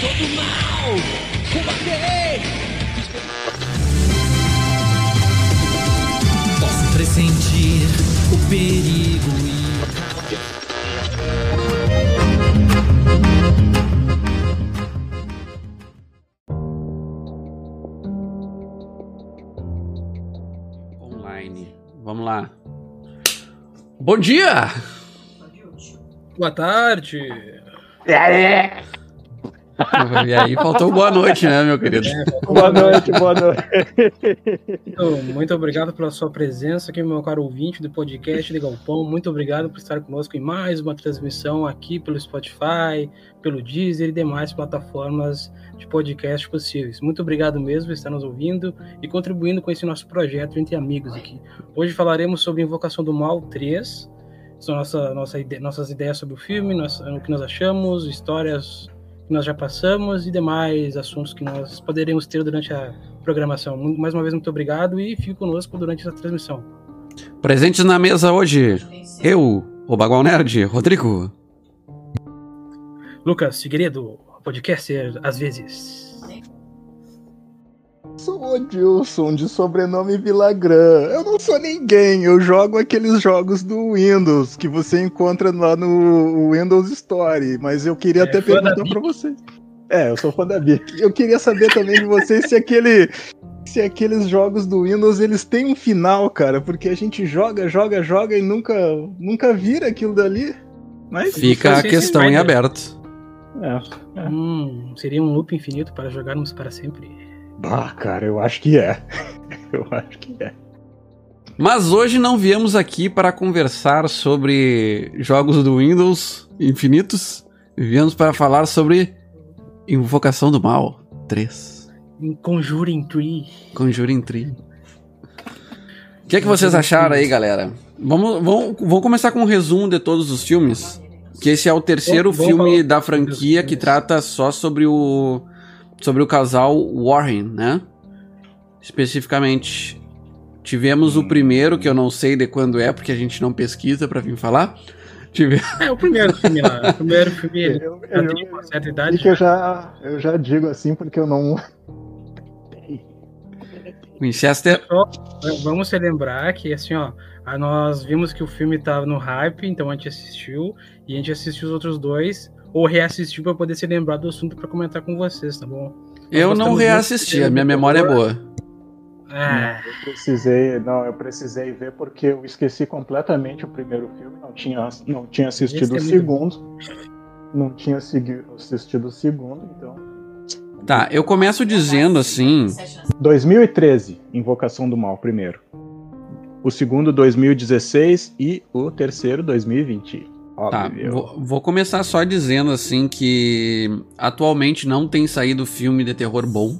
Todo mal! Combater! Posso pressentir o perigo e. Vamos lá. Bom dia! Boa tarde. E aí faltou boa noite, né, meu querido? Boa noite, boa noite. Então, muito obrigado pela sua presença aqui, meu caro ouvinte do podcast de Galpão. Muito obrigado por estar conosco em mais uma transmissão aqui pelo Spotify, pelo Deezer e demais plataformas de podcast possíveis. Muito obrigado mesmo por estar nos ouvindo e contribuindo com esse nosso projeto entre amigos aqui. Hoje falaremos sobre Invocação do Mal 3. São nossa, nossa ide nossas ideias sobre o filme, nossa, o que nós achamos, histórias que nós já passamos e demais assuntos que nós poderemos ter durante a programação. Mais uma vez, muito obrigado e fique conosco durante essa transmissão. Presentes na mesa hoje, eu, o Bagual Nerd, Rodrigo. Lucas Figueiredo, podcaster às vezes. Sou o Odilson, de sobrenome Villagrã. Eu não sou ninguém, eu jogo aqueles jogos do Windows que você encontra lá no Windows Store, mas eu queria É, até perguntar pra vocês. É, eu sou fã da Bia. Eu queria saber também de vocês se aquele se aqueles jogos do Windows eles têm um final, cara, porque a gente joga, joga, joga e nunca nunca vira aquilo dali. Mas Fica a questão em aberto. é. Hum, seria um loop infinito para jogarmos para sempre. Ah, cara, eu acho que é. Eu acho que é. Mas hoje não viemos aqui para conversar sobre jogos do Windows infinitos. Viemos para falar sobre Invocação do Mal 3. Em Conjuring Tree. Conjuring 3. O que é que vocês acharam aí, galera? Vamos, vamos, vamos começar com um resumo de todos os filmes. Que esse é o terceiro filme falar da franquia que trata só sobre o sobre o casal Warren, né? Especificamente. Tivemos o primeiro, que eu não sei de quando é, porque a gente não pesquisa pra vir falar. Tive... É, o primeiro filme lá. O primeiro filme Eu, já eu, tem uma certa E idade. que eu já, eu já digo assim porque eu não. Winchester. Só, Vamos se lembrar que, assim, ó, a- nós vimos que o filme tava no hype, então a gente assistiu, e a gente assistiu os outros dois, ou reassistiu pra poder se lembrar do assunto pra comentar com vocês, tá bom? Eu não reassisti, a minha memória é boa. Ah, Eu precisei, não, eu precisei ver porque eu esqueci completamente o primeiro filme, não tinha, não tinha assistido o é muito segundo. Não tinha assistido o segundo, então. Tá, eu começo dizendo assim. 2013, Invocação do Mal, primeiro. O segundo, 2016 e o terceiro, 2020. Tá, Óbvio. vou, vou começar só dizendo assim que atualmente não tem saído filme de terror bom.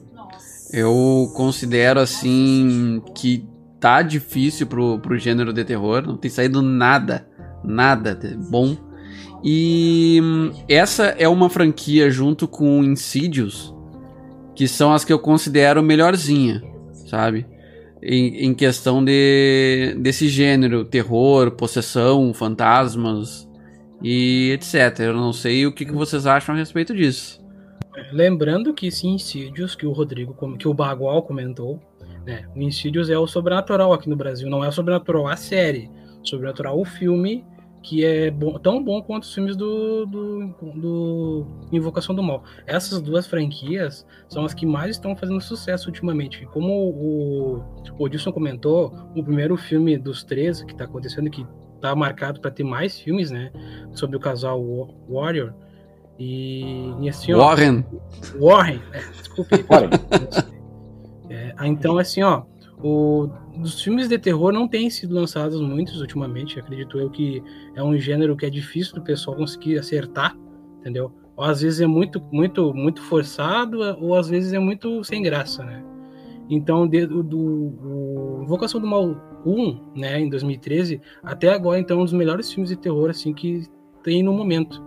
Eu considero assim que tá difícil pro, pro gênero de terror, não tem saído nada, nada de bom. E essa é uma franquia junto com Insidious, que são as que eu considero melhorzinha, sabe? Em, em questão de, desse gênero, terror, possessão, fantasmas e etc. Eu não sei o que, que vocês acham a respeito disso. lembrando que esse Insidious, que o Rodrigo, que o Bagual comentou, né? O Insidious é o sobrenatural aqui no Brasil, não é o sobrenatural a série. Sobrenatural o filme, que é bom- tão bom quanto os filmes do, do, do Invocação do Mal. Essas duas franquias são as que mais estão fazendo sucesso ultimamente. Como o, o Odilson comentou, o primeiro filme dos três que está acontecendo, que tá marcado para ter mais filmes, né? Sobre o casal Wa- Warrior. E, e assim, ó, Warren, Warren, é, desculpe. Warren. É, ah, então, assim, ó, o, dos filmes de terror não têm sido lançados muitos ultimamente. Acredito eu que é um gênero que é difícil do pessoal conseguir acertar, entendeu? Ou às vezes é muito, muito, muito forçado, ou às vezes é muito sem graça, né? Então, de, do, do o Invocação do Mal 1, né, em 2013, até agora, então, é um dos melhores filmes de terror, assim, que tem no momento.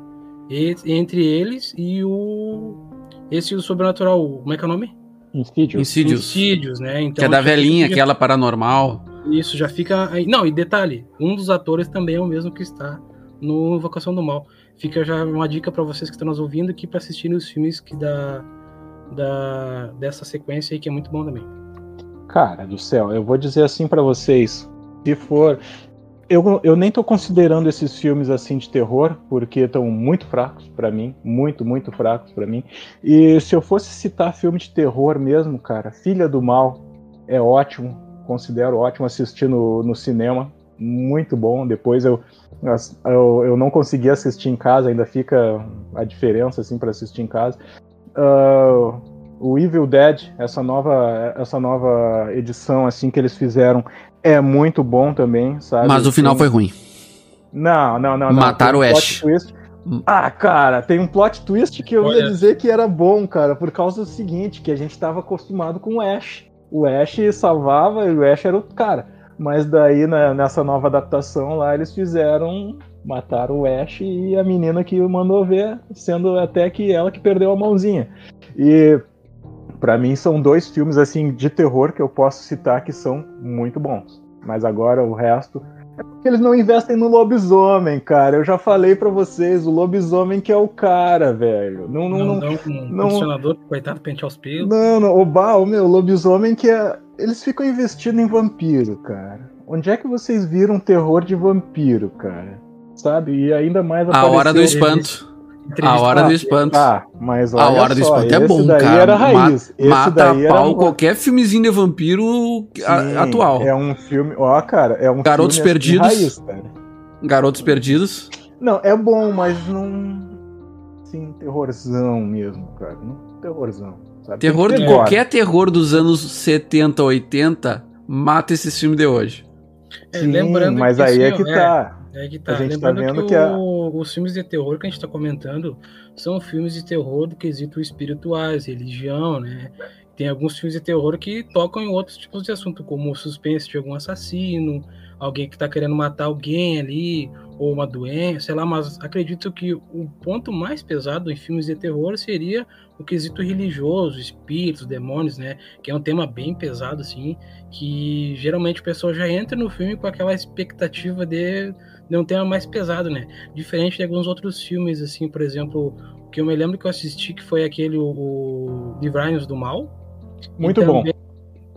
E, entre eles e o. Esse do Sobrenatural, como é que é o nome? Insidious. Insidious, Insidious, né? Então, que é da velhinha, fica- aquela paranormal. Isso, já fica. aí- Não, e detalhe: um dos atores também é o mesmo que está no Invocação do Mal. Fica já uma dica para vocês que estão nos ouvindo aqui para assistirem os filmes que da, da dessa sequência aí que é muito bom também. Cara do céu, eu vou dizer assim para vocês, se for eu, eu nem tô considerando esses filmes assim de terror, porque estão muito fracos para mim, muito, muito fracos para mim. E se eu fosse citar filme de terror mesmo, cara, Filha do Mal é ótimo, considero ótimo assistir no, no cinema, muito bom. Depois eu, eu, eu não consegui assistir em casa, ainda fica a diferença assim para assistir em casa. Uh, o Evil Dead, essa nova, essa nova edição assim que eles fizeram é muito bom também, sabe? Mas o final tem... foi ruim. Não, não, não. Mataram um o Ash. Twist. Ah, cara, tem um plot twist que eu Olha. ia dizer que era bom, cara, por causa do seguinte, que a gente estava acostumado com o Ash. O Ash salvava e o Ash era o cara. Mas daí, na, nessa nova adaptação lá, eles fizeram matar o Ash e a menina que mandou ver, sendo até que ela que perdeu a mãozinha. E para mim são dois filmes assim de terror que eu posso citar que são muito bons. Mas agora o resto é porque eles não investem no lobisomem, cara. Eu já falei para vocês, o lobisomem que é o cara, velho. Não, não, não. Não, um não funcionador, coitado, pentear os pelos. Não, não. O Baal, meu, lobisomem que é. Eles ficam investindo em vampiro, cara. Onde é que vocês viram terror de vampiro, cara? Sabe? E ainda mais A hora do espanto. A hora do espanto. Ah, mas a hora do espanto é bom, daí cara. Era raiz. Ma mata a pau era... qualquer filmezinho de vampiro Sim, atual. É um filme, ó, cara, é um Garotos filme Perdidos. Raiz, cara. Garotos Perdidos. Não, é bom, mas não sim, terrorzão mesmo, cara. Não terrorzão. Sabe? Terror, ter qualquer terror dos anos 70, 80 mata esse filme de hoje. É, Sim, lembrando mas que, aí assim, é que é, tá. É que tá. A gente tá Lembrando tá vendo que, que a... os filmes de terror que a gente tá comentando são filmes de terror do quesito espirituais, religião, né? Tem alguns filmes de terror que tocam em outros tipos de assunto, como o suspense de algum assassino, alguém que tá querendo matar alguém ali, ou uma doença, sei lá, mas acredito que o ponto mais pesado em filmes de terror seria o quesito religioso, espíritos, demônios, né? Que é um tema bem pesado, assim, que geralmente o pessoal já entra no filme com aquela expectativa de de um tema mais pesado, né? Diferente de alguns outros filmes, assim, por exemplo, que eu me lembro que eu assisti, que foi aquele, o, o Livrai-nos do Mal. Muito também, bom.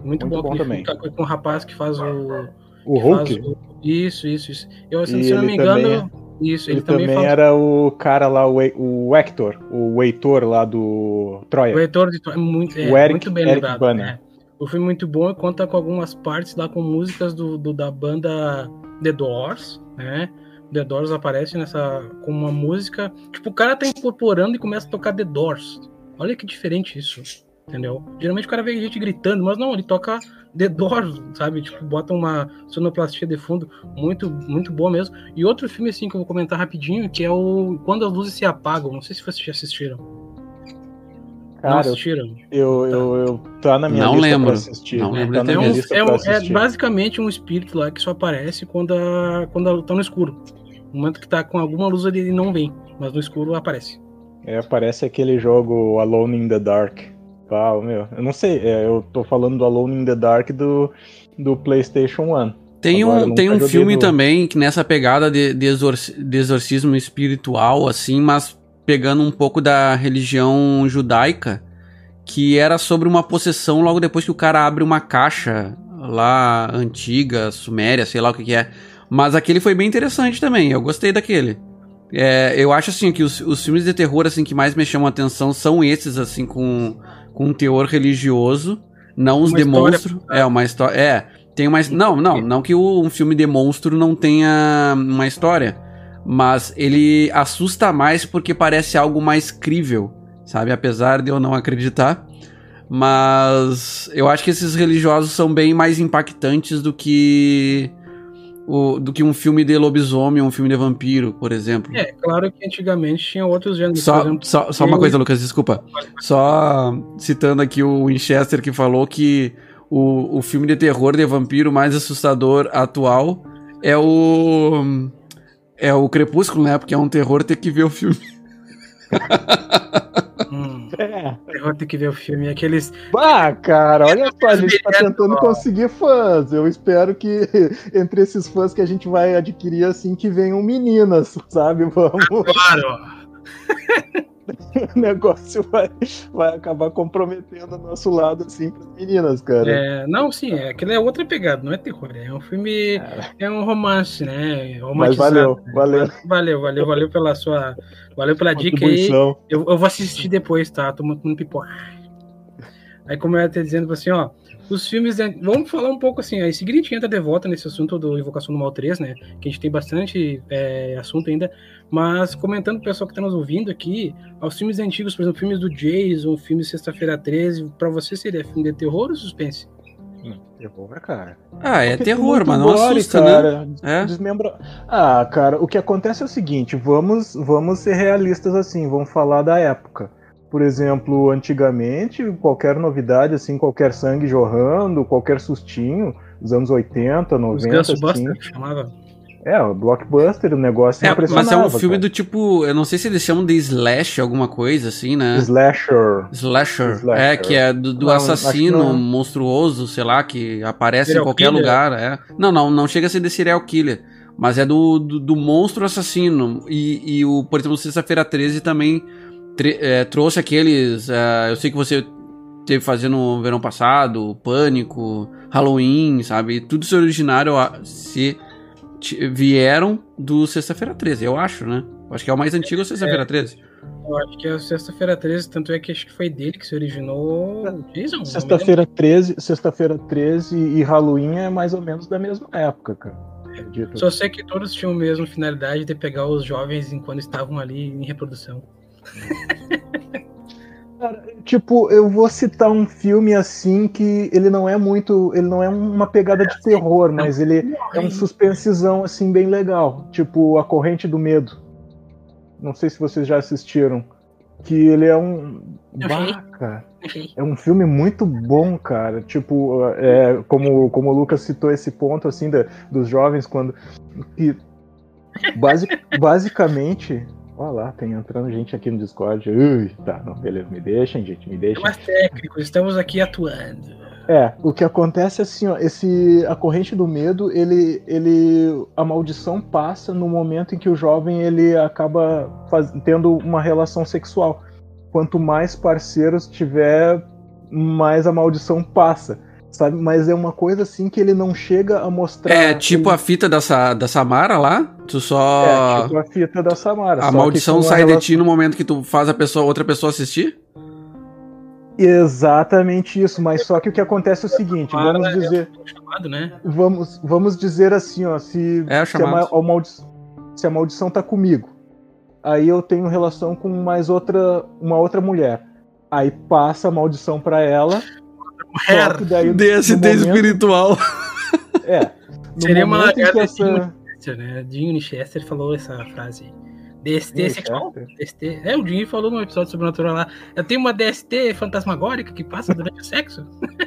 Muito, muito bom, bom também. Com um rapaz que faz o... O Hulk? O, isso, isso, isso. Eu, assim, se não me engano... É, isso, ele, ele também, também era o cara lá, o, o Hector, o Heitor lá do Troia. O Heitor de Troia, muito, é, o Eric, muito bem Eric lembrado. Banner. É. O filme é muito bom e conta com algumas partes lá com músicas do, do da banda The Doors, né? The Doors aparece nessa com uma música, tipo, o cara tá incorporando e começa a tocar The Doors. Olha que diferente isso, entendeu? Geralmente o cara vê gente gritando, mas não, ele toca The Doors, sabe? Tipo, bota uma sonoplastia de fundo muito muito boa mesmo. E outro filme assim que eu vou comentar rapidinho, que é o Quando as luzes se apagam, não sei se vocês já assistiram. Cara, não assistiram? Eu, eu, eu, tá na minha não lista lembro. pra assistir. Não lembro. Tá na é, minha um, lista é, é basicamente um espírito lá que só aparece quando, a, quando tá no escuro. No momento que tá com alguma luz ele não vem, mas no escuro aparece. É, parece aquele jogo Alone in the Dark. Ah, meu, eu não sei, é, eu tô falando do Alone in the Dark do, do PlayStation 1. Tem um, tem um filme no... também que nessa pegada de, de, exorci de exorcismo espiritual, assim, mas pegando um pouco da religião judaica, que era sobre uma possessão logo depois que o cara abre uma caixa lá antiga, suméria, sei lá o que, que é. Mas aquele foi bem interessante também, eu gostei daquele. É, eu acho assim que os, os filmes de terror assim que mais me chamam a atenção são esses assim com, com um teor religioso, não os uma de monstro. É uma história. É, tem uma não, não, não que o, um filme de monstro não tenha uma história, mas ele assusta mais porque parece algo mais crível sabe? Apesar de eu não acreditar. Mas eu acho que esses religiosos são bem mais impactantes do que o, do que um filme de lobisomem ou um filme de vampiro, por exemplo. É, claro que antigamente tinha outros gêneros. Só, exemplo, só, só uma coisa, Lucas, desculpa. Só citando aqui o Winchester que falou que o, o filme de terror de vampiro mais assustador atual é o. É o Crepúsculo, né? Porque é um terror ter que ver o filme. Hum, É. eu ter que ver o filme. Aqueles. Ah, cara, olha só, a gente tá tentando conseguir fãs. Eu espero que entre esses fãs que a gente vai adquirir, assim, que venham meninas, sabe? Vamos, Claro! o negócio vai, vai acabar comprometendo o nosso lado, assim, pras meninas, cara. É, não, sim, é, aquilo é outra pegada, não é terror. É um filme. É um romance, né? Mas valeu, né? valeu. Valeu, valeu, valeu pela sua. Valeu pela dica aí. Eu, eu vou assistir depois, tá? Tô tomando pipoca. Aí, como eu ia te dizendo assim, ó, os filmes. né, Vamos falar um pouco assim, aí, em seguida a gente entra de volta nesse assunto do Invocação do Mal 3, né? Que a gente tem bastante é, assunto ainda. Mas comentando o pessoal que tá nos ouvindo aqui, aos filmes antigos, por exemplo, filmes do Jason, filmes Sexta-feira 13, pra você seria filme de terror ou suspense? Terror, cara. Ah, é Porque terror, mas não gore, assusta, né? cara. É? Desmembra... Ah, cara, o que acontece é o seguinte, vamos, vamos ser realistas assim, vamos falar da época. Por exemplo, antigamente, qualquer novidade, assim, qualquer sangue jorrando, qualquer sustinho, nos anos 80, Os 90, assim, Ghostbusters, que chamava. é, o blockbuster, o negócio É, mas é um filme cara. do tipo. Eu não sei se eles chamam de slash, alguma coisa assim, né? Slasher. Slasher. Slasher. É, que é do, do Não, assassino monstruoso, sei lá, que aparece Serial em qualquer killer? lugar. É. Não, não, não chega a ser de serial killer. Mas é do, do, do monstro assassino. E, e o, por exemplo, Sexta-feira 13 também é, trouxe aqueles. é, eu sei que você teve fazendo no verão passado, Pânico, Halloween, sabe? Tudo se originário a- se vieram do Sexta-feira 13, eu acho, né? Eu Acho que é o mais antigo Sexta-feira 13. Eu acho que é a Sexta-feira 13, tanto é que acho que foi dele que se originou o Jason. Sexta-feira 13, sexta-feira 13 e Halloween é mais ou menos da mesma época, cara. Lembro. Só sei que todos tinham a mesma finalidade de pegar os jovens enquanto estavam ali em reprodução. Cara, tipo, eu vou citar um filme assim que ele não é muito. Ele não é uma pegada de terror, mas ele é um suspensezão assim bem legal. Tipo, A Corrente do Medo. Não sei se vocês já assistiram. Que ele é um. Cara. É um filme muito bom, cara. Tipo, é, como, como o Lucas citou esse ponto assim da- dos jovens quando. Que, basi- basicamente. Olha lá, tem entrando gente aqui no Discord. Ui, tá, não, beleza, me deixem, gente, me deixem. Mas técnicos, estamos aqui atuando. É, o que acontece é assim, ó, esse a corrente do medo, ele ele a maldição passa no momento em que o jovem ele acaba faz- tendo uma relação sexual. Quanto mais parceiros tiver, mais a maldição passa. Sabe? Mas é uma coisa assim que ele não chega a mostrar. É tipo ele- a fita da, Sa- da Samara lá. Tu só. É, tipo a fita da Samara. a maldição sai de relação- ti no momento que tu faz a pessoa, outra pessoa assistir? Exatamente isso, mas só que o que acontece é o seguinte, Samara vamos é dizer, Chamado, né? vamos, vamos dizer assim, ó, se, É, se, a, maldi- se a maldição tá comigo, aí eu tenho relação com mais outra, uma outra mulher, aí passa a maldição pra ela, que daí DST momento- espiritual. é, Seria uma que largada essa... Chester, né? Jim Winchester falou essa frase. DST sexual? Winchester? DST. É, o Jim falou no episódio sobrenatural lá. Eu tenho uma DST fantasmagórica que passa durante o sexo.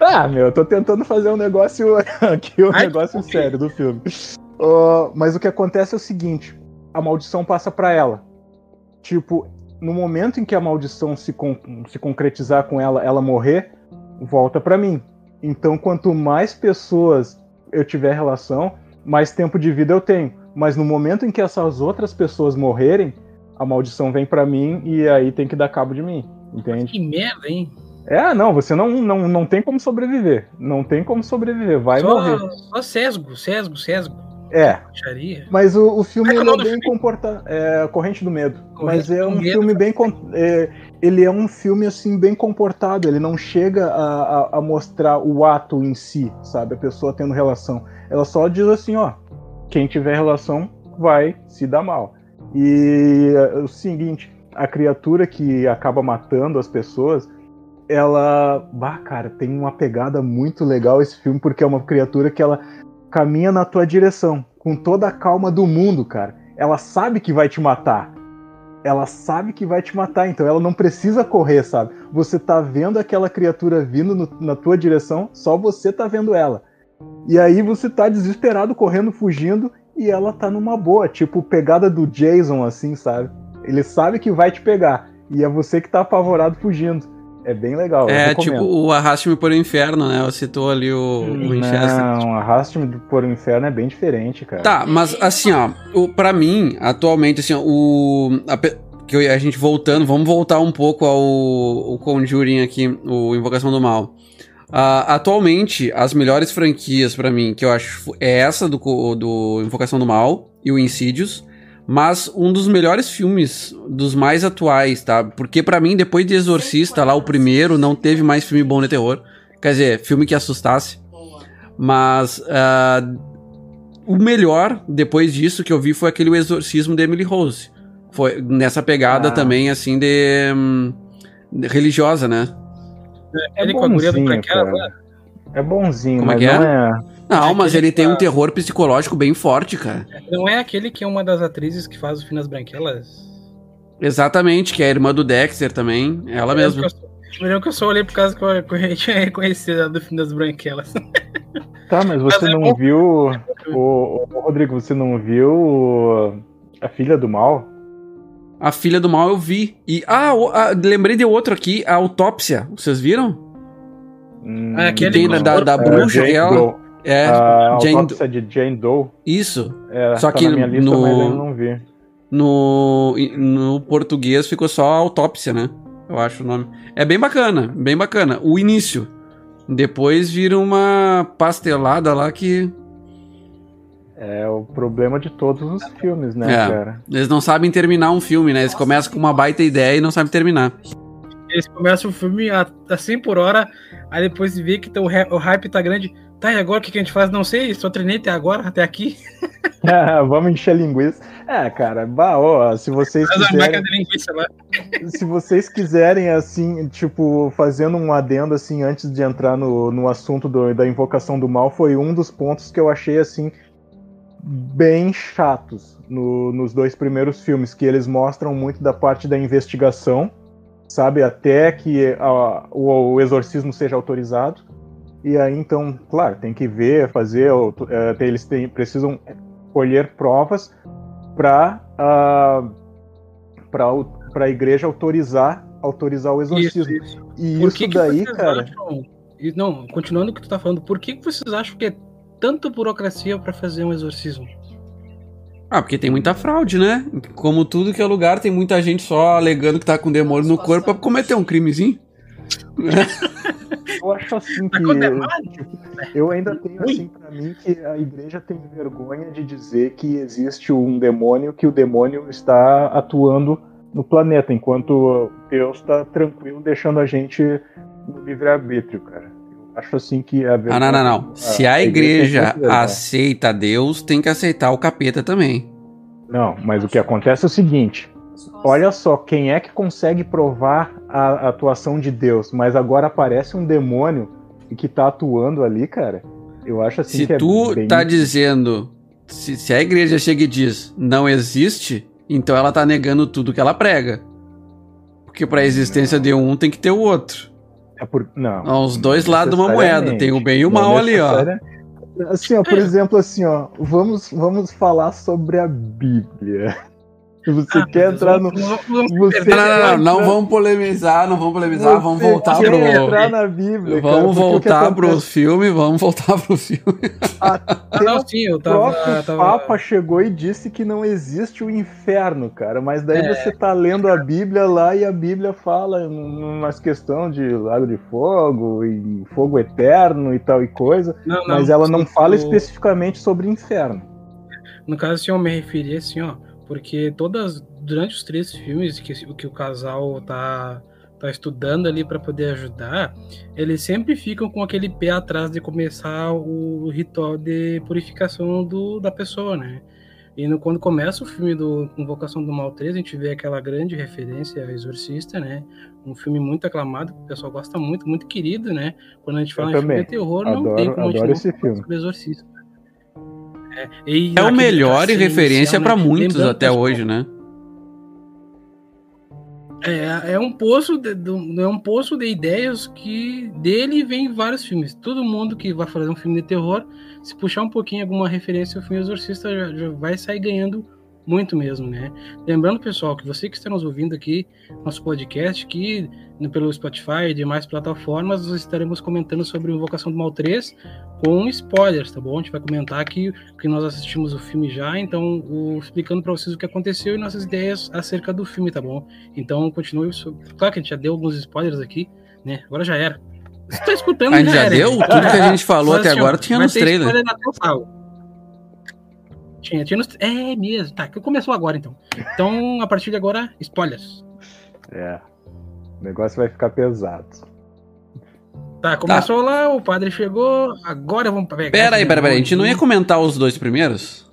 Ah, meu, eu tô tentando fazer um negócio aqui, um Ai, negócio ok. sério do filme. Ó, mas o que acontece é o seguinte: a maldição passa pra ela. Tipo, no momento em que a maldição se, con- se concretizar com ela, ela morrer, volta pra mim. Então, quanto mais pessoas eu tiver relação, mais tempo de vida eu tenho. Mas no momento em que essas outras pessoas morrerem, a maldição vem pra mim e aí tem que dar cabo de mim. Entende? Que merda, hein? É, não, você não, não, não tem como sobreviver. Não tem como sobreviver, vai só, morrer. só sesgo, sesgo, sesgo. É, Baixaria. mas o, o filme é é é bem comportado. É Corrente do Medo. Corrente mas é um Medo. filme bem. con- é, ele é um filme assim bem comportado. Ele não chega a, a- a mostrar o ato em si, sabe? A pessoa tendo relação. Ela só diz assim, ó. Quem tiver relação vai se dar mal. E é o seguinte, a criatura que acaba matando as pessoas, ela, bah, cara, tem uma pegada muito legal esse filme porque é uma criatura que ela caminha na tua direção com toda a calma do mundo, cara. Ela sabe que vai te matar. Ela sabe que vai te matar, então ela não precisa correr, sabe? Você tá vendo aquela criatura vindo no- na tua direção, só você tá vendo ela. E aí você tá desesperado, correndo, fugindo, e ela tá numa boa, tipo pegada do Jason, assim, sabe? Ele sabe que vai te pegar. e é você que tá apavorado fugindo. É bem legal. É tipo o Arraste-me para o Inferno, né? Você citou ali o, o Winchester. Não, Arraste-me por o Inferno é bem diferente, cara. Tá, mas assim, ó, o, pra mim, atualmente, assim, ó, o. A, que a gente voltando, vamos voltar um pouco ao o Conjuring aqui, o Invocação do Mal. Ah, atualmente, as melhores franquias pra mim, que eu acho, é essa do, do Invocação do Mal e o Insidious. Mas um dos melhores filmes, dos mais atuais, tá? Porque pra mim, depois de Exorcista, lá o primeiro, não teve mais filme bom de terror. Quer dizer, filme que assustasse. Mas ah, o melhor, depois disso, que eu vi foi aquele O Exorcismo de Emily Rose. Foi nessa pegada Ah. também, assim, de, hum, de religiosa, né? Ele com a guria do bonzinho, Branquela, cara. É bonzinho, Como é mas que é? não é. Não, É mas ele tem um tá- terror psicológico bem forte, cara. não é aquele que é uma das atrizes que faz o Finas Branquelas? Exatamente, que é a irmã do Dexter também. Ela Eu mesma. que eu só- Eu lembro que eu só olhei por causa que eu tinha reconhecido a do Finas Branquelas. Tá, mas você Mas é não bom. viu. O, o- Rodrigo, você não viu a filha do mal? A filha do mal eu vi. E. Ah, o- ah, lembrei de outro aqui, a autópsia. Vocês viram? Hum, Ah, aquele Tem da, da, da é, bruxa Jane que ela. É, a Jane autópsia de Jane Doe. isso. É, Só tá que na minha lista, no- mas eu não vi. No, no português ficou só autópsia, né? Eu acho o nome. É bem bacana, bem bacana. O início. Depois vira uma pastelada lá que. É o problema de todos os filmes, né, É. cara? Eles não sabem terminar um filme, né? Eles começam com uma baita ideia e não sabem terminar. Eles começam o filme a, a 100 por hora, aí depois vê que tá- o hype tá grande. Tá, e agora o que, que a gente faz? Não sei, só treinei até agora, até aqui. Vamos encher linguiça. É, cara, bah, ó, se vocês quiserem. linguiça se vocês quiserem, assim, tipo, fazendo um adendo, assim, antes de entrar no, no assunto do- da invocação do mal, foi um dos pontos que eu achei, assim, bem chatos no- nos dois primeiros filmes, que eles mostram muito da parte da investigação, sabe, até que a- o, o exorcismo seja autorizado. E aí, então, claro, tem que ver, fazer, eh, tem- eles têm- precisam colher provas para para a igreja autorizar autorizar o exorcismo. Isso, isso. E Por isso que que daí, vocês cara, acham- e- Não, continuando o que tu tá falando, por que, que vocês acham que é tanta burocracia pra fazer um exorcismo? Ah, porque tem muita fraude, né? Como tudo que é lugar, tem muita gente só alegando que tá com demônio no corpo pra cometer um crimezinho. Eu acho assim que é eu ainda tenho assim para mim que a igreja tem vergonha de dizer que existe um demônio, que o demônio está atuando no planeta, enquanto Deus está tranquilo deixando a gente no livre arbítrio, cara. Eu acho assim que a Ah, não, não, não. Se a igreja tem vergonha. aceita Deus, tem que aceitar o capeta também. Não, mas o que acontece é o seguinte: olha só, quem é que consegue provar a atuação de Deus, mas agora aparece um demônio que tá atuando ali, cara? Eu acho assim Se que é tu bem... tá dizendo, se, se a igreja chega e diz não existe, então ela tá negando tudo que ela prega. Porque pra existência de um tem que ter o outro. É por... Não. Os dois lados de uma moeda. Tem o bem e o Não mal ali, ó. Assim, ó, por exemplo, assim, ó, vamos, vamos falar sobre a Bíblia. Se você Ah, quer entrar no. vamos- vamos- vamos Você Não, não, não, não, vamos polemizar, não vamos polemizar, vamos voltar quer pro. entrar na Bíblia, cara, Vamos o que voltar pro acontece- filme, vamos voltar pro filme. Ah, Até não, o sim, eu O tava. próprio tava- Papa chegou e disse que não existe o inferno, cara. Mas daí É. você tá lendo a Bíblia lá e a Bíblia fala umas questão de lago de fogo e fogo eterno e tal e coisa. Não, mas ela não fala o- especificamente sobre inferno. No caso, assim, eu me referi assim, ó, porque todas, durante os três filmes que, que o casal tá, tá estudando ali para poder ajudar, eles sempre ficam com aquele pé atrás de começar o ritual de purificação do, da pessoa, né? E no, quando começa o filme do Invocação do Mal 3, a gente vê aquela grande referência ao Exorcista, né? Um filme muito aclamado, que o pessoal gosta muito, muito querido, né? Quando a gente fala Eu em filme de terror, não Adoro- tem como a gente não falar filme. sobre Exorcista. É, e É o melhor e referência pra né? muitos até hoje, né? É, é um poço de, do- é um poço de ideias que dele vem vários filmes. Todo mundo que vai fazer um filme de terror, se puxar um pouquinho alguma referência ao filme Exorcista, já, já vai sair ganhando muito mesmo, né? Lembrando, pessoal, que você que está nos ouvindo aqui, nosso podcast, que pelo Spotify e demais plataformas, nós estaremos comentando sobre Invocação do Mal 3 com spoilers, tá bom? A gente vai comentar aqui que nós assistimos o filme já, então o, explicando para vocês o que aconteceu e nossas ideias acerca do filme, tá bom? Então continue. Claro que a gente já deu alguns spoilers aqui, né? Agora já era. Você tá escutando, A gente já, deu? Tudo que a gente falou até agora tinha nos trailers. Tinha, tinha nos... É mesmo. Tá, que começou agora então. Então, a partir de agora, spoilers. É. O negócio vai ficar pesado. Tá, começou tá. lá, o padre chegou, agora vamos pegar. Pera aí, pera, pera, a gente não ia comentar os dois primeiros?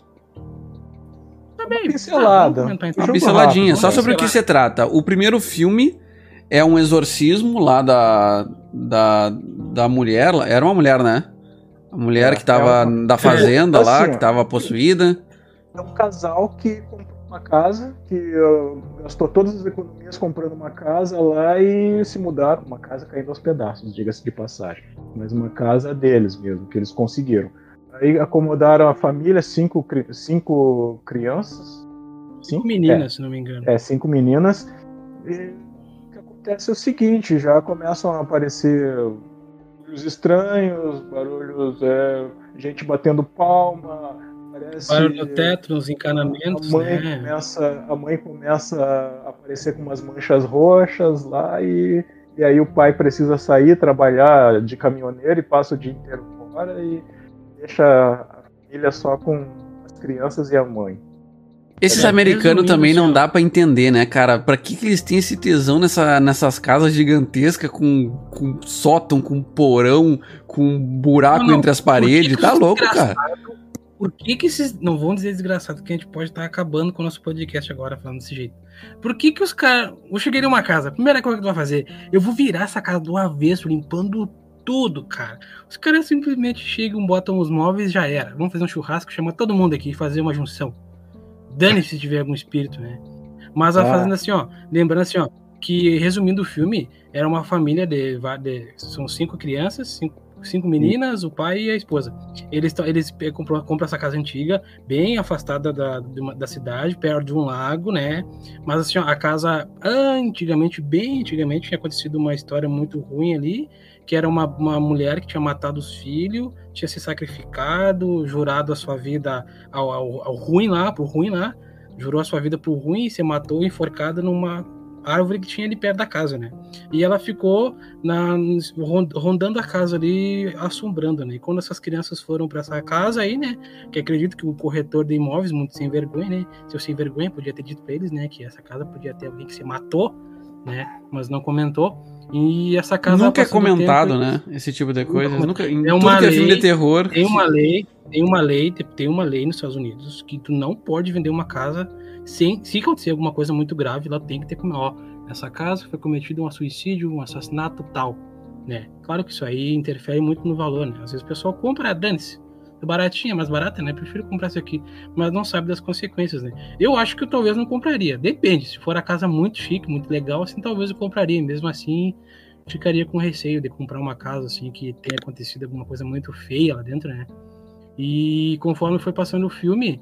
Tá bem. Pincelada. Tá, então. Uma pinceladinha, só sobre o que se trata. O primeiro filme é um exorcismo lá da, da, da mulher, era uma mulher, né? A mulher é, que tava é uma... da fazenda é, lá, assim, que tava possuída. É um casal que uma casa, que uh, gastou todas as economias comprando uma casa lá e se mudaram. Uma casa caindo aos pedaços, diga-se de passagem. Mas uma casa deles mesmo, que eles conseguiram. Aí acomodaram a família, cinco, cinco crianças. Cinco, meninas, é, se não me engano. É, cinco meninas. E o que acontece é o seguinte, já começam a aparecer barulhos estranhos, barulhos, é, gente batendo palma, parece. Barulho no teto, nos encanamentos, a mãe né? Começa, a mãe começa a aparecer com umas manchas roxas lá e, e aí o pai precisa sair, trabalhar de caminhoneiro e passa o dia inteiro fora e deixa a família só com as crianças e a mãe. Esses é, americanos também não dá para entender, né, cara? Pra que, que eles têm esse tesão nessa, nessas casas gigantescas com, com sótão, com porão, com buraco não, não. entre as paredes? Tá louco, cara. Por que que esses... Não vão dizer desgraçado que a gente pode estar tá acabando com o nosso podcast agora, falando desse jeito. Por que que os caras... Eu cheguei numa casa, primeira coisa que tu vai fazer, eu vou virar essa casa do avesso, limpando tudo, cara. Os caras simplesmente chegam, botam os móveis e já era. Vamos fazer um churrasco, chama todo mundo aqui, fazer uma junção. Dane se tiver algum espírito, né? Mas a ah. fazenda assim, ó, lembrando assim, ó, que resumindo o filme, era uma família de, de são cinco crianças, cinco, cinco meninas, o pai e a esposa. Eles eles compram, compram essa casa antiga, bem afastada da, da cidade, perto de um lago, né? Mas assim, ó, a casa antigamente, bem antigamente, tinha acontecido uma história muito ruim ali, que era uma, uma mulher que tinha matado os filhos tinha se sacrificado, jurado a sua vida ao, ao, ao ruim lá, pro ruim lá, jurou a sua vida pro ruim e se matou enforcada numa árvore que tinha ali perto da casa, né? E ela ficou na, rondando a casa ali, assombrando, né? E quando essas crianças foram para essa casa aí, né? Que acredito que o corretor de imóveis, muito sem vergonha, né? Seu sem vergonha, podia ter dito para eles, né? Que essa casa podia ter alguém que se matou, né? Mas não comentou. E essa casa nunca é comentado, tempo, né? Esse tipo de coisa. Nunca, nunca é uma lei, filme de terror. Tem uma lei, tem uma lei, tem uma lei nos Estados Unidos que tu não pode vender uma casa sem, se acontecer alguma coisa muito grave, ela tem que ter como, ó, essa casa foi cometido um suicídio, um assassinato tal, né? Claro que isso aí interfere muito no valor, né? Às vezes o pessoal compra, dane-se é baratinha, mais barata, né? Prefiro comprar isso aqui, mas não sabe das consequências, né? Eu acho que eu talvez não compraria. Depende. Se for a casa muito chique, muito legal, assim, talvez eu compraria. Mesmo assim, ficaria com receio de comprar uma casa assim que tenha acontecido alguma coisa muito feia lá dentro, né? E conforme foi passando o filme,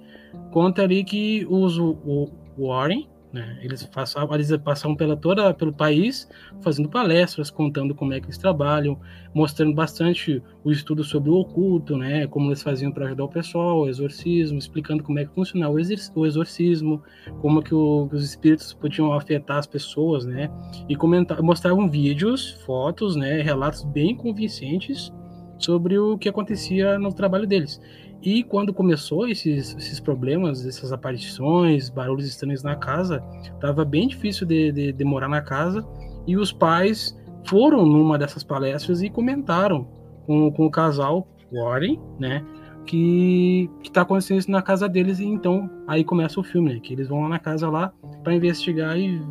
conta ali que os o, o Warren né? Eles, passavam, eles passavam pela toda, pelo país fazendo palestras, contando como é que eles trabalham, mostrando bastante o estudo sobre o oculto, né? como eles faziam para ajudar o pessoal, o exorcismo, explicando como é que funcionava o exorcismo, como que o, os espíritos podiam afetar as pessoas, né? E mostravam vídeos, fotos, né? relatos bem convincentes sobre o que acontecia no trabalho deles. E quando começou esses, esses problemas, essas aparições, barulhos estranhos na casa, estava bem difícil de, de, de, morar na casa. E os pais foram numa dessas palestras e comentaram com, com o casal Warren, né? Que, que tá acontecendo isso na casa deles. E então aí começa o filme, né? Que eles vão lá na casa lá para investigar e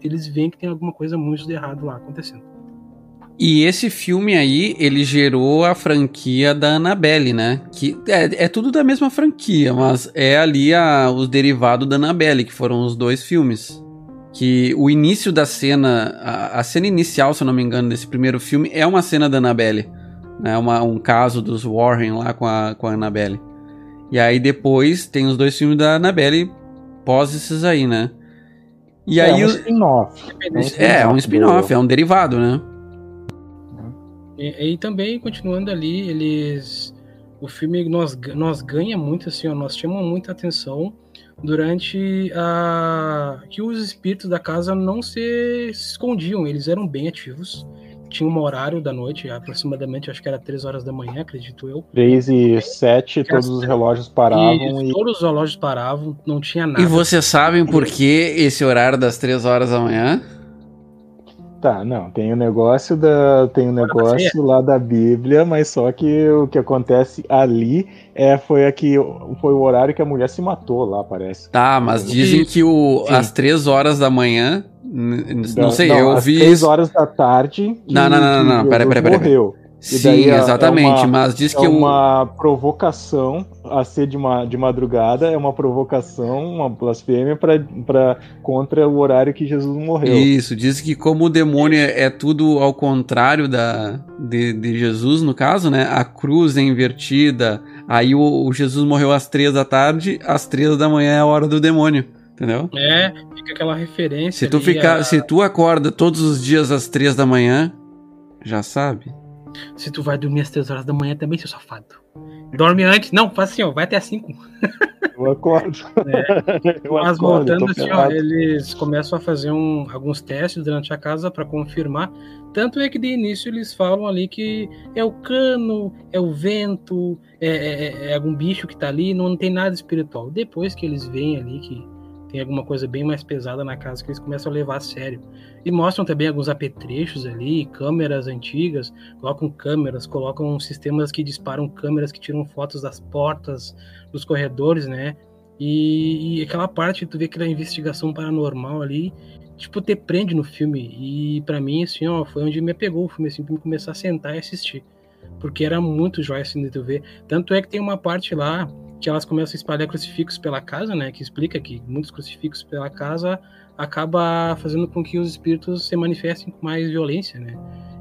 eles veem que tem alguma coisa muito de errado lá acontecendo. E esse filme aí, ele gerou a franquia da Annabelle, né? Que é, é tudo da mesma franquia, mas é ali a, os derivados da Annabelle, que foram os dois filmes. Que o início da cena, a, a cena inicial, se eu não me engano, desse primeiro filme, é uma cena da Annabelle. Né? Uma, um caso dos Warren lá com a, com a Annabelle. E aí depois tem os dois filmes da Annabelle pós esses aí, né? E é aí. um o- spin-off. É, um spin-off, é um derivado, né? E, e também, continuando ali, eles. O filme nós, nós ganha muito, assim, ó, nós chamamos muita atenção durante a. que os espíritos da casa não se escondiam, eles eram bem ativos. Tinha um horário da noite, aproximadamente, acho que era três horas da manhã, acredito eu. 3 e 7, todos os relógios paravam e e. todos os relógios paravam, não tinha nada. E vocês sabem por que esse horário das 3 horas da manhã? Tá, não, tem o negócio da. Tem o da negócio lá da Bíblia, mas só que o que acontece ali é, foi aqui, foi o horário que a mulher se matou lá, parece. Tá, mas dizem que o, Sim. às 3 horas da manhã. Não sei, eu às ouvi. três horas da tarde. que- Não, não, não, não, não, pera, pera, pera. morreu. Sim, é- é exatamente, uma- mas diz É que o. uma provocação a ser de, ma de madrugada, é uma provocação, uma blasfêmia pra, pra, contra o horário que Jesus morreu. Isso, diz que como o demônio é tudo ao contrário da, de, de Jesus, no caso, né? A cruz é invertida, aí o, o Jesus morreu às três da tarde, às três da manhã é a hora do demônio, entendeu? É, fica aquela referência. Se tu, ali ficar, a- se tu acorda todos os dias às três da manhã, já sabe. Se tu vai dormir às 3 horas da manhã também, seu safado. Dorme antes. Não, faz assim, ó, vai até às 5. Eu acordo. Eu Mas acordo, voltando assim, ó, eles começam a fazer um- alguns testes durante a casa para confirmar. Tanto é que de início eles falam ali que é o cano, é o vento, é, é- é- é algum bicho que tá ali, não tem nada espiritual. Depois que eles veem ali que tem alguma coisa bem mais pesada na casa, que eles começam a levar a sério. E mostram também alguns apetrechos ali, câmeras antigas, colocam câmeras, colocam sistemas que disparam câmeras que tiram fotos das portas, dos corredores, né? E, e aquela parte, tu vê aquela investigação paranormal ali, tipo, te prende no filme. E pra mim, assim, ó, foi onde me pegou o filme, assim, pra me começar a sentar e assistir. Porque era muito jóia, assim, de tu ver. Tanto é que tem uma parte lá que elas começam a espalhar crucifixos pela casa, né? Que explica que muitos crucifixos pela casa acaba fazendo com que os espíritos se manifestem com mais violência, né?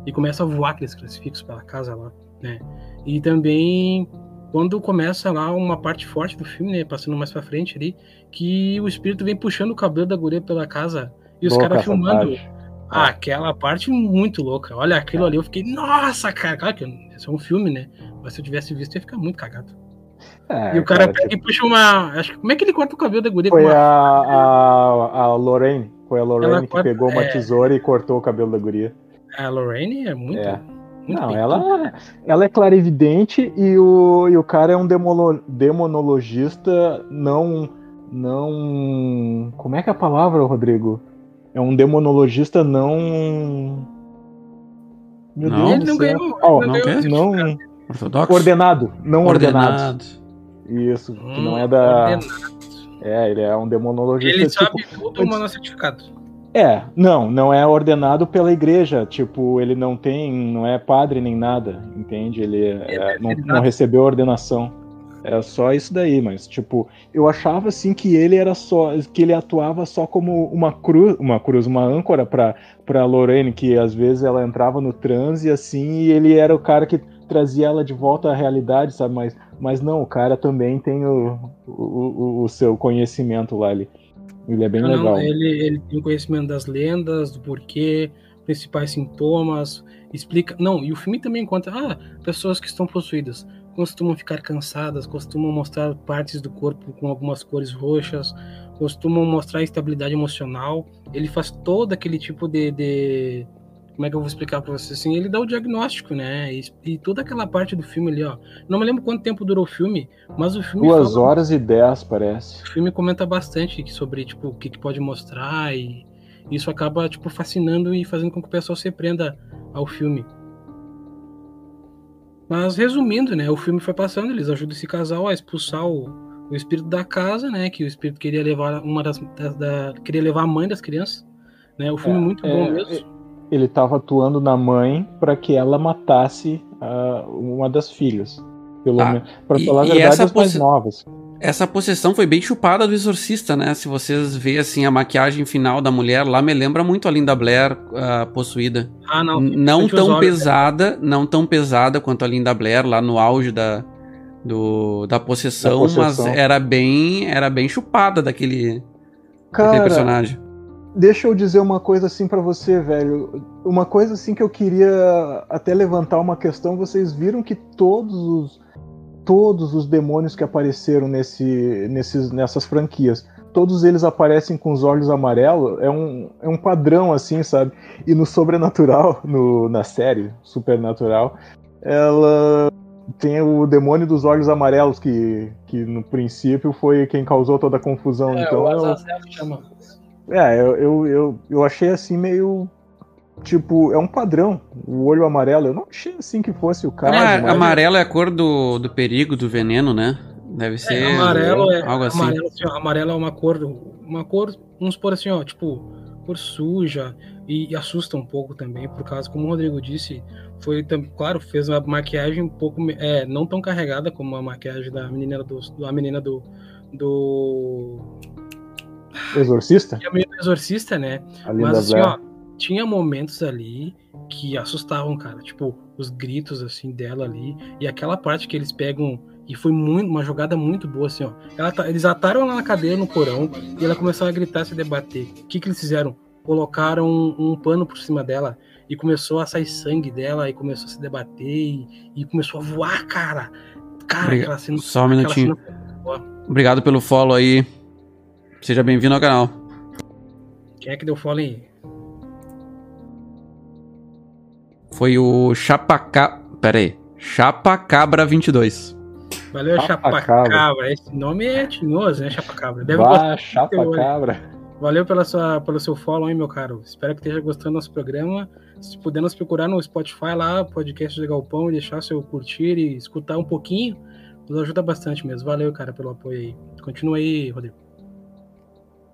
E começa a voar aqueles crucifixos pela casa lá, né? E também quando começa lá uma parte forte do filme, né, passando mais pra frente ali, que o espírito vem puxando o cabelo da guria pela casa e os caras filmando. parte. Ah, aquela parte muito louca. Olha aquilo ali, eu fiquei, nossa, cara, claro que é um filme, né? Mas se eu tivesse visto, eu ia ficar muito cagado. É, e o cara, pega tipo, e puxa uma. Acho que como é que ele corta o cabelo da guria Foi uma a, a, a Lorraine. Foi a Lorraine Ela que corta- pegou uma é. tesoura e cortou o cabelo da guria. A Lorraine é muito. É. muito Não, ela, ela é clarividente e o, e o cara é um demolo- demonologista não. não. Como é que é a palavra, Rodrigo? É um demonologista não. Meu Não? Deus Ele não céu. ganhou. Ó, ele não ganhou não. Ortodoxo? ordenado, não ordenado. Ordenado. Isso, que Hum, não é da. ordenado. É, ele é um demonologista. Ele tipo, sabe tudo, mas não é certificado. É, não, não é ordenado pela igreja. Tipo, ele não tem, não é padre nem nada, entende? Ele é, É, não, não recebeu ordenação. É só isso daí, mas tipo, eu achava assim que ele era só, que ele atuava só como uma cruz, uma cruz, uma âncora para para Lorraine, que às vezes ela entrava no transe assim e ele era o cara que trazia ela de volta à realidade, sabe? Mas, mas não, o cara também tem o, o, o, seu conhecimento lá ali. Ele é bem Não, legal. ele, ele tem conhecimento das lendas, do porquê, principais sintomas, explica. Não, e o filme também conta, ah, pessoas que estão possuídas costumam ficar cansadas, costumam mostrar partes do corpo com algumas cores roxas, costumam mostrar instabilidade emocional. Ele faz todo aquele tipo de, de- como é que eu vou explicar para você assim? Ele dá o diagnóstico, né? E, e toda aquela parte do filme ali, ó. Não me lembro quanto tempo durou o filme, mas o filme Duas fala- horas e dez, parece. o filme comenta bastante sobre tipo, o que, que pode mostrar e isso acaba tipo fascinando e fazendo com que o pessoal se prenda ao filme. Mas resumindo, né, o filme foi passando, eles ajudam esse casal a expulsar o, o espírito da casa, né, que o espírito queria levar uma das, da, da- queria levar a mãe das crianças, né? O filme É, é muito é, bom mesmo. Ele estava atuando na mãe para que ela matasse ah, uma das filhas. Pelo Ah, menos. Pra e- falar a verdade, essa as mais novas. Essa possessão foi bem chupada do exorcista, né? Se vocês verem assim a maquiagem final da mulher, lá me lembra muito a Linda Blair ah, possuída. Ah, não. N- não tão olhos, né? pesada, não tão pesada quanto a Linda Blair lá no auge da, do, da, possessão, Da possessão. mas era bem, era bem chupada daquele aquele Cara, personagem. Deixa eu dizer uma coisa assim pra você, velho. Uma coisa assim que eu queria até levantar uma questão. Vocês viram que todos os todos os demônios que apareceram nesse, nesses, nessas franquias, todos eles aparecem com os olhos amarelos. É um, é um padrão assim, sabe? E no sobrenatural, no, na série Supernatural, ela tem o demônio dos olhos amarelos que, que no princípio foi quem causou toda a confusão. É, então o eu- Azazel chama. É, eu, eu, eu, eu achei assim meio. Tipo, é um padrão. O olho amarelo. Eu não achei assim que fosse o caso. Ah, mas- amarelo é a cor do, do perigo, do veneno, né? Deve ser É, amarelo é algo assim. amarelo, assim, ó, amarelo é uma cor, uma cor, vamos supor assim, ó, tipo, cor suja e, e assusta um pouco também, por causa, como o Rodrigo disse, foi, claro, fez uma maquiagem um pouco, é, não tão carregada como a maquiagem da menina do, da menina do, do, Exorcista? menina do exorcista, né? A Linda Mas assim, ó, tinha momentos ali que assustavam, cara. Tipo, os gritos assim dela ali. E aquela parte que eles pegam. E foi muito, uma jogada muito boa, assim, ó. Ela tá- eles ataram ela na cadeira no porão e ela começou a gritar, se debater. O que, que eles fizeram? Colocaram um, um pano por cima dela e começou a sair sangue dela e começou a se debater e, e começou a voar, cara. Cara, Obriga- aquela cena. Só um aquela minutinho. cena. Obrigado pelo follow aí. Seja bem-vindo ao canal. Quem é que deu follow aí? Foi o Chapaca... Pera aí. Chapacabra 22. Valeu, Chapacabra. Chapacabra. Esse nome é tinhoso, né, Chapacabra? Deve gostar Vá, chapa conteúdo. cabra. Valeu pela sua, pelo seu follow, hein, meu caro. Espero que esteja gostando do nosso programa. Se puder nos procurar no Spotify lá, podcast de Galpão, e deixar seu curtir e escutar um pouquinho, nos ajuda bastante mesmo. Valeu, cara, pelo apoio aí. Continua aí, Rodrigo.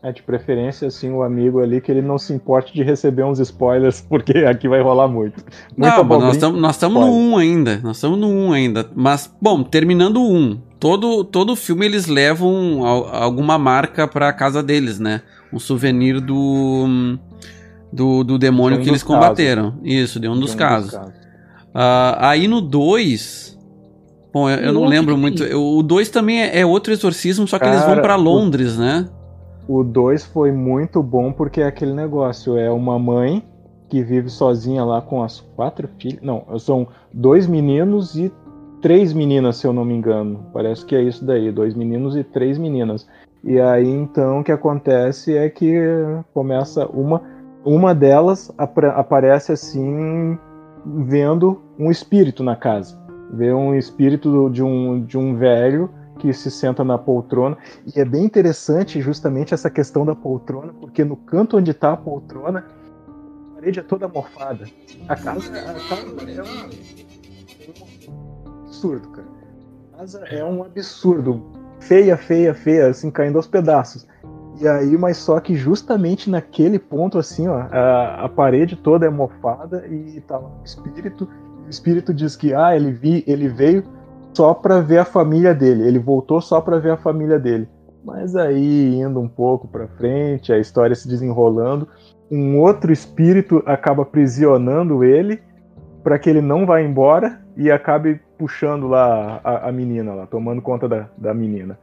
É de preferência, assim, o amigo ali que ele não se importe de receber uns spoilers, porque aqui vai rolar muito. Muita Não, nós estamos nós estamos no spoiler. 1 ainda. Nós estamos no 1 ainda. Mas, bom, terminando o 1. Todo, todo filme eles levam al- alguma marca pra casa deles, né? Um souvenir do. Do, do demônio De um que eles dos casos. combateram. Isso, de um dos De um casos. Ah, aí no 2. Bom, eu, eu não lembro muito. eu- O 2 também é, é outro exorcismo, só que eles vão Cara, pra o- Londres, né? O 2 foi muito bom porque é aquele negócio, é uma mãe que vive sozinha lá com as quatro filhas. Não, são dois meninos e três meninas, se eu não me engano. Parece que é isso daí, dois meninos e três meninas. E aí então o que acontece é que começa uma uma delas apra- aparece assim vendo um espírito na casa. Vê um espírito de um de um velho que se senta na poltrona e é bem interessante justamente essa questão da poltrona, porque no canto onde está a poltrona, a parede é toda mofada. A casa, a casa é um absurdo, cara. A casa é um absurdo. Feia, feia, feia, assim, caindo aos pedaços. E aí, mas só que justamente naquele ponto, assim, ó, a, a parede toda é mofada e tá lá o espírito. E o espírito diz que, ah, ele, vi, ele veio só para ver a família dele. Ele voltou só para ver a família dele. Mas aí, indo um pouco para frente, a história se desenrolando, um outro espírito acaba aprisionando ele para que ele não vá embora e acabe puxando lá a, a menina, lá, tomando conta da, da menina.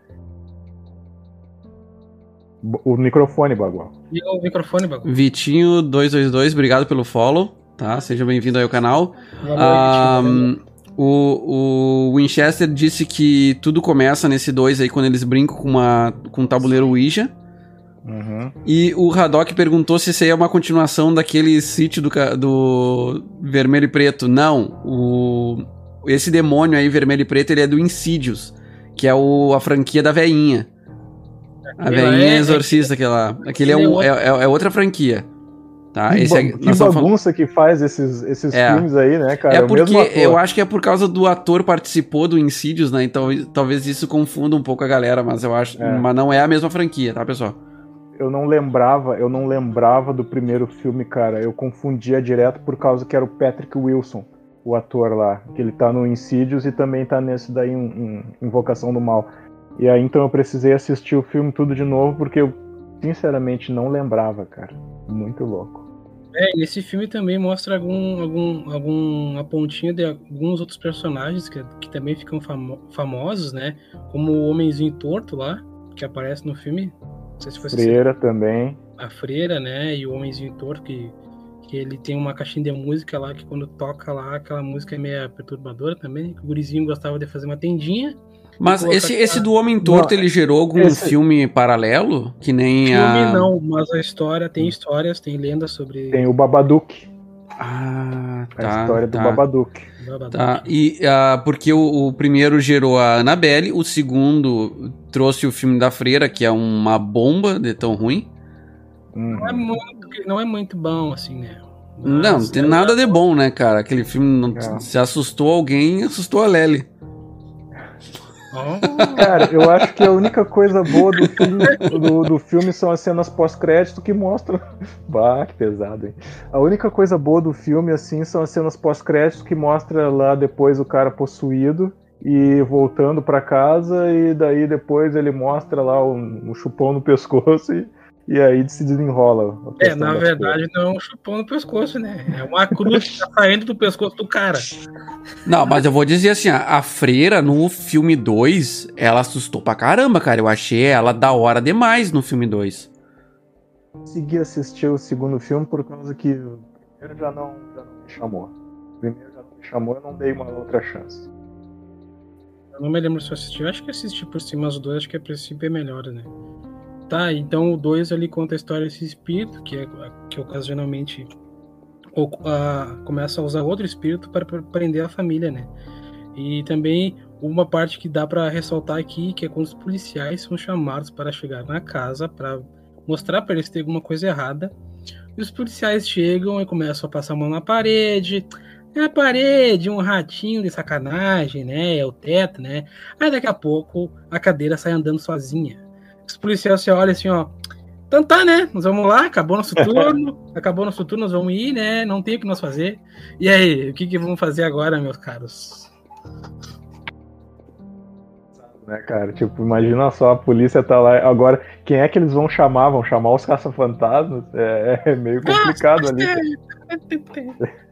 O microfone, Bagual. Liga o microfone, bagulho. Vitinho222, obrigado pelo follow, tá? Seja bem-vindo aí ao canal. Valeu, Ah, Vitinho. O, o Winchester disse que tudo começa nesse 2 aí quando eles brincam com, uma, com um tabuleiro Ouija. Uhum. E o Haddock perguntou se isso aí é uma continuação daquele sítio do, do Vermelho e Preto. Não, o, esse demônio aí, Vermelho e Preto, ele é do Insidious, que é o, a franquia da veinha. A veinha é- exorcista, aquela. Aquele é, aquele é um- é, é- é outra franquia. Tá? que é, que estamos falando- bagunça que faz esses, esses É. filmes aí, né, cara? é porque eu acho que é por causa do ator participou do Insidious, né? Então talvez isso confunda um pouco a galera, mas eu acho. É. Mas não é a mesma franquia, tá, pessoal? eu não lembrava, eu não lembrava do primeiro filme, cara. Eu confundia direto por causa que era o Patrick Wilson, o ator lá, que ele tá no Insidious e também tá nesse daí um, um Invocação do Mal. E aí então eu precisei assistir o filme tudo de novo porque eu sinceramente não lembrava, cara. Muito louco. É, nesse filme também mostra algum, algum, alguma pontinha de alguns outros personagens que, que também ficam famo- famosos, né? Como o Homenzinho Torto lá, que aparece no filme. Não sei se foi Freira também. a Freira, né? E o Homenzinho Torto, que, que ele tem uma caixinha de música lá, que quando toca lá, aquela música é meio perturbadora também. que O gurizinho gostava de fazer uma tendinha. Mas esse, aquela- esse do Homem Torto, Não, ele gerou algum esse- filme paralelo? Que nem Filme a. não, mas a história tem histórias, tem lendas sobre Tem o Babadook. Ah, A tá. história do tá. Babadook. Babadook. Tá, e ah, porque o, o primeiro gerou a Annabelle, o segundo trouxe o filme da Freira, que é uma bomba de tão ruim. Uhum. Não é muito, não é muito bom, assim, né? não, não Mas tem é- nada de bom, né, cara? Aquele filme não, Não. se assustou alguém, assustou a Lely. Ó, Cara, eu acho que a única coisa boa do filme, do, do filme são as cenas pós-crédito que mostram. Bah, que pesado, hein? A única coisa boa do filme, assim, são as cenas pós-crédito que mostra lá depois o cara possuído e voltando pra casa, e daí depois ele mostra lá um, um chupão no pescoço e, e aí se desenrola. É, na verdade não é um chupão no pescoço, né? É uma cruz que tá saindo do pescoço do cara. Não, mas eu vou dizer assim, a, Freira no filme 2, ela assustou pra caramba, cara. Eu achei ela da hora demais no filme 2. consegui assistir o segundo filme por causa que o primeiro já não, já não me chamou. O primeiro já não me chamou, eu não dei uma outra chance. Eu não me lembro se eu assisti. Eu acho que assisti por cima os dois, acho que a princípio é melhor, né? Tá, então o 2 ali conta a história desse espírito, que, é, que ocasionalmente ou, ah, começa a usar outro espírito para prender a família, né? E também uma parte que dá para ressaltar aqui, que é quando os policiais são chamados para chegar na casa para mostrar para eles tem alguma coisa errada. E os policiais chegam e começam a passar a mão na parede. É a parede, um ratinho de sacanagem, né? É o teto, né? Aí daqui a pouco a cadeira sai andando sozinha. Os policiais se olham assim, ó. Então tá, né? Nós vamos lá, acabou nosso turno, acabou nosso turno, nós vamos ir, né? Não tem o que nós fazer. E aí, o que, que vamos fazer agora, meus caros? Né, cara? Tipo, imagina só, a polícia tá lá. Agora, quem é que eles vão chamar? Vão chamar os caça-fantasmas? É, é meio complicado ali.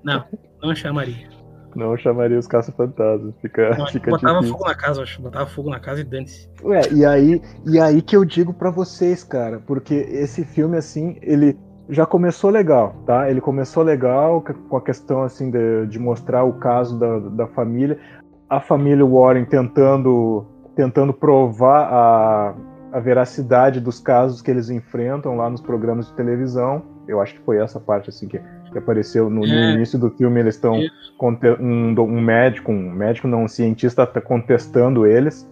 Não, não chamaria. Não chamaria os caça-fantasmas. Fica, Não, fica botava difícil. fogo na casa, eu acho. Botava fogo na casa e dane-se. Ué, e aí, e aí que eu digo pra vocês, cara, porque esse filme, assim, ele já começou legal, tá? Ele começou legal com a questão, assim, de, de mostrar o caso da, da família, a família Warren tentando, tentando provar a, a veracidade dos casos que eles enfrentam lá nos programas de televisão. Eu acho que foi essa parte, assim, que, que apareceu no, no É. início do filme, eles estão um, um médico, um médico não, um cientista tá contestando eles.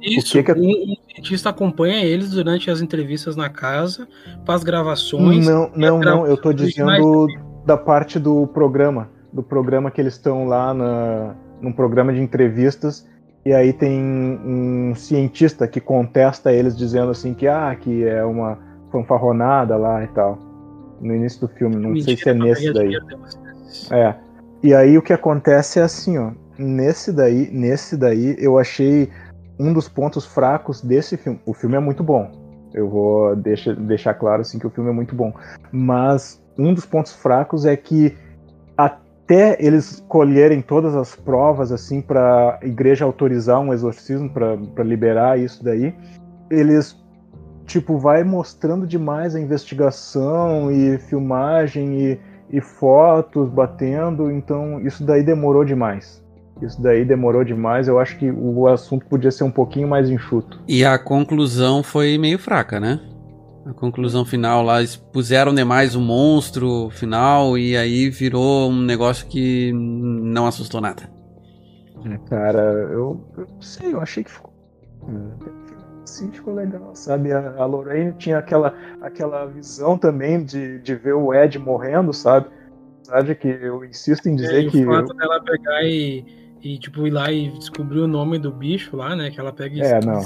Isso, que que é- um, um cientista acompanha eles durante as entrevistas na casa, faz gravações. Não, não, não, eu tô dizendo da parte do programa, do programa que eles estão lá na, num programa de entrevistas e aí tem um cientista que contesta eles dizendo assim que ah, que é uma fanfarronada lá e tal. No início do filme, não sei se é Mentira, nesse daí. É. E aí o que acontece é assim, ó. Nesse daí, nesse daí, eu achei um dos pontos fracos desse filme. O filme é muito bom. Eu vou deixa, deixar claro assim que o filme é muito bom. Mas um dos pontos fracos é que até eles colherem todas as provas assim para a igreja autorizar um exorcismo para liberar isso daí, eles tipo vai mostrando demais a investigação e filmagem e e fotos batendo, então isso daí demorou demais. Isso daí demorou demais. Eu acho que o assunto podia ser um pouquinho mais enxuto. E a conclusão foi meio fraca, né? A conclusão final lá, eles puseram demais o monstro final e aí virou um negócio que não assustou nada. Cara, eu, eu não sei, eu achei que ficou. Sim, ficou legal, sabe? A, a Lorraine tinha aquela, aquela visão também de, de ver o Ed morrendo, sabe? Sabe que eu insisto em É, dizer e que. o fato dela pegar e, e, tipo, ir lá e descobrir o nome do bicho lá, né? Que ela pega e É, não.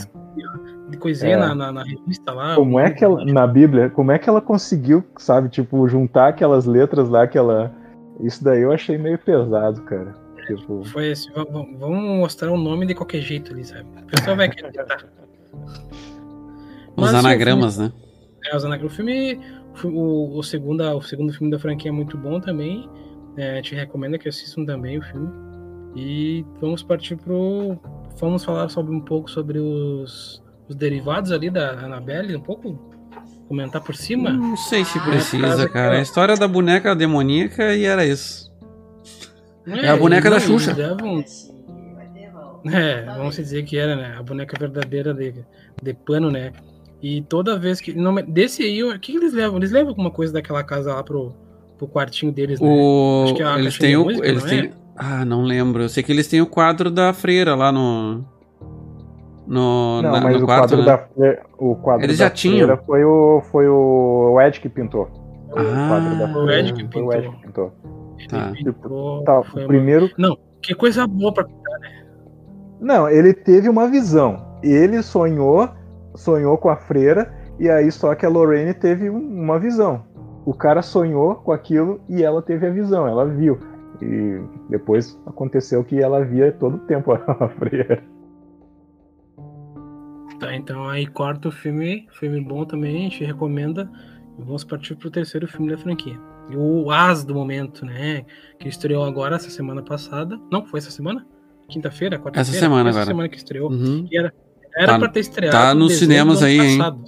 de coisinha É. na, na, na revista lá. Como é que ela, na Bíblia, como é que ela conseguiu, sabe, tipo, juntar aquelas letras lá que ela. Isso daí eu achei meio pesado, cara. Tipo, Foi assim, vamos mostrar o nome de qualquer jeito ali, sabe? A pessoa vai acreditar. Os Mas, anagramas, né? É, os anagramas. O filme, o, o, segunda, o segundo filme da franquia é muito bom também. É, te recomendo que assistam também o filme. E vamos partir pro. Vamos falar sobre um pouco sobre os, os derivados ali da Annabelle, um pouco comentar por cima? Não sei se Ah, precisa, casa cara. A história da boneca demoníaca e era isso. É a eles boneca da Xuxa. eles levam- É, vamos dizer que era, né? A boneca verdadeira de, de pano, né? E toda vez que. Não, desse aí, o que, que eles levam? Eles levam alguma coisa daquela casa lá pro, pro quartinho deles, né? O... Acho que é a Eles têm de o. música, Eles não têm... é? Ah, não lembro. Eu sei que eles têm o quadro da freira lá no. No, Não, na- mas no o quarto, quadro né? da Fre- o quadro Eles da já tinham. freira foi o foi o Ed que pintou. O Ah, quadro da o Ed freira que foi o Ed pintou. que pintou. Tá. Ele pintou, Tá, foi o uma- primeiro Não, que coisa boa pra. Não, ele teve uma visão. Ele sonhou, sonhou com a freira, e aí só que a Lorraine teve um- uma visão. O cara sonhou com aquilo e ela teve a visão, ela viu. E depois aconteceu que ela via todo o tempo a freira. Tá, então aí corta o filme, filme bom também, a gente recomenda. Vamos partir pro terceiro filme da franquia. O as do momento, né? Que estreou agora essa semana passada. Não, foi essa semana? Quinta-feira? Quarta-feira? Essa semana essa agora. semana que estreou. Uhum. Era Tá- pra ter estreado. tá nos cinemas aí, hein? passado.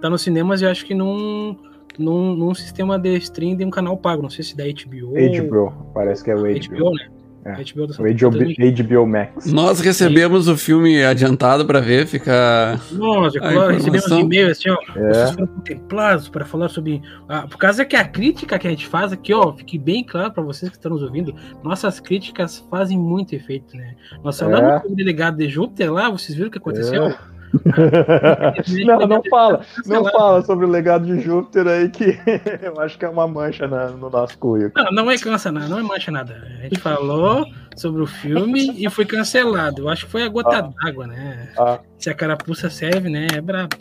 Tá nos cinemas e eu acho que num, num, num sistema de stream de um canal pago. Não sei se da HBO. HBO, parece que é o HBO. HBO, né? É. HBO Santa HBO. HBO Max. Nós recebemos o filme adiantado pra ver, fica. Nossa, A claro, recebemos e-mails assim, ó. É. Vocês foram contemplados para falar sobre. Ah, por causa que a crítica que a gente faz aqui, ó, fique bem claro para vocês que estão nos ouvindo, nossas críticas fazem muito efeito, né? Nós falamos É. com o delegado de Júpiter lá, vocês viram o que aconteceu? É. Não, não fala, não fala sobre o legado de Júpiter aí que eu acho que é uma mancha na- no nosso cuio. Não, não é cansa nada, não é mancha nada. A gente falou sobre o filme e foi cancelado. Eu acho que foi a gota Ah. d'água, né? Ah. Se a carapuça serve, né? É brabo.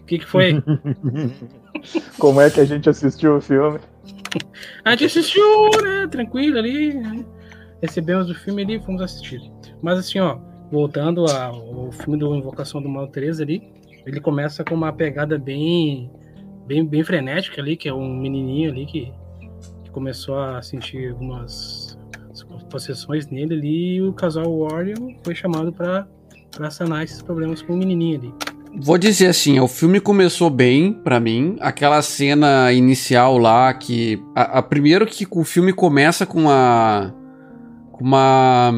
O que, que foi? Como é que a gente assistiu o filme? A gente assistiu, né? Tranquilo ali. né? Recebemos o filme ali e fomos assistir. Mas assim, ó, voltando ao filme do Invocação do Mal 13 ali, ele começa com uma pegada bem, bem, bem frenética ali, que é um menininho ali que, que começou a sentir algumas possessões nele ali e o casal Warrior foi chamado para para sanar esses problemas com o menininho ali. Vou dizer assim, o filme começou bem pra mim. Aquela cena inicial lá que. A, a- primeiro que o filme começa com uma. Com uma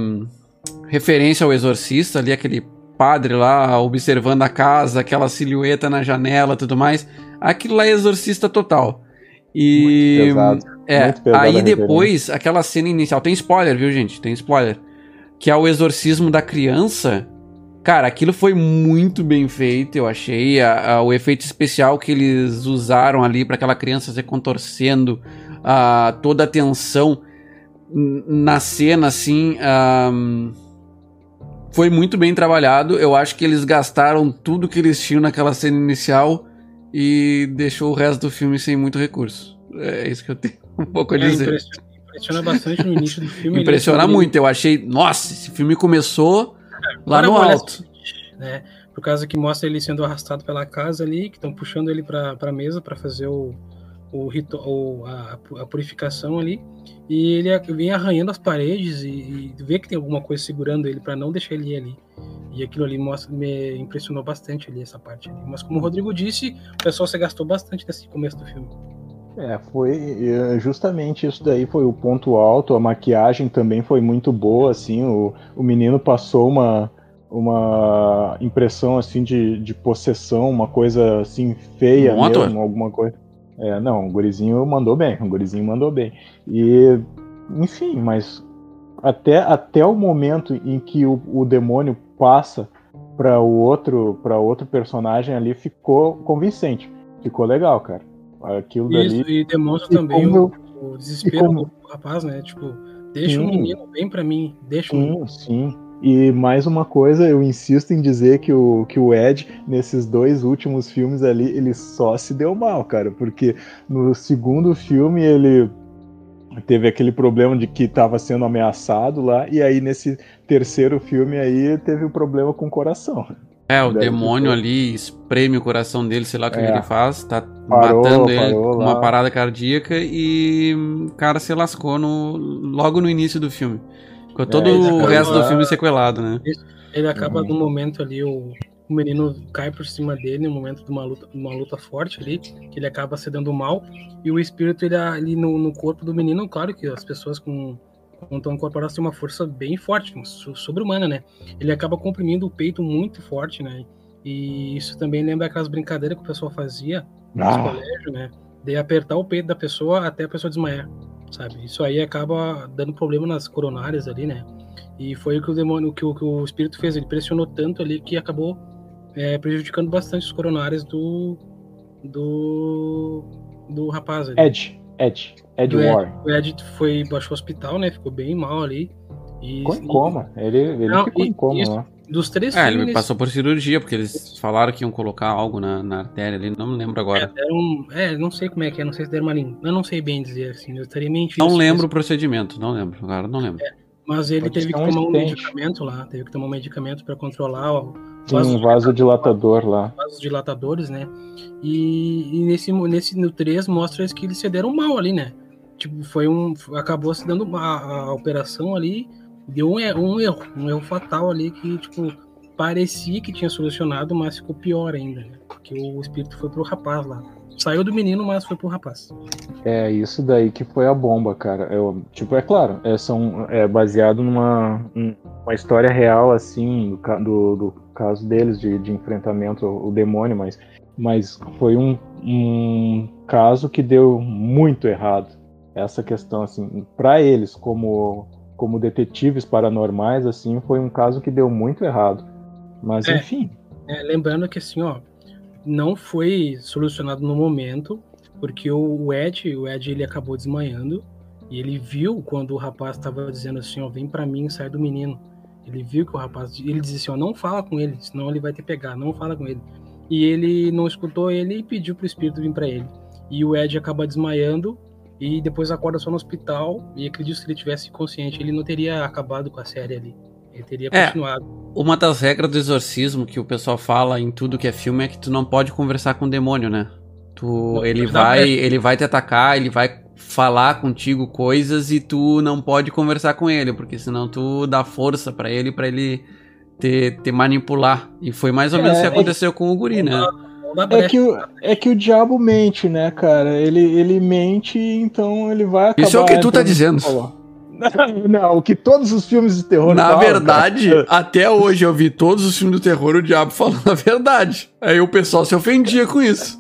referência ao exorcista ali, aquele padre lá observando a casa, aquela silhueta na janela e tudo mais. Aquilo lá é exorcista total. E. Muito pesado. É, Muito pesada a aí depois, aquela cena inicial. Tem spoiler, viu, gente? Tem spoiler. Que é o exorcismo da criança. Cara, aquilo foi muito bem feito, eu achei. A- a- o efeito especial que eles usaram ali para aquela criança se contorcendo, a toda a tensão na cena, assim. ahm, foi muito bem trabalhado. Eu acho que eles gastaram tudo que eles tinham naquela cena inicial e deixou o resto do filme sem muito recurso. É isso que eu tenho um pouco a É, dizer. impressiona, impressiona bastante no início do filme. ele- Impressiona ele- muito. Eu achei, nossa, esse filme começou lá Agora no alto. né? Por causa que mostra ele sendo arrastado pela casa ali, que estão puxando ele para a mesa para fazer o, o, rito, o a, a purificação ali. E ele vem arranhando as paredes e, e vê que tem alguma coisa segurando ele para não deixar ele ir ali. E aquilo ali mostra, me impressionou bastante ali, essa parte ali. Mas como o Rodrigo disse, o pessoal se gastou bastante nesse começo do filme. É, foi justamente isso daí foi o ponto alto. A maquiagem também foi muito boa, assim. O, o menino passou uma, uma impressão assim de, de possessão, uma coisa assim feia mesmo, alguma coisa. É, não, o gurizinho mandou bem, o gurizinho mandou bem. E, enfim, mas até, até o momento em que o, o demônio passa para o outro para outro personagem ali ficou convincente, ficou legal, cara. Aquilo dali Isso, e demonstra e também como o, o desespero como- do rapaz, né? Tipo, deixa o Sim. menino, vem para mim, deixa o menino. Sim, sim. E mais uma coisa, eu insisto em dizer que o, que o Ed, nesses dois últimos filmes ali, ele só se deu mal, cara, porque no segundo filme ele teve aquele problema de que estava sendo ameaçado lá, e aí nesse terceiro filme aí teve o problema com o coração. É, o Daí demônio ficou- ali espreme o coração dele, sei lá o que É. ele faz, tá Parou, matando ele com uma parada cardíaca e o cara se lascou no, logo no início do filme. Ficou todo É, o resto do filme sequelado, né? Ele acaba Uhum. no momento ali, o, o menino cai por cima dele, no momento de uma luta, uma luta forte ali, que ele acaba se dando mal, e o espírito ele ali no, no corpo do menino, claro que as pessoas com com tom corporal têm uma força bem forte, uma so- sobre-humana, né? Ele acaba comprimindo o peito muito forte, né? E isso também lembra aquelas brincadeiras que o pessoal fazia no Ah. colégio, né? De apertar o peito da pessoa até a pessoa desmaiar, sabe? Isso aí acaba dando problema nas coronárias ali, né? E foi o que o demônio, o que o, que o espírito fez. Ele pressionou tanto ali que acabou é, prejudicando bastante os coronários do do do rapaz ali. Ed, Ed, Ed Do Ed. War. O Ed foi baixou ao hospital, né? Ficou bem mal ali. E, Ficou em coma. Ele, ele Não, ficou e- em coma isso- lá. Dos três É, filmes ele passou por cirurgia, porque eles falaram que iam colocar algo na, na artéria ali, não me lembro agora. deram, é, não sei como é que é, não sei se deram uma língua. Eu não sei bem dizer assim, eu estaria mentindo. Não lembro o procedimento, não lembro, agora não lembro. Mas ele Pode teve que um tomar um medicamento lá, teve que tomar um medicamento para controlar o Tinha um vaso dilatador lá. vasos dilatadores, né? E, e nesse, nesse no 3 mostra que eles se deram mal ali, né? Tipo, foi um. Acabou se dando uma, a operação ali, deu um, um erro, um erro fatal ali que, tipo, parecia que tinha solucionado, mas ficou pior ainda, né? Porque o espírito foi pro rapaz lá. Saiu do menino, mas foi pro rapaz. É isso daí que foi a bomba, cara. Eu, tipo, é claro, é, são, é baseado numa um- uma história real, assim, do, do, caso deles de, de enfrentamento ao, ao demônio, mas, mas foi um, um caso que deu muito errado. Essa questão, assim, para eles, como, como detetives paranormais, assim, foi um caso que deu muito errado. Mas, É. enfim, É, lembrando que assim, ó, não foi solucionado no momento, porque o, Ed, o Ed ele acabou desmaiando e ele viu quando o rapaz estava dizendo assim, ó, vem pra mim, sai do menino. Ele viu que o rapaz, ele disse assim, ó, não fala com ele, senão ele vai te pegar, não fala com ele. E ele não escutou ele e pediu pro espírito vir pra ele. E o Ed acaba desmaiando e depois acorda só no hospital e acredito que se ele tivesse consciente, ele não teria acabado com a série ali. Ele teria É. continuado. Uma das regras do exorcismo que o pessoal fala em tudo que é filme é que tu não pode conversar com o demônio, né? Tu, Não, ele vai, ele vai te atacar, ele vai falar contigo coisas e tu não pode conversar com ele, porque senão tu dá força pra ele pra ele te, te manipular. E foi mais ou É, menos o que é- aconteceu com o guri, né? É que, o, é que o diabo mente, né, cara? Ele, ele mente, então ele vai acabar... Isso é o que tu tá dizendo. Não, o que todos os filmes de terror Na falam, verdade, cara. até hoje eu vi todos os filmes do terror o diabo falando a verdade. Aí o pessoal se ofendia com isso.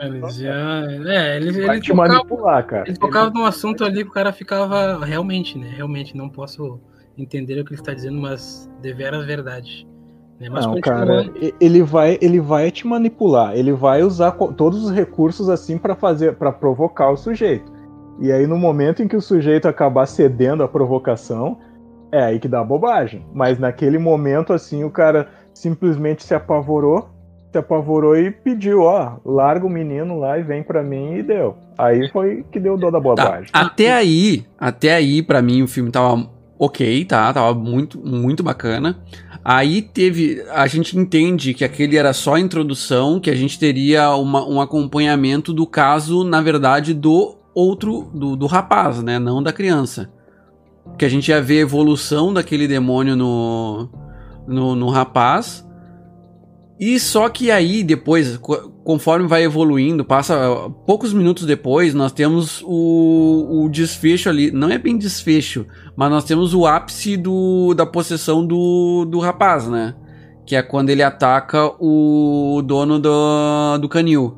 Eles já. É, eles, vai eles te tocavam, manipular, cara. eles tocavam num assunto ali que o cara ficava. Realmente, né? Realmente, não posso entender o que ele está dizendo, mas deveras verdade. Né? Mas Não, cara, ele vai, ele vai te manipular. Ele vai usar todos os recursos assim pra fazer, para provocar o sujeito. E aí no momento em que o sujeito acabar cedendo à provocação, é aí que dá bobagem. Mas naquele momento assim, o cara simplesmente se apavorou, se apavorou e pediu, ó, larga o menino lá e vem pra mim e deu. Aí foi que deu dor da Tá, bobagem. até aí, até aí, pra mim, o filme tava ok, tá? Tava muito, muito bacana. Aí teve. A gente entende que aquele era só a introdução, que a gente teria uma- um acompanhamento do caso, na verdade, do outro. Do, do rapaz, né? Não da criança. Que a gente ia ver a evolução daquele demônio no, no, no rapaz. E só que aí, depois, co- conforme vai evoluindo, passa poucos minutos depois, nós temos o, o desfecho ali. Não é bem desfecho, mas nós temos o ápice do, da possessão do, do rapaz, né? Que é quando ele ataca o dono do, do canil.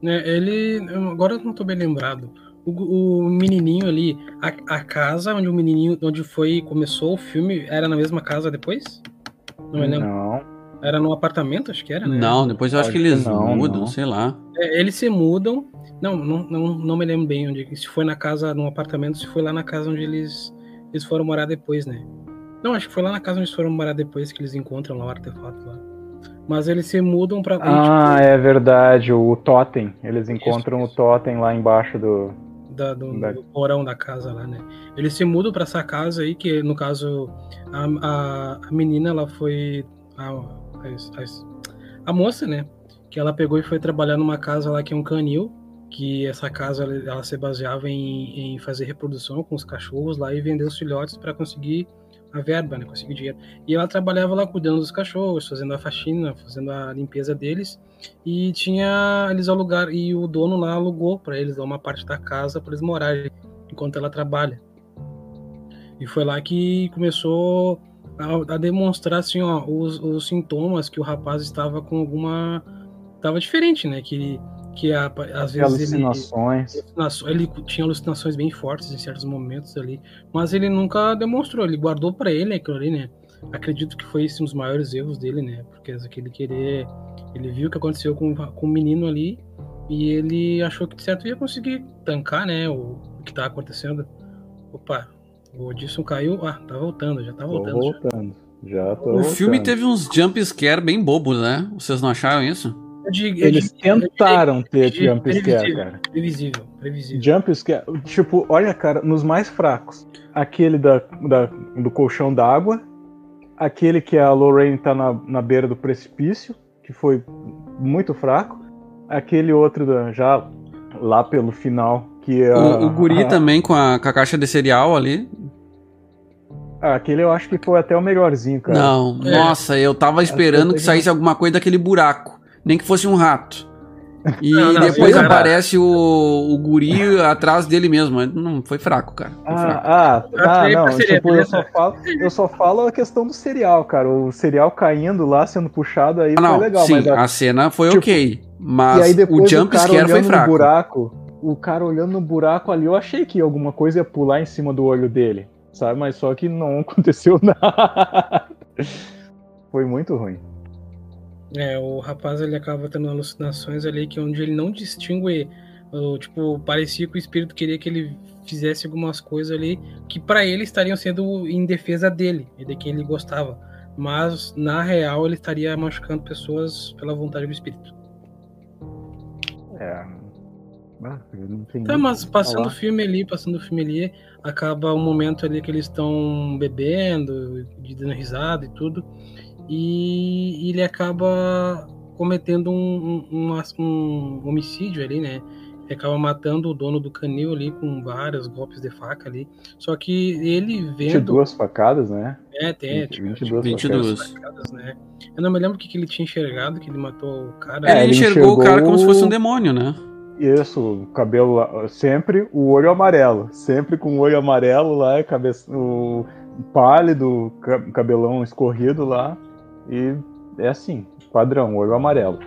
né, ele. Agora eu não tô bem lembrado. O, o menininho ali, a, a casa onde o menininho, onde foi, começou o filme, era na mesma casa depois? Não me lembro. Não. Era no apartamento, acho que era, né? Não, depois eu acho que Acho que eles não, mudam, não. sei lá. É, eles se mudam. Não, não, não, não me lembro bem onde. Se foi na casa, no apartamento, se foi lá na casa onde eles, eles foram morar depois, né? Não, acho que foi lá na casa onde eles foram morar depois que eles encontram lá o artefato lá. Mas eles se mudam pra. Ah, tipo, é verdade, o totem. Eles encontram isso. o totem lá embaixo do. da- do, da- do porão da casa lá, né? Eles se mudam pra essa casa aí, que no caso a, a, a menina ela foi. A, a, a- a moça, né? Que ela pegou e foi trabalhar numa casa lá que é um canil. que essa casa ela se baseava em, em fazer reprodução com os cachorros lá e vender os filhotes para conseguir a verba, né, conseguir dinheiro. E ela trabalhava lá cuidando dos cachorros, fazendo a faxina, fazendo a limpeza deles. E tinha eles alugar e o dono lá alugou para eles uma parte da casa para eles morarem enquanto ela trabalha. E foi lá que começou a, a demonstrar assim, ó, os, os, sintomas que o rapaz estava com alguma estava diferente, né? Que que a, às vezes alucinações. Ele, ele tinha alucinações bem fortes em certos momentos ali, mas ele nunca demonstrou, ele guardou para ele aquilo ali, né? Acredito que foi esse um dos maiores erros dele, né? Porque aquele querer, ele viu o que aconteceu com, com o menino ali e ele achou que de certo ia conseguir tancar, né? O, o que tá acontecendo. Opa, o Odisson caiu, ah, tá voltando, já tá voltando. Tô voltando. Já, já tô o voltando. filme teve uns jump scare bem bobos, né? Vocês não acharam isso? Eles tentaram ter jump scare, cara. Previsível, previsível. Jump scare. Tipo, olha, cara, nos mais fracos. Aquele da, da do colchão d'água. Aquele que a Lorraine tá na, na beira do precipício, que foi muito fraco. Aquele outro da, já lá pelo final, que é. O, o guri a... também com a, com a caixa de cereal ali. Ah, aquele eu acho que foi até o melhorzinho, cara. Não, é. nossa, eu tava esperando que saísse alguma coisa daquele buraco nem que fosse um rato. E não, não, depois sim, aparece o, o guri atrás dele mesmo. Não, foi fraco, cara. Foi ah, fraco. ah, ah, não. Tipo, eu, só falo, eu só falo a questão do cereal, cara. O cereal caindo lá, sendo puxado aí ah, não, foi legal. Sim, mas a, a cena foi tipo, ok. Mas o jump scare foi fraco. Buraco, o cara olhando no buraco ali, eu achei que alguma coisa ia pular em cima do olho dele. Sabe? Mas só que não aconteceu nada. foi muito ruim. É, o rapaz ele acaba tendo alucinações ali que onde ele não distingue, tipo, parecia que o espírito queria que ele fizesse algumas coisas ali que para ele estariam sendo em defesa dele e de quem ele gostava, mas na real ele estaria machucando pessoas pela vontade do espírito. É. Ah, tá, mas passando o filme ali, passando o filme ali, acaba um momento ali que eles estão bebendo, dando risada e tudo e ele acaba cometendo um, um, um, homicídio ali, né? Ele acaba matando o dono do canil ali com vários golpes de faca ali. Só que ele vendo. 22 facadas, né? É, tem. 20, tipo, 22, 22. facadas, né? Eu não me lembro o que, que ele tinha enxergado, que ele matou o cara. É, ele, enxergou, enxergou o cara como se fosse um demônio, né? Isso, cabelo sempre o olho amarelo, sempre com o olho amarelo lá, cabeça, o pálido, cabelão escorrido lá. E é assim, padrão, olho amarelo.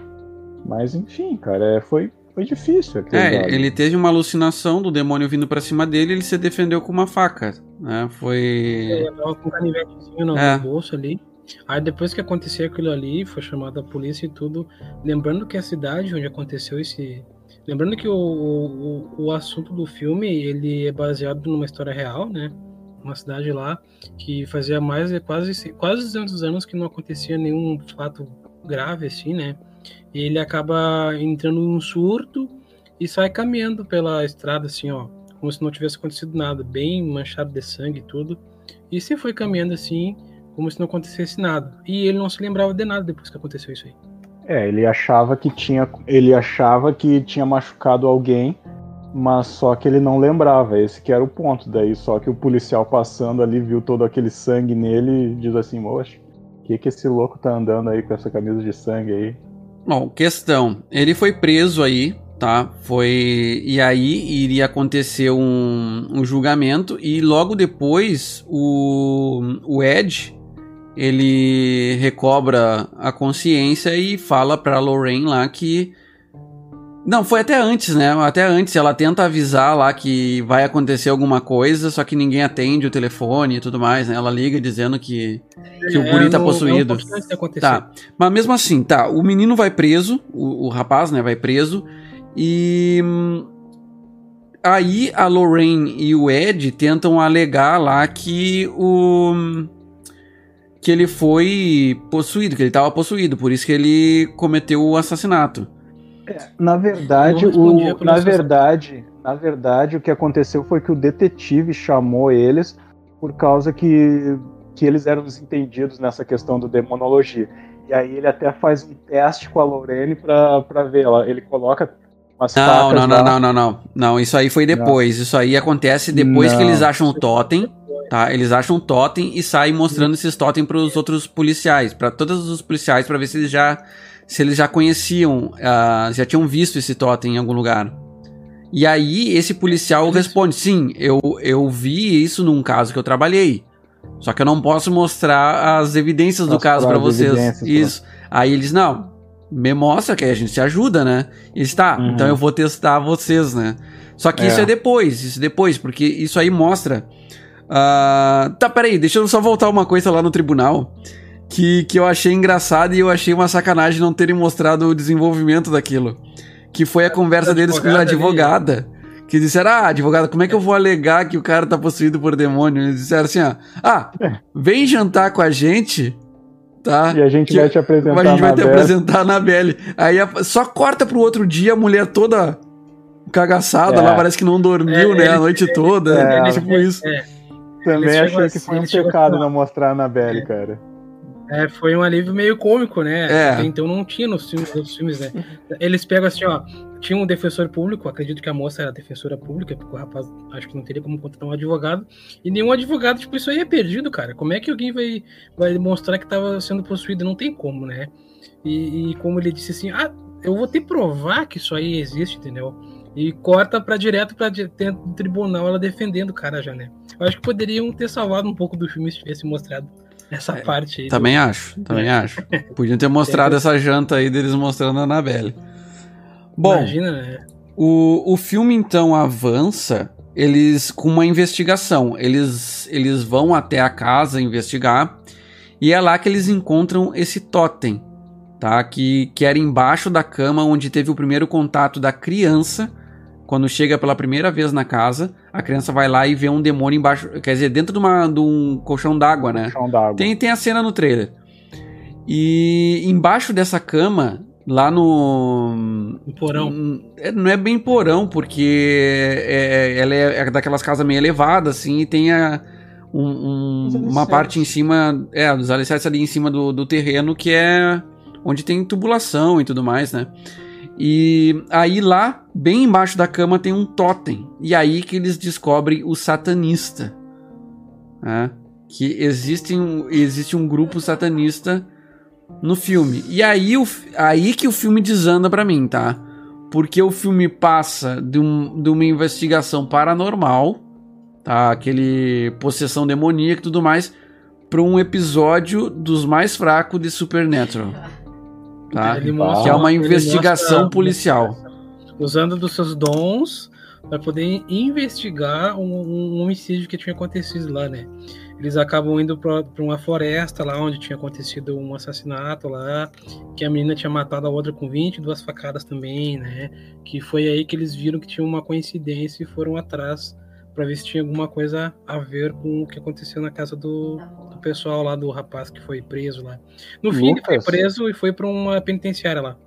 Mas enfim, cara, é, foi, foi difícil. É, ele teve uma alucinação do demônio vindo para cima dele ele se defendeu com uma faca. Né? Foi. Ele tava com um canivetezinho no é. bolso ali. Aí depois que aconteceu aquilo ali, foi chamada a polícia e tudo. Lembrando que a cidade onde aconteceu esse. Lembrando que o, o, o assunto do filme ele é baseado numa história real, né? uma cidade lá que fazia mais de quase quase 200 anos que não acontecia nenhum fato grave assim, né? E ele acaba entrando num surto e sai caminhando pela estrada assim, ó, como se não tivesse acontecido nada, bem manchado de sangue e tudo. E se foi caminhando assim, como se não acontecesse nada. E ele não se lembrava de nada depois que aconteceu isso aí. É, ele achava que tinha, ele achava que tinha machucado alguém mas só que ele não lembrava, esse que era o ponto. Daí só que o policial passando ali viu todo aquele sangue nele e diz assim, moxa, o que, que esse louco tá andando aí com essa camisa de sangue aí? Bom, questão, ele foi preso aí, tá? Foi. E aí iria acontecer um, um julgamento, e logo depois o, o Ed ele recobra a consciência e fala pra Lorraine lá que não, foi até antes, né? Até antes. Ela tenta avisar lá que vai acontecer alguma coisa, só que ninguém atende o telefone e tudo mais, né? Ela liga dizendo que, que é, o guri tá não, possuído. Não tá. Mas mesmo assim, tá. O menino vai preso, o, o rapaz, né? Vai preso. E. Aí a Lorraine e o Ed tentam alegar lá que o. Que ele foi possuído, que ele estava possuído, por isso que ele cometeu o assassinato. É, na verdade, o, na verdade, na verdade, o que aconteceu foi que o detetive chamou eles por causa que, que eles eram desentendidos nessa questão do demonologia. E aí ele até faz um teste com a Lorene para ver. Ela, ele coloca Umas Não, facas não, não, lá. não, não, não. Não, isso aí foi depois. Isso aí acontece depois que Não. eles acham o totem, tá? Eles acham o totem e saem mostrando esses totem pros outros policiais, pra todos os policiais, pra ver se eles já se eles já conheciam, ah, já tinham visto esse totem em algum lugar. E aí esse policial responde: "Sim, eu eu vi isso num caso que eu trabalhei. Só que eu não posso mostrar as evidências do caso pra as vocês." pra- Isso. Aí eles: "Não, me mostra que a gente se ajuda, né?" E eles, tá, Uhum. então eu vou testar vocês, né? Só que É. isso é depois, isso é depois, porque isso aí mostra. Ah, tá, peraí, deixa eu só voltar uma coisa lá no tribunal. Que, que eu achei engraçado e eu achei uma sacanagem não terem mostrado o desenvolvimento daquilo. Que foi a conversa deles com a advogada ali. Que disseram, ah, advogada, como é que eu vou alegar que o cara tá possuído por demônio? Eles disseram assim, ó, ah, vem jantar com a gente, tá? E a gente Que- vai te apresentar a gente vai na te Bela. apresentar na Belle. Aí a- só corta pro outro dia a mulher toda cagaçada É. lá, parece que não dormiu, É, né, a ele- noite toda. É. tipo isso. É, Também achei que foi assim, um eles chegam pecado assim, não mostrar a Annabelle, cara. é, foi um alívio meio cômico, né? É. Então não tinha nos filmes, nos filmes, né? Eles pegam assim, ó. Tinha um defensor público, acredito que a moça era defensora pública, porque o rapaz acho que não teria como contratar um advogado. E nenhum advogado, tipo, isso aí é perdido, cara. Como é que alguém vai, vai demonstrar que estava sendo possuído? Não tem como, né? E, e como ele disse assim, ah, eu vou ter que provar que isso aí existe, entendeu? E corta pra direto di- dentro do tribunal ela defendendo o cara já, né? Eu acho que poderiam ter salvado um pouco do filme se tivesse mostrado essa É, parte aí. do- Também acho, também É. acho. Podiam ter mostrado essa janta aí deles mostrando a Annabelle. Bom, Imagina, né? o, o filme então avança, eles com uma investigação. Eles, eles vão até a casa investigar e é lá que eles encontram esse totem, tá? Que, que era embaixo da cama onde teve o primeiro contato da criança. Quando chega pela primeira vez na casa, a criança vai lá e vê um demônio embaixo, quer dizer, dentro de, uma, de um colchão d'água, né? Chão d'água. Tem, tem a cena no trailer. E embaixo dessa cama, lá no. No porão. É, Não é bem porão, porque é, ela é, é daquelas casas meio elevadas, assim, e tem a, um- um- uma parte em cima. É, dos alicerces ali em cima do, do terreno, que é onde tem tubulação e tudo mais, né? E aí lá, bem embaixo da cama, tem um totem. E aí que eles descobrem o satanista. né? Que existe um, existe um grupo satanista no filme. E aí, o, aí que o filme desanda pra mim, tá? Porque o filme passa de, um, de uma investigação paranormal, tá? Aquele possessão demoníaca e tudo mais, pra um episódio dos mais fracos de Supernatural. Tá? Ele que é uma investigação mostra- policial. Usando dos seus dons para poder investigar um, um homicídio que tinha acontecido lá, né? Eles acabam indo para uma floresta lá onde tinha acontecido um assassinato lá, que a menina tinha matado a outra com 22 facadas também, né? Que foi aí que eles viram que tinha uma coincidência e foram atrás para ver se tinha alguma coisa a ver com o que aconteceu na casa do, do pessoal lá, do rapaz que foi preso lá. No fim, ele foi Lucas? preso e foi para uma penitenciária lá.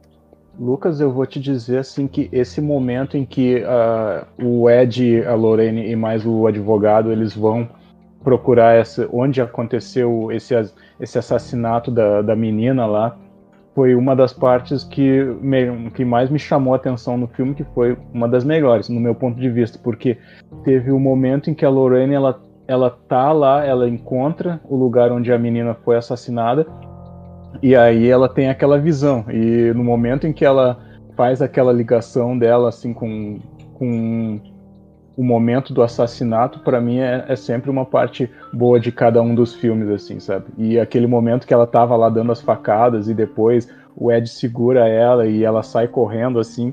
Lucas, eu vou te dizer assim que esse momento em que ah, o Ed, a Lorraine e mais o advogado eles vão procurar essa, onde aconteceu esse, esse assassinato da, da menina lá foi uma das partes que, me- que mais me chamou a atenção no filme, que foi uma das melhores, no meu ponto de vista, porque teve o momento em que a Lorraine ela, ela tá lá, ela encontra o lugar onde a menina foi assassinada e aí ela tem aquela visão. E no momento em que ela faz aquela ligação dela assim com, com o momento do assassinato, pra mim é, é sempre uma parte boa de cada um dos filmes, assim, sabe? E aquele momento que ela tava lá dando as facadas e depois o Ed segura ela e ela sai correndo, assim,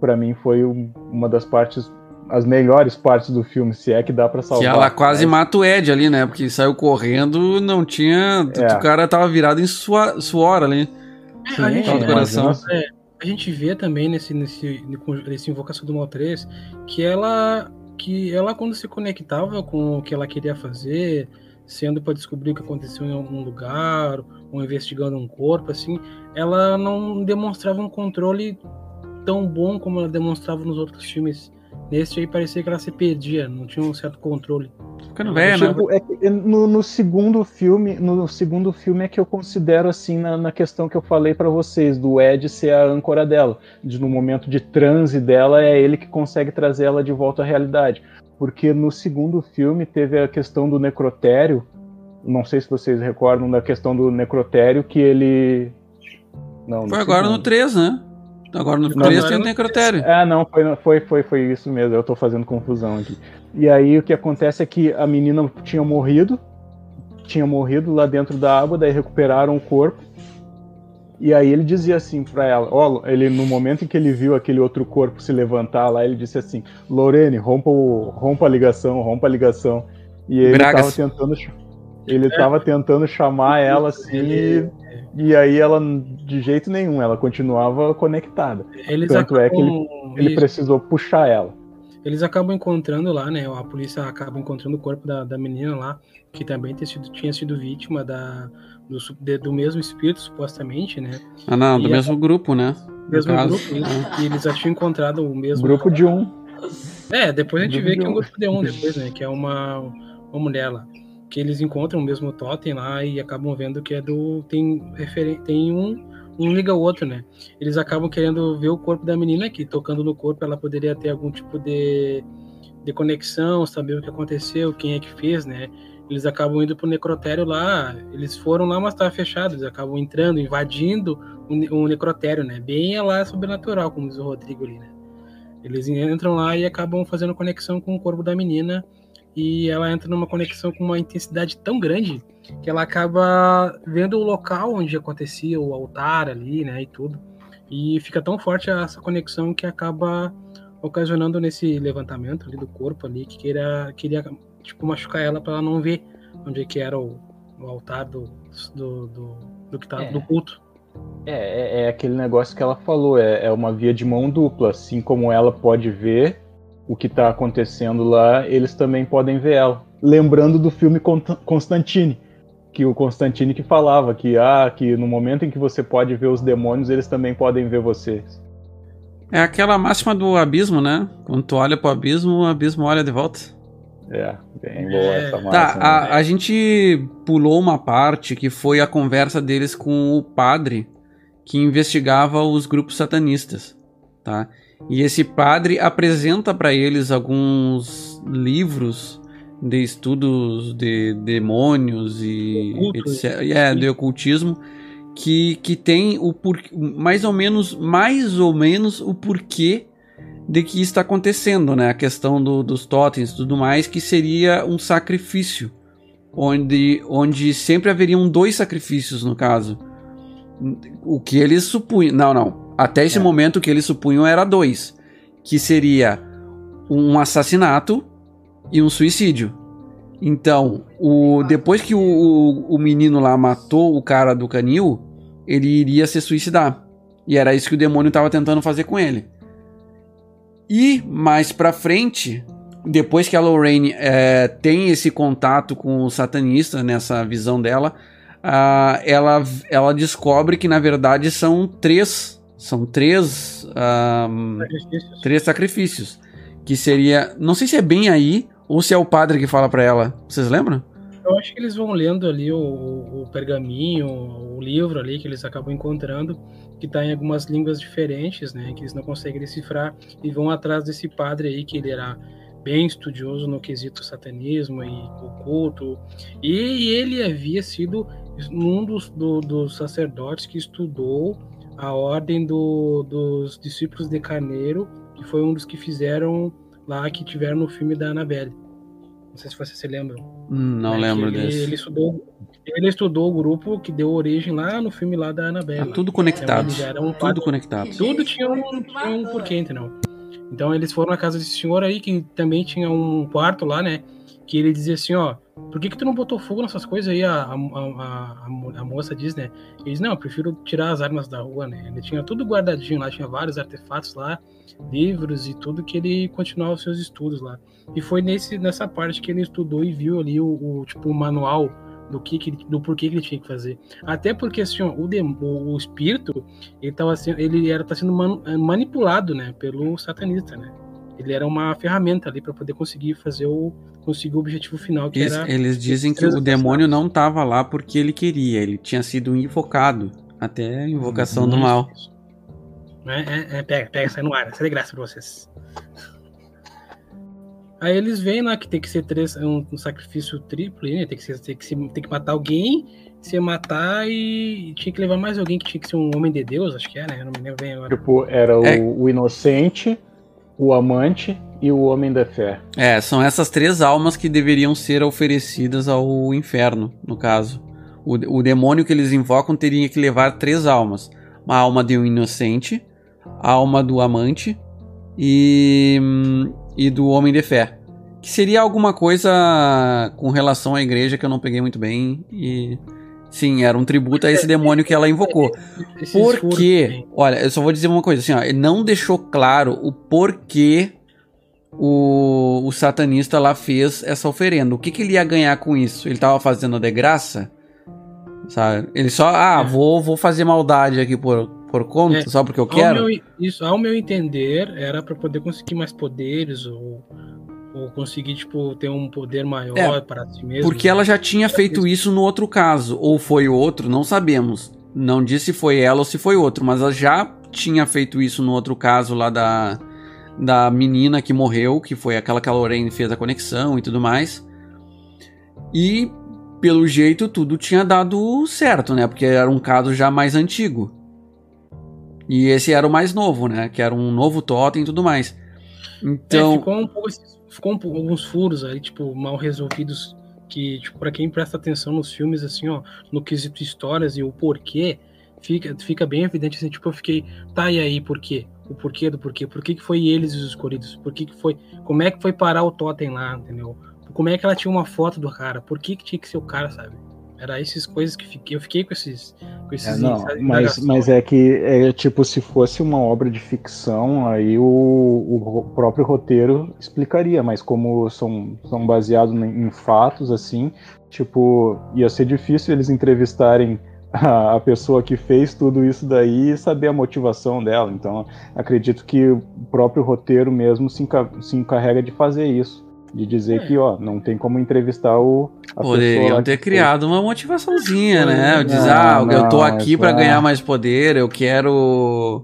pra mim foi um- uma das partes, as melhores partes do filme, se é que dá pra salvar. Que ela quase Mas- mata o Ed ali, né? Porque saiu correndo, não tinha. É. O cara tava virado em sua, suor ali. É, a, gente, do é, coração. é, a gente vê também nesse, nesse, nesse Invocação do Mal 3 que ela, que ela, quando se conectava com o que ela queria fazer, sendo para descobrir o que aconteceu em algum lugar, ou investigando um corpo, assim, ela não demonstrava um controle tão bom como ela demonstrava nos outros filmes. Nesse aí parecia que ela se perdia, não tinha um certo controle. Ficando velha, né? Tipo, é no, no segundo filme, no segundo filme é que eu considero assim na, na questão que eu falei pra vocês do Ed ser a âncora dela, de no momento de transe dela é ele que consegue trazer ela de volta à realidade, porque no segundo filme teve a questão do necrotério, não sei se vocês recordam da questão do necrotério que ele não, no Foi agora no segundo. 3, né? Agora no Não, 3 não, tem o no necrotério. Ah, não, foi, foi, foi, foi isso mesmo. Eu tô fazendo confusão aqui. E aí o que acontece é que a menina tinha morrido, tinha morrido lá dentro da água, daí recuperaram o corpo. E aí ele dizia assim pra ela, ó, ele no momento em que ele viu aquele outro corpo se levantar lá, ele disse assim: "Lorene, rompa o, rompa a ligação, rompa a ligação". E ele Bragas. tava tentando ele tava tentando chamar ela assim, e, e aí ela de jeito nenhum, ela continuava conectada. Eles Tanto é que acabam, Ele isso, precisou puxar ela. eles acabam encontrando lá, né? A polícia acaba encontrando o corpo da, da menina lá, que também ter sido, tinha sido vítima da, do, de- do mesmo espírito, supostamente, né? Ah, não, do E mesmo grupo, né? Mesmo caso, grupo, isso. E eles já tinham encontrado o mesmo. Grupo de um. É, depois a gente Grupo vê que é um um. grupo de um depois, né? Que é uma, uma mulher lá. Que eles encontram o mesmo totem lá e acabam vendo que é do. Tem, tem um. Um liga o outro, né? Eles acabam querendo ver o corpo da menina que tocando no corpo ela poderia ter algum tipo de, de conexão, saber o que aconteceu, quem é que fez, né? Eles acabam indo pro necrotério lá, eles foram lá, mas tava fechado, eles acabam entrando, invadindo o, o necrotério, né? Bem é lá sobrenatural, como diz o Rodrigo ali, né? Eles entram lá e acabam fazendo conexão com o corpo da menina e ela entra numa conexão com uma intensidade tão grande que ela acaba vendo o local onde acontecia o altar ali, né, e tudo. E fica tão forte essa conexão que acaba ocasionando nesse levantamento ali do corpo ali que queira, queria tipo machucar ela para ela não ver onde é que era o, o altar do, do, do, do que tá É. do culto. É, é, é aquele negócio que ela falou, é, é uma via de mão dupla. Assim como ela pode ver o que tá acontecendo lá, eles também podem ver ela. Lembrando do filme Con- Constantine, que o Constantine que falava que, ah, que no momento em que você pode ver os demônios, eles também podem ver você. É aquela máxima do abismo, né? Quando tu olha pro abismo, o abismo olha de volta. É, bem boa É. essa máxima. Tá, a, a gente pulou uma parte que foi a conversa deles com o padre que investigava os grupos satanistas, tá? E esse padre apresenta para eles alguns livros de estudos de demônios e Oculto, etc. É, de ocultismo que, que tem o por, mais ou menos mais ou menos o porquê de que está acontecendo, né? A questão do- dos totens e tudo mais, que seria um sacrifício, onde, onde sempre haveriam dois sacrifícios no caso. O que eles supunham. Não, não. Até esse É. momento que eles supunham era dois. Que seria um assassinato e um suicídio. Então, o, depois que o, o, o menino lá matou o cara do canil, ele iria se suicidar. E era isso que o demônio estava tentando fazer com ele. E mais pra frente, depois que a Lorraine é, tem esse contato com o satanista, nessa visão dela, ah, ela, ela descobre que na verdade são três. São três. ah, Sacrifícios. três sacrifícios. Que seria. Não sei se é bem aí ou se é o padre que fala pra ela. Vocês lembram? Eu acho que eles vão lendo ali o, o- pergaminho, o livro ali que eles acabam encontrando, que tá em algumas línguas diferentes, né? Que eles não conseguem decifrar e vão atrás desse padre aí que ele era bem estudioso no quesito satanismo e oculto. E ele havia sido um dos, do- dos sacerdotes que estudou a ordem do- dos discípulos de Carneiro, que foi um dos que fizeram lá, que tiveram no filme da Annabelle. Não sei se vocês se lembram. Hum, não né, lembro ele, desse. Ele estudou, ele estudou o grupo que deu origem lá no filme lá da Annabelle. Tá tudo conectado. Então, um Tudo conectado. tudo tinha um, tinha um porquê, entendeu? Então eles foram na casa desse senhor aí, que também tinha um quarto lá, né? Que ele dizia assim, ó, por que que tu não botou fogo nessas coisas aí? A, a, a, a mo- a moça diz, né? Ele diz, não, eu prefiro tirar as armas da rua, né? Ele tinha tudo guardadinho lá, tinha vários artefatos lá, livros e tudo que ele continuava os seus estudos lá. E foi nesse, nessa parte que ele estudou e viu ali o, o, tipo, o manual do que, que do porquê que ele tinha que fazer. Até porque assim, ó, o, dem- o, espírito, ele tava sendo, ele era tá sendo man- manipulado, né, pelo satanista, né? Ele era uma ferramenta ali para poder conseguir fazer o conseguir o objetivo final que Eles, era eles dizem que o demônio não tava lá porque ele queria, ele tinha sido invocado. Até a invocação do mal. É, é, é, pega, pega, sai no ar, sai de graça pra vocês. Aí eles veem lá que tem que ser três, um, um sacrifício triplo, né? Tem que, ser, tem, que ser, tem que matar alguém, se matar e tinha que levar mais alguém que tinha que ser um homem de Deus, acho que é, né? Eu não me lembro bem agora. Tipo, era o, É. o inocente, o amante e o homem da fé. É, são essas três almas que deveriam ser oferecidas ao inferno, no caso. O, o demônio que eles invocam teria que levar três almas: uma alma de um inocente, a alma do amante e, hum, e do homem de fé. Que seria alguma coisa com relação à igreja que eu não peguei muito bem. E sim, era um tributo a esse demônio que ela invocou. Esses Por furos quê? também. Olha, eu só vou dizer uma coisa assim, ó, ele não deixou claro o porquê o, o satanista lá fez essa oferenda. O que, que ele ia ganhar com isso? Ele tava fazendo de graça? Sabe? Ele só, ah, É. vou, vou fazer maldade aqui por, por conta, É. só porque eu Ao quero. meu, isso, ao meu entender, era para poder conseguir mais poderes ou, ou conseguir tipo ter um poder maior É, para si mesmo. Porque ela já tinha feito isso no outro caso, ou foi outro, não sabemos. Não disse se foi ela ou se foi outro, mas ela já tinha feito isso no outro caso lá da, da menina que morreu, que foi aquela que a Lorraine fez a conexão e tudo mais. E pelo jeito tudo tinha dado certo, né? Porque era um caso já mais antigo. E esse era o mais novo, né? Que era um novo totem e tudo mais. Então, É, ficou um pouco ficou um, pouco- alguns furos aí tipo mal resolvidos que tipo para quem presta atenção nos filmes assim ó no quesito histórias e o porquê fica fica bem evidente assim tipo eu fiquei tá e aí por quê o porquê do porquê. Por que, que foi eles os escolhidos? Por que, que foi como é que foi parar o totem lá entendeu? Como é que ela tinha uma foto do cara? Por que, que tinha que ser o cara sabe? Era essas coisas que fiquei eu fiquei com esses com esses É, não, mas, mas é que é tipo se fosse uma obra de ficção, aí o, o próprio roteiro explicaria, mas como são, são baseados em, em fatos, assim, tipo, ia ser difícil eles entrevistarem a, a pessoa que fez tudo isso daí e saber a motivação dela. Então, acredito que o próprio roteiro mesmo se, enca- se encarrega de fazer isso. De dizer É. que, ó, não tem como entrevistar o. Poderiam ter que criado uma motivaçãozinha, né? Não, Diz, ah, eu tô não, aqui pra exato. ganhar mais poder, eu quero.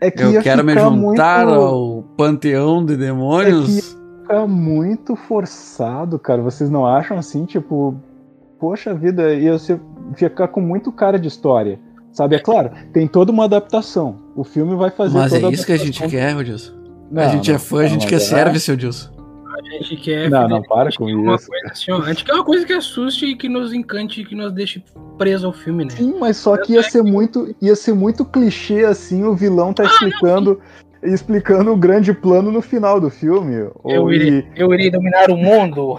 É que Eu quero me juntar muito- ao panteão de demônios. fica muito forçado, cara. Vocês não acham assim, tipo, poxa vida, ia ser, ficar com muito cara de história. Sabe, é claro, tem toda uma adaptação. O filme vai fazer Mas é isso que a gente adaptação. quer, Rodilson. Não, a gente não, é fã, a não, gente mas quer é- service, Rodilson. A gente quer. Não, não, para a gente com quer uma isso. coisa assim, a gente quer uma coisa que assuste e que nos encante e que nos deixe preso ao filme, né? Sim, mas só que ia ser muito, ia ser muito clichê assim, o vilão Ah, tá explicando explicando o grande plano no final do filme. Eu Ou irei, e, eu irei dominar o mundo.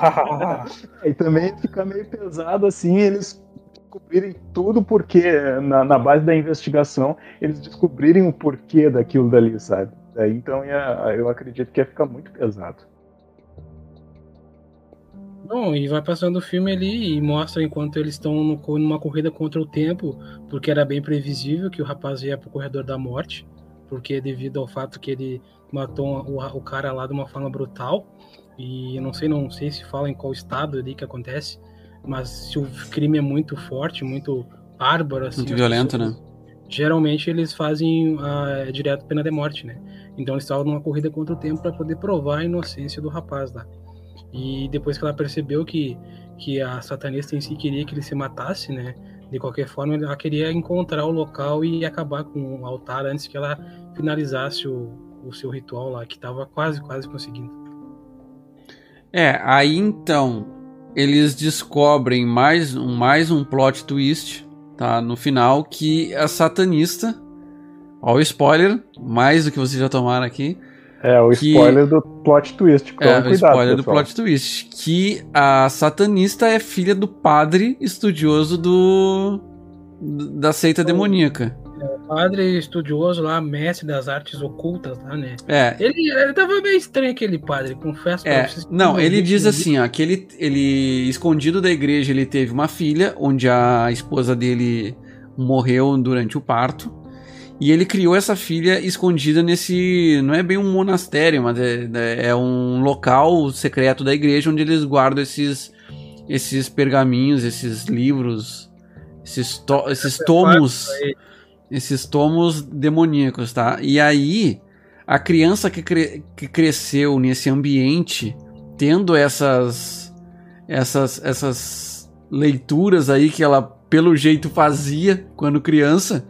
e também fica meio pesado assim, eles descobrirem tudo porque na, na base da investigação eles descobrirem o porquê daquilo dali, sabe? Daí, então ia, eu acredito que ia ficar muito pesado. Bom, e vai passando o filme ali e mostra enquanto eles estão numa corrida contra o tempo, porque era bem previsível que o rapaz ia pro corredor da morte, porque devido ao fato que ele matou o, o cara lá de uma forma brutal. E eu não sei, não sei se fala em qual estado ali que acontece, mas se o crime é muito forte, muito bárbaro, assim, Muito violento, pessoas- né? geralmente eles fazem ah, direto pena de morte, né? Então eles estavam numa corrida contra o tempo para poder provar a inocência do rapaz lá. E depois que ela percebeu que, que a satanista em si queria que ele se matasse, né? De qualquer forma, ela queria encontrar o local e acabar com o altar antes que ela finalizasse o, o seu ritual lá, que estava quase, quase conseguindo. É, aí então eles descobrem mais um, mais um plot twist, tá? No final, que a satanista. Ó, o spoiler, mais do que vocês já tomaram aqui. É, o Que- spoiler do plot twist. Tome É, o cuidado, spoiler do pessoal. plot twist. Que a satanista é filha do padre estudioso do. da seita demoníaca. Padre estudioso lá, mestre das artes ocultas lá, né? É, Ele, ele tava meio estranho aquele padre, confesso pra É, vocês. não, ele diz assim, ó, que ele, ele, escondido da igreja, ele teve uma filha, onde a esposa dele morreu durante o parto, E ele criou essa filha escondida nesse. Não é bem um monastério, mas é, é um local secreto da igreja onde eles guardam esses, esses pergaminhos, esses livros, esses, to, esses tomos. Esses tomos demoníacos, tá? E aí, a criança que, cre que cresceu nesse ambiente, tendo essas. essas. essas leituras aí que ela, pelo jeito, fazia quando criança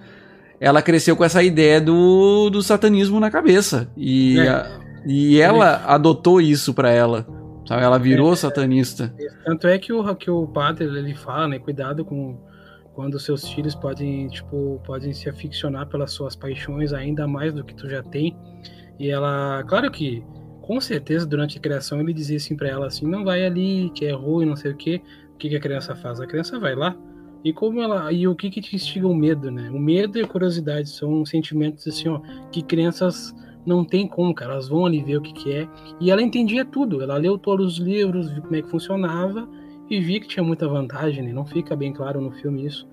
ela cresceu com essa ideia do, do satanismo na cabeça. E, é. a, e ela adotou isso para ela. Sabe? Ela virou é, satanista. Tanto é que o, que o padre ele fala, né? Cuidado com quando seus filhos podem, tipo, podem se aficionar pelas suas paixões ainda mais do que tu já tem. E ela, claro que, com certeza, durante a criação ele dizia assim para ela assim, não vai ali, que é ruim, não sei o quê. O que, que a criança faz? A criança vai lá, e como ela. E o que, que te instiga o medo, né? O medo e a curiosidade são sentimentos assim, ó, que crianças não tem como, cara. Elas vão ali ver o que, que é. E ela entendia tudo. Ela leu todos os livros, viu como é que funcionava e via que tinha muita vantagem, né? Não fica bem claro no filme isso.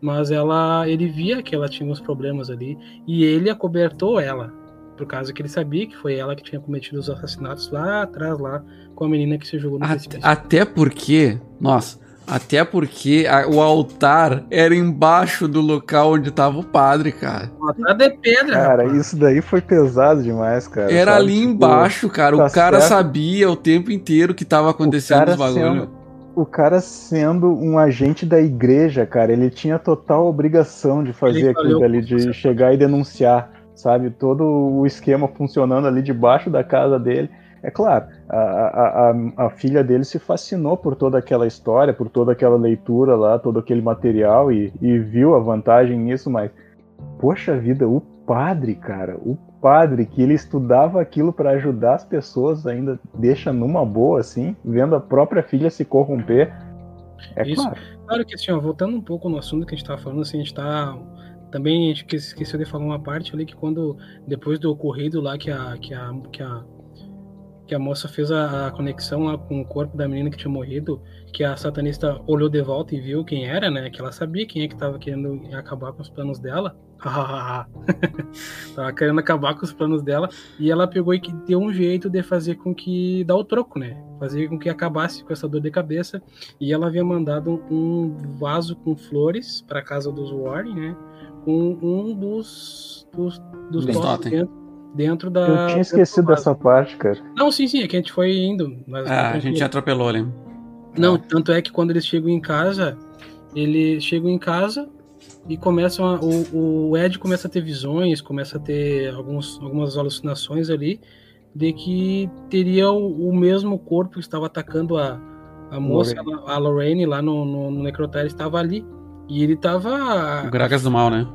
Mas ela, ele via que ela tinha uns problemas ali e ele acobertou ela, por causa que ele sabia que foi ela que tinha cometido os assassinatos lá atrás, lá com a menina que se jogou no precipício. Até porque, nossa, até porque a, o altar era embaixo do local onde tava o padre, cara. O altar de pedra. Cara, rapaz. isso daí foi pesado demais, cara. Era sabe? ali tipo, embaixo, cara. Tá o cara certo? sabia o tempo inteiro que tava acontecendo os bagulhos. O cara sendo um agente da igreja, cara, ele tinha total obrigação de fazer aquilo ali, de chegar e denunciar, sabe? Todo o esquema funcionando ali debaixo da casa dele. É claro, a, a, a, filha dele se fascinou por toda aquela história, por toda aquela leitura lá, todo aquele material e, e viu a vantagem nisso, mas, poxa vida, o padre, cara, o padre que ele estudava aquilo para ajudar as pessoas ainda deixa numa boa, assim, vendo a própria filha se corromper. É Isso. claro. Claro que assim, ó, voltando um pouco no assunto que a gente estava falando, assim, a gente tá também a gente esqueceu de falar uma parte ali que quando depois do ocorrido lá que a que a que a que a moça fez a, a, conexão lá com o corpo da menina que tinha morrido, que a satanista olhou de volta e viu quem era, né? Que ela sabia quem é que estava querendo acabar com os planos dela. tava querendo acabar com os planos dela e ela pegou e deu um jeito de fazer com que dar o troco, né? Fazer com que acabasse com essa dor de cabeça. E ela havia mandado um vaso com flores para casa dos Warren, né? Com um dos dos, dos dentro dentro da. Eu tinha esquecido dessa parte, cara. Não, sim, sim, é que a gente foi indo. Mas ah, a gente atropelou ali. Não, ah. tanto é que quando eles chegam em casa, eles chegam em casa e começam a, o, o Ed começa a ter visões, começa a ter alguns, algumas alucinações ali de que teria o, o mesmo corpo que estava atacando a, a moça, Lorraine. a Lorraine, lá no, no, no necrotério, estava ali. E ele estava. O Gragas do Mal, né?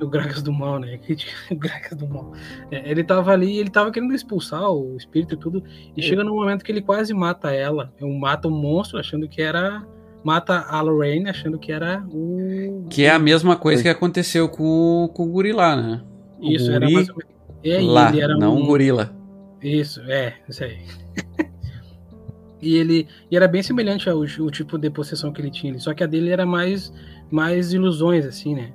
O Gragas do Mal, né? O Gragas do Mal. É, ele tava ali, ele tava querendo expulsar o espírito e tudo, e é. chega num momento que ele quase mata ela. Mata o um monstro, achando que era. Mata a Lorraine, achando que era o. Que é a mesma coisa que aconteceu com, com o gorila, né? O isso, guri... era mais ou menos. É, lá, ele era não um gorila. Isso, é, isso aí. e ele e era bem semelhante ao, ao tipo de possessão que ele tinha, só que a dele era mais mais ilusões assim, né?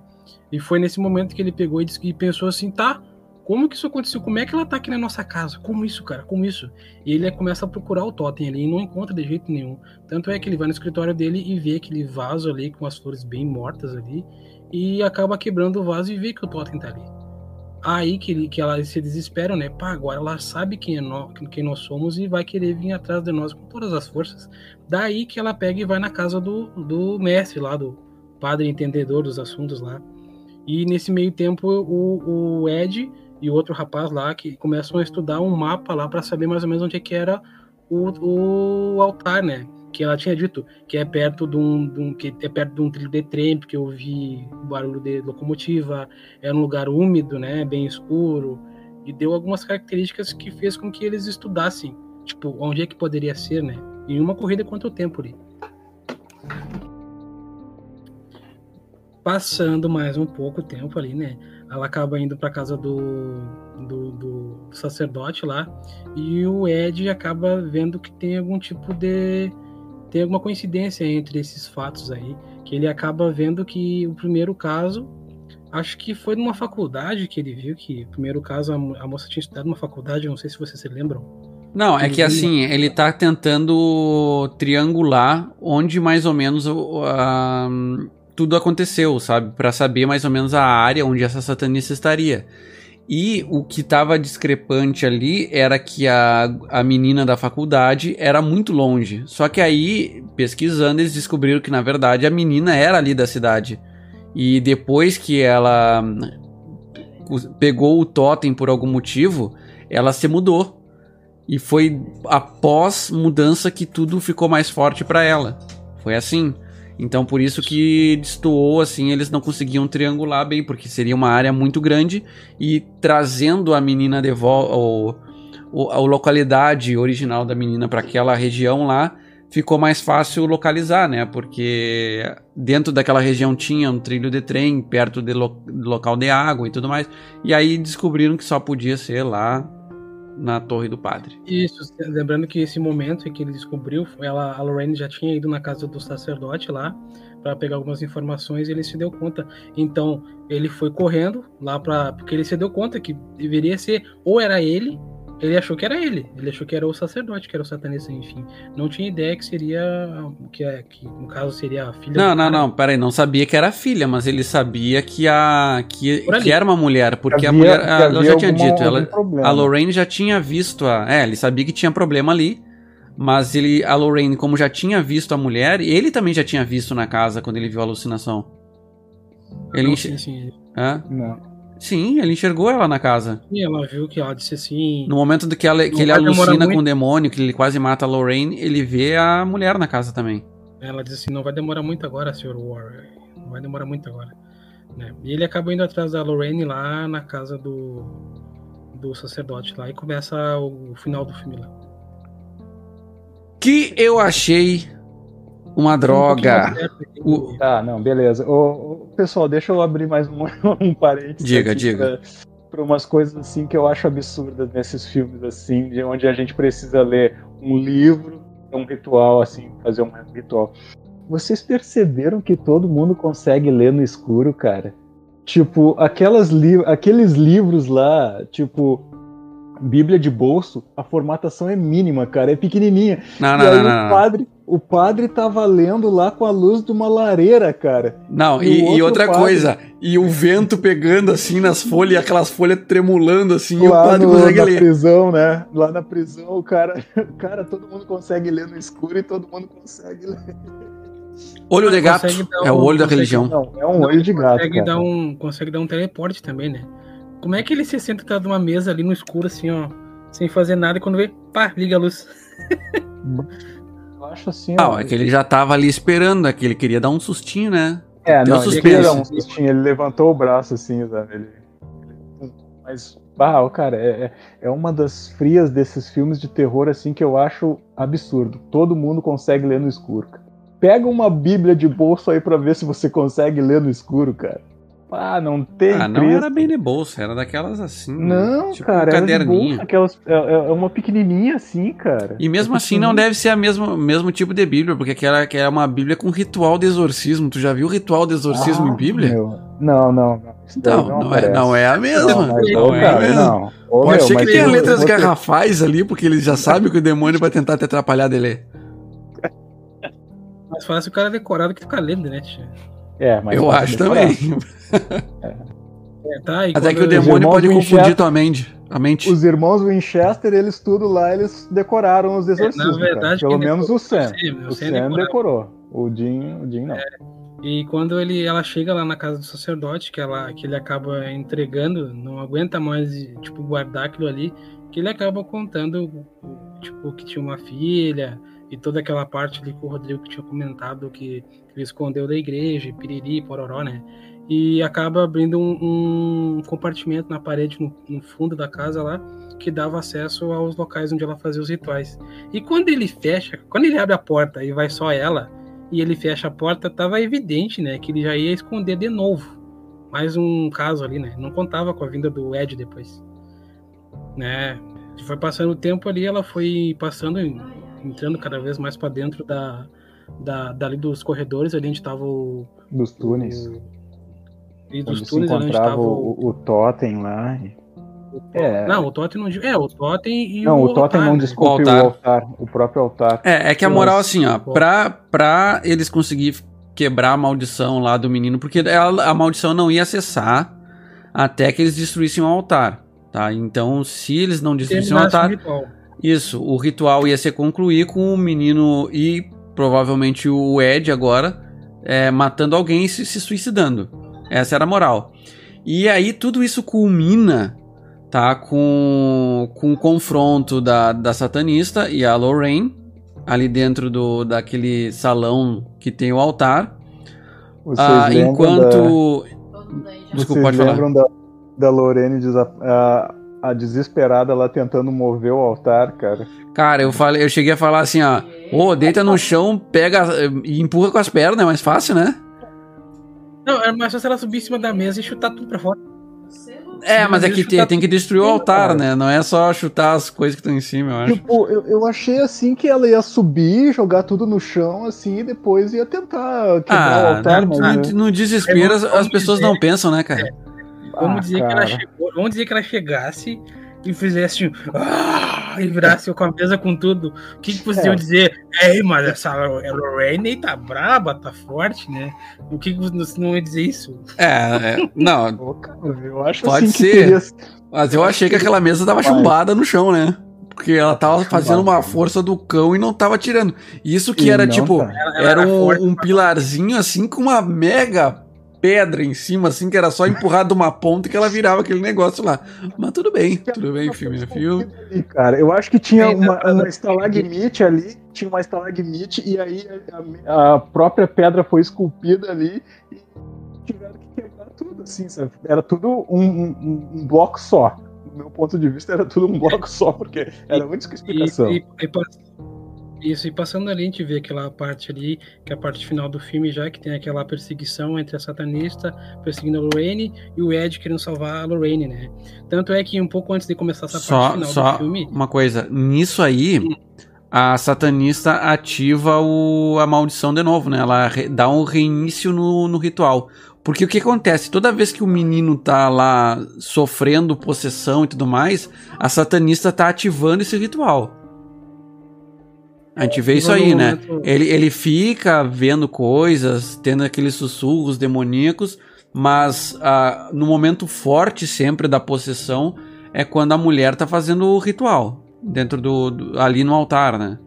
E foi nesse momento que ele pegou e, disse, e pensou assim, tá, como que isso aconteceu? Como é que ela tá aqui na nossa casa? Como isso, cara? Como isso? E ele começa a procurar o totem ali e não encontra de jeito nenhum. Tanto é que ele vai no escritório dele e vê aquele vaso ali com as flores bem mortas ali e acaba quebrando o vaso e vê que o totem tá ali. Aí que, ele, que ela se desespera, né? Pá, agora ela sabe quem, é no, quem nós somos e vai querer vir atrás de nós com todas as forças. Daí que ela pega e vai na casa do, do mestre lá, do padre entendedor dos assuntos lá e nesse meio tempo, o, o Ed e outro rapaz lá que começam a estudar um mapa lá para saber mais ou menos onde é que era o, o altar, né? Que ela tinha dito que é perto de um, de um, que é perto de um trilho de trem, porque eu vi barulho de locomotiva, é um lugar úmido, né? Bem escuro e deu algumas características que fez com que eles estudassem, tipo, onde é que poderia ser, né? Em uma corrida quanto tempo ali. Passando mais um pouco tempo ali, né? Ela acaba indo para casa do, do, do, sacerdote lá e o Ed acaba vendo que tem algum tipo de tem alguma coincidência entre esses fatos aí, que ele acaba vendo que o primeiro caso Acho que foi numa faculdade que ele viu que, no primeiro caso, a, a moça tinha estudado numa faculdade, não sei se vocês se lembram. Não, é que assim, ele tá tentando triangular onde mais ou menos o- a- tudo aconteceu, sabe? Pra saber mais ou menos a área onde essa satanista estaria. E o que tava discrepante ali era que a, a menina da faculdade era muito longe. Só que aí, pesquisando, eles descobriram que na verdade a menina era ali da cidade. E depois que ela pegou o totem por algum motivo, ela se mudou. E foi após mudança que tudo ficou mais forte pra ela. Foi assim. Então por isso que destoou assim, eles não conseguiam triangular bem, porque seria uma área muito grande e trazendo a menina de volta a localidade original da menina para aquela região lá, ficou mais fácil localizar, né? Porque dentro daquela região tinha um trilho de trem perto do lo local de água e tudo mais. E aí descobriram que só podia ser lá na Torre do Padre. Isso, lembrando que esse momento em que ele descobriu, ela, a Lorraine já tinha ido na casa do sacerdote lá para pegar algumas informações e ele se deu conta. Então ele foi correndo lá para porque ele se deu conta que deveria ser ou era ele, ele achou que era ele, ele achou que era o sacerdote, que era o satanista, enfim. Não tinha ideia que seria que, é, que no caso seria a filha. Não, do não, cara. não, peraí, não sabia que era filha, mas ele sabia que a que, que era uma mulher, porque a Havia- mulher, que ela havia já tinha alguma- dito, ela, a Lorraine já tinha visto a, é, ele sabia que tinha problema ali, mas ele, a Lorraine, como já tinha visto a mulher, ele também já tinha visto na casa quando ele viu a alucinação. Ele, Não, enx- sim, sim. Hã? Não. Sim, ele enxergou ela na casa. E ela viu que ela disse assim. No momento do que, ela, que ele alucina com o demônio, que ele quase mata a Lorraine, ele vê a mulher na casa também. Ela diz assim, não vai demorar muito agora, Sr. Warren. Não vai demorar muito agora. Né? E ele acaba indo atrás da Lorraine lá na casa do, do sacerdote lá e começa o, final do filme lá. Que eu achei uma Um droga. aqui. O- Tá, não, beleza. Ô, pessoal, deixa eu abrir mais um, um parênteses. Diga, diga. pra- Pra umas coisas assim que eu acho absurdas nesses filmes, assim, de onde a gente precisa ler um livro, um ritual, assim, fazer um ritual. Vocês perceberam que todo mundo consegue ler no escuro, cara? Tipo, aquelas li aqueles livros lá, tipo, Bíblia de bolso, a formatação é mínima, cara, é pequenininha. Não, e não, aí não, o não. padre, o padre tava lendo lá com a luz de uma lareira, cara. Não, E e, e outra padre- coisa, e o vento pegando assim nas folhas, e aquelas folhas tremulando assim, e o lá padre no- consegue na ler. prisão, né? Lá na prisão, o cara, cara, todo mundo consegue ler no escuro e todo mundo consegue ler. Olho de gato, Consegue é o olho da religião. Não, é um olho de gato, consegue cara. dar um Consegue dar um teleporte também, né? Como é que ele se senta atrás de uma mesa ali no escuro, assim, ó, sem fazer nada, e quando vê, pá, liga a luz. Eu acho assim, Ah, ó, é que ele já tava ali esperando, é que ele queria dar um sustinho, né? É, Deu não, ele queria dar um sustinho, ele levantou o braço assim, sabe? Ele... Mas, bah, cara, é, é- é uma das frias desses filmes de terror, assim, que eu acho absurdo. Todo mundo consegue ler no escuro, cara. Pega uma bíblia de bolso aí pra ver se você consegue ler no escuro, cara. Ah, não tem Ah, não preço. era bem de bolsa, era daquelas assim. Não, tipo cara, um era de caderninho. bolsa, aquelas, é, é uma pequenininha assim, cara. E mesmo É assim não deve ser a mesmo, mesmo tipo de Bíblia, porque aquela que é uma Bíblia com ritual de exorcismo. Tu já viu ritual de exorcismo Ah, em Bíblia? meu. Não, não, não. Então, não, é, aparece. não é a mesma. Não, mas, Não ô, é a mesma. não. Ô, Pode meu, ser mas que tenha eu- letras você- garrafais ali, porque eles já sabem que o demônio vai tentar te atrapalhar de ler. Mais fácil o cara decorar do que ficar lendo, né, tia? É, mas Eu acho também. É, tá, e Até que o demônio pode Winchester- confundir tua mente. A mente. Os irmãos Winchester, eles tudo lá, eles decoraram os exorcismos. na verdade. Pelo menos decorou o Sam. o Sam, decorava. decorou. O Jim, o Jim não. E quando ele, ela chega lá na casa do sacerdote, que, ela, que ele acaba entregando, não aguenta mais, tipo, guardar aquilo ali, que ele acaba contando, tipo, que tinha uma filha e toda aquela parte ali que o Rodrigo tinha comentado que ele escondeu da igreja, piriri, pororó, né? E acaba abrindo um, um compartimento na parede no, no fundo da casa lá, que dava acesso aos locais onde ela fazia os rituais. E quando ele fecha, quando ele abre a porta e vai só ela, e ele fecha a porta, tava evidente, né, que ele já ia esconder de novo. Mais um caso ali, né? Não contava com a vinda do Ed depois. Né? Foi passando o tempo ali, ela foi passando, entrando cada vez mais para dentro da, da dali dos corredores, ali onde tava o, Dos túneis. o- E dos Onde se túneis onde encontrava estava o. o, o Totem lá. É. Não, o Totem não. É, o Totem e Não, o. o Totem altar, não, né? desculpe, O o altar. altar. O próprio altar. É, é que a moral, assim, ó, pra, pra eles conseguir quebrar a maldição lá do menino, porque ela- a maldição não ia cessar até que eles destruíssem o altar, tá? Então, se eles não destruíssem o altar, ritual. isso, o ritual ia se concluir com o menino e provavelmente o Ed agora é, matando alguém e se, se suicidando. Essa era a moral. E aí tudo isso culmina, tá? Com, com o confronto da, da satanista e a Lorraine ali dentro do, daquele salão que tem o altar. Vocês Ah, enquanto. Já. Desculpa, Vocês pode falar. da, da Lorene desa- a, a desesperada lá tentando mover o altar, cara? Cara, eu, falei, eu cheguei a falar assim, ó. Ô, deita no chão, pega eh, e empurra com as pernas, é mais fácil, né? Não, era mais fácil ela subir em cima da mesa e chutar tudo pra fora. É, mas é que tem, tem que destruir o altar, né? Não é só chutar as coisas que estão em cima, eu acho. Tipo, eu, eu achei assim que ela ia subir, jogar tudo no chão, assim, e depois ia tentar quebrar o Ah, altar, no, mas. no- né? no desespero as, Vamos as pessoas não pensam, né, cara? Vamos Ah, dizer que ela chegou. Vamos dizer que ela chegasse e fizesse. "Ah", e virasse com a mesa com tudo. O que, que vocês É. iam dizer? Ei, mas essa Lorraine tá braba, tá forte, né? O que, que vocês não iam dizer isso? É, é, não, eu acho Pode assim ser. teria. mas eu achei que aquela mesa tava chumbada no chão, né? Porque ela tava fazendo uma força do cão e não tava tirando. Isso que E era não tipo, tá. Era um, um pilarzinho assim com uma mega pedra em cima, assim, que era só empurrar de uma ponta que ela virava aquele negócio lá. Mas tudo bem, tudo bem, filme é filme. cara. Eu acho que tinha uma, uma estalagmite ali, tinha uma estalagmite, e aí a, a própria pedra foi esculpida ali e tiveram que quebrar tudo, assim, sabe? Era tudo um, um- um bloco só. Do meu ponto de vista, era tudo um bloco só, porque era muita E, explicação. e- e pass- isso, e passando ali, a gente vê aquela parte ali, que é a parte final do filme já, que tem aquela perseguição entre a satanista perseguindo a Lorraine e o Ed querendo salvar a Lorraine, né? Tanto é que um pouco antes de começar essa Só, parte final só do filme, uma coisa, nisso aí, a satanista ativa o, a maldição de novo, né? Ela re- dá um reinício no, no ritual. Porque o que acontece? Toda vez que o menino tá lá sofrendo possessão e tudo mais, a satanista tá ativando esse ritual. A gente vê isso aí, né? Ele, ele fica vendo coisas, tendo aqueles sussurros demoníacos, mas ah, no momento forte sempre da possessão é quando a mulher tá fazendo o ritual dentro do, do- ali no altar, né?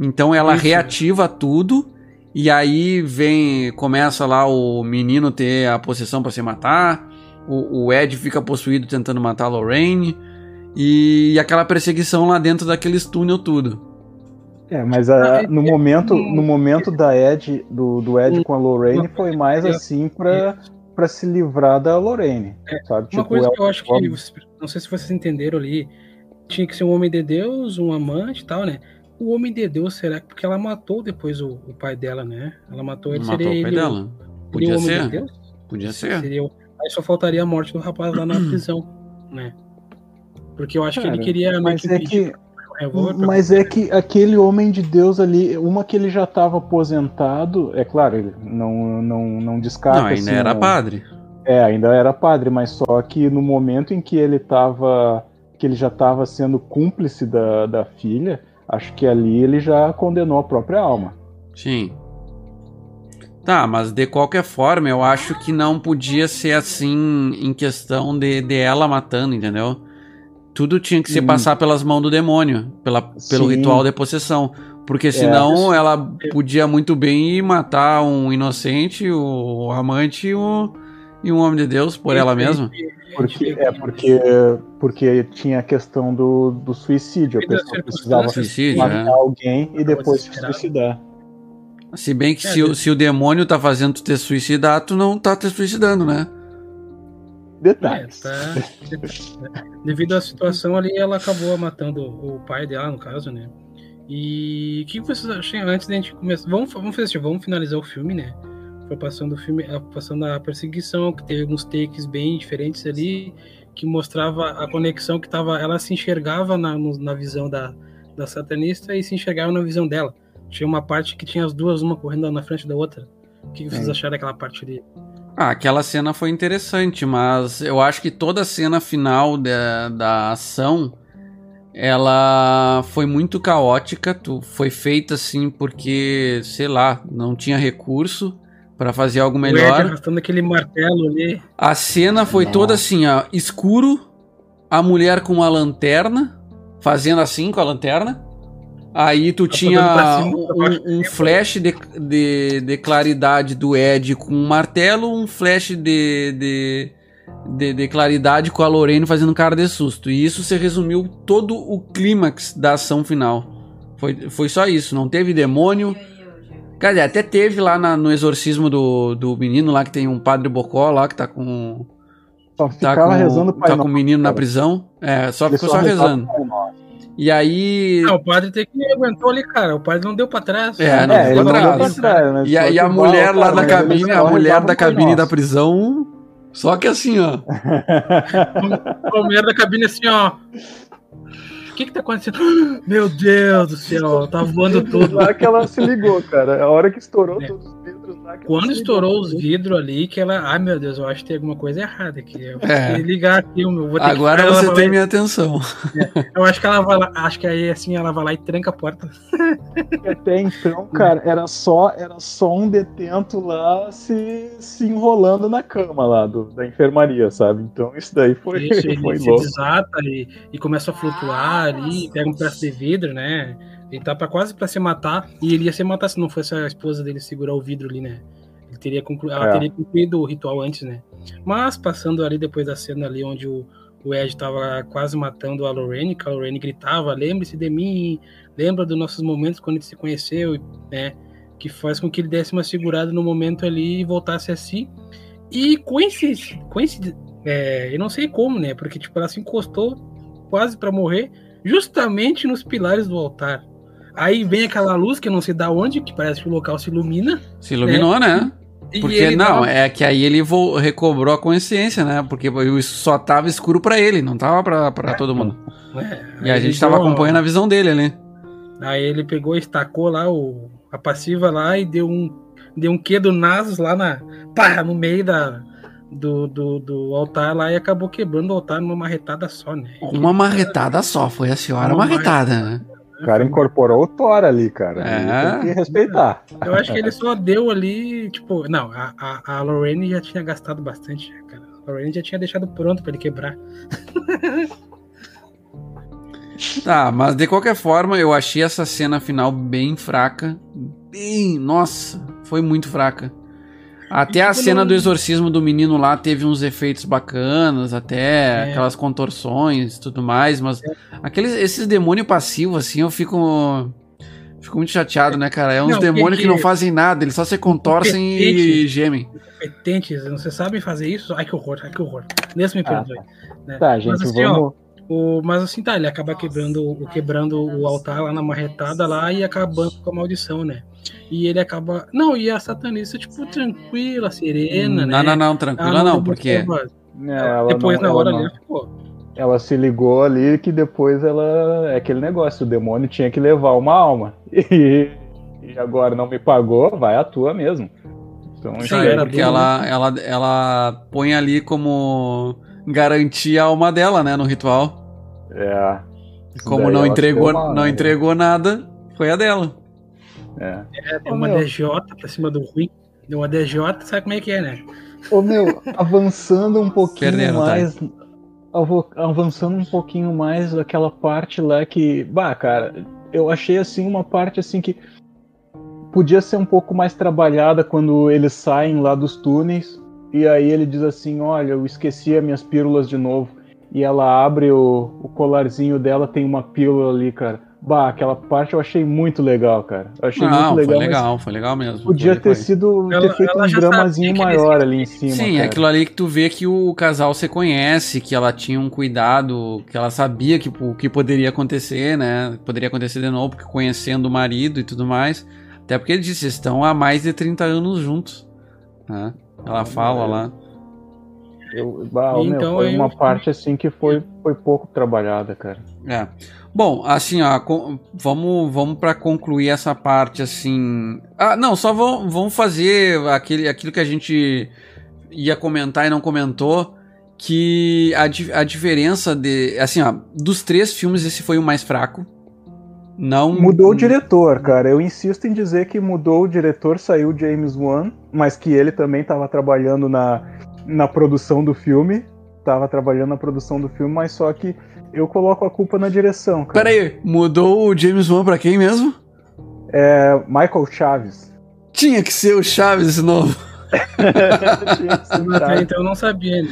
Então ela Isso. reativa tudo e aí vem começa lá o menino ter a possessão para se matar, o, o Ed fica possuído tentando matar a Lorraine e aquela perseguição lá dentro daqueles túnel tudo. É, mas a- Ah, no, é- momento, hum. no momento da Ed, do, do Ed com a Lorraine, foi mais É. assim pra, pra se livrar da Lorraine. Sabe? Uma Tipo, coisa que eu acho que, vocês- não sei se vocês entenderam ali, tinha que ser um homem de Deus, um amante e tal, né? O homem de Deus, será que porque ela matou depois o, o pai dela, né? Ela matou ele, Matou seria o pai ele, dela. seria Podia ser. de Deus? Podia ser. Seria Aí só faltaria a morte do rapaz lá na prisão, né? Porque eu acho que Cara, ele queria mas que é que Mas é que aquele homem de Deus ali, uma que ele já estava aposentado, é claro, ele não, não, não descarta. Não, ainda assim, era um- padre. É, ainda era padre, mas só que no momento em que ele tava. que ele já estava sendo cúmplice da, da filha, acho que ali ele já condenou a própria alma. Sim. Tá, mas de qualquer forma, eu acho que não podia ser assim em questão de, de ela matando, entendeu? Tudo tinha que se Hum. passar pelas mãos do demônio, pela, pelo Sim. ritual de possessão. Porque senão ela podia muito bem matar um inocente, o amante e, o, e um homem de Deus por ela mesma. Porque, é porque, porque tinha a questão do, do suicídio. A pessoa precisava Suicídio, matar né? alguém e depois se suicidar. Se bem que É, se, o- de- se o demônio tá fazendo tu te suicidar, tu não tá te suicidando, né? É, Detalhes. tá. Devido à situação ali, ela acabou matando o pai dela, no caso, né? E o que vocês acham antes da gente começar? Vamos, vamos fazer assim, vamos finalizar o filme, né? Foi passando o filme, a- passando a perseguição, que teve alguns takes bem diferentes ali, que mostrava a conexão que tava. Ela se enxergava na, na visão da, da satanista e se enxergava na visão dela. Tinha uma parte que tinha as duas, uma correndo na frente da outra. O que vocês Sim. acharam daquela parte ali? Ah, aquela cena foi interessante, mas eu acho que toda a cena final da, da ação ela foi muito caótica, tu, foi feita assim porque, sei lá, não tinha recurso para fazer algo melhor. arrastando aquele martelo ali. A cena foi Nossa. toda assim, ó, escuro, a mulher com a lanterna, fazendo assim com a lanterna. Aí tu tinha pra cima, um, um flash de, de, de claridade do Ed com um martelo, um flash de, de, de, de claridade com a Lorraine fazendo cara de susto. E isso se resumiu todo o clímax da ação final. Foi, foi só isso, não teve demônio. Cara, até teve lá na- no exorcismo do, do menino lá que tem um padre Bocó lá que tá com. Só Tá com, rezando tá com o menino na cara. prisão. É, só Ele ficou só rezando. E aí. Ah, o padre tem que aguentou ali, cara. O padre não deu pra trás. É, não É, ele ficou não deu pra trás, né? E a, Só e que a mulher lá cara, da cabine, a mulher rezava da cabine da prisão. Só que assim, ó. A mulher da cabine assim, ó. O que que tá acontecendo? Meu Deus do céu, tá voando tudo. Lá que ela se ligou, cara. A hora que estourou É. todos os vidros lá. ela Quando se estourou os vidros ali, que ela. Ai meu Deus, eu acho que tem alguma coisa errada aqui. Eu vou É. ligar aqui, eu vou Agora que... ela você vai tem minha atenção. Eu acho que ela vai lá. Acho que aí assim ela vai lá e tranca a porta. Até então, cara, era só, era só um detento lá se, se enrolando na cama lá do, da enfermaria, sabe? Então isso daí foi, Isso, ele foi se louco. desata e, e começa a flutuar ali, pega um pedaço de vidro, né? Ele tá pra, quase pra se matar. E ele ia se matar se não fosse a esposa dele segurar o vidro ali, né? Ele teria conclu... Ela É. teria concluído o ritual antes, né? Mas passando ali depois da cena ali onde o, o Ed tava quase matando a Lorraine, que a Lorraine gritava: lembre-se de mim, lembra dos nossos momentos quando a gente se conheceu, né? Que faz com que ele desse uma segurada no momento ali e voltasse a si. E coincide, coincide é, eu não sei como, né? Porque tipo, ela se encostou quase pra morrer, justamente nos pilares do altar. Aí vem aquela luz que eu não sei da onde, que parece que o local se ilumina. Se iluminou, né? e Porque não, é que aí ele vo- recobrou a consciência, né? Porque isso só tava escuro pra ele, não tava pra, pra todo mundo. é, E a gente tava acompanhando a visão dele ali. Aí ele pegou, estacou lá o, a passiva lá e deu um deu um quê do Nasus lá na pá, no meio da do, do, do altar lá e acabou quebrando o altar numa marretada só, né? Uma marretada só, foi a senhora Uma marretada, né? O cara incorporou o Thor ali, cara. É. Tem que respeitar. Eu acho que ele só deu ali, tipo, não, a, a, a Lorraine já tinha gastado bastante, cara. A Lorraine já tinha deixado pronto pra ele quebrar. Tá, mas de qualquer forma, eu achei essa cena final bem fraca. Bem, nossa, foi muito fraca. Até a tipo, cena não- do exorcismo do menino lá teve uns efeitos bacanas, até É. aquelas contorções e tudo mais, mas aqueles, esses demônios passivos, assim, eu fico. Fico muito chateado, né, cara? É uns Não, demônios que, que- não fazem nada, eles só se contorcem e gemem. Competentes, não vocês sabem fazer isso? Ai que horror, ai que horror. Deus me Ah, perdoe. né? Tá, Mas gente, assim, ó, vamos. O, mas assim, tá, ele acaba quebrando, o- quebrando o altar lá na marretada lá e acabando com a maldição, né? E ele acaba. Não, e a satanista, tipo, tranquila, serena, né? não, não, não, Ela tranquila não, deu porque. É, ela Depois, não- na ela hora não- ali, ela ficou. Ela se ligou ali que depois ela. É aquele negócio, o demônio tinha que levar uma alma. E, e agora não me pagou, vai a tua mesmo. Então, Sim, Sim, aí era porque bem- ela, ela, ela põe ali como garantia a alma dela, né, no ritual. É. Isso Como não entregou, uma- não entregou nada, foi a dela. É. É, deu uma meu. DJ pra cima do ruim. Deu uma DJ, sabe como é que é, né? Ô meu, avançando um pouquinho Perderam, tá? mais. avo- Avançando um pouquinho mais aquela parte lá que. Bah, cara, eu achei assim uma parte assim que podia ser um pouco mais trabalhada quando eles saem lá dos túneis. E aí ele diz assim: Olha, eu esqueci as minhas pílulas de novo. E ela abre o, o colarzinho dela, tem uma pílula ali, cara. Bah, aquela parte eu achei muito legal, cara. Eu achei Não, muito legal. foi legal, foi legal mesmo. Podia Foi, ter foi. sido. Ela- ter feito ela um dramazinho maior eles- ali em cima. Sim, é cara. aquilo ali que tu vê que o casal se conhece, que ela tinha um cuidado, que ela sabia que o que poderia acontecer, né? Poderia acontecer de novo, porque conhecendo o marido e tudo mais. Até porque ele disse, estão há mais de 30 anos juntos. Né? Ela fala lá. Eu, bah, ô, meu, Então, foi uma eu- parte assim que foi, foi pouco trabalhada, cara. É. Bom, assim, ó, com- vamos, vamos para concluir essa parte, assim. Ah, não, só vamos, vamos fazer aquele, aquilo que a gente ia comentar e não comentou que a, a diferença de. Assim, ó, dos três filmes, esse foi o mais fraco. Não. Mudou o diretor, cara. Eu insisto em dizer que mudou o diretor, saiu o James Wan, mas que ele também estava trabalhando na, na produção do filme. Tava trabalhando na produção do filme, mas só que eu coloco a culpa na direção, cara. Pera aí, mudou o James Wan pra quem mesmo? É Michael Chaves. Tinha que ser o Chaves esse novo. Tinha que ser Chaves. então eu não sabia. né?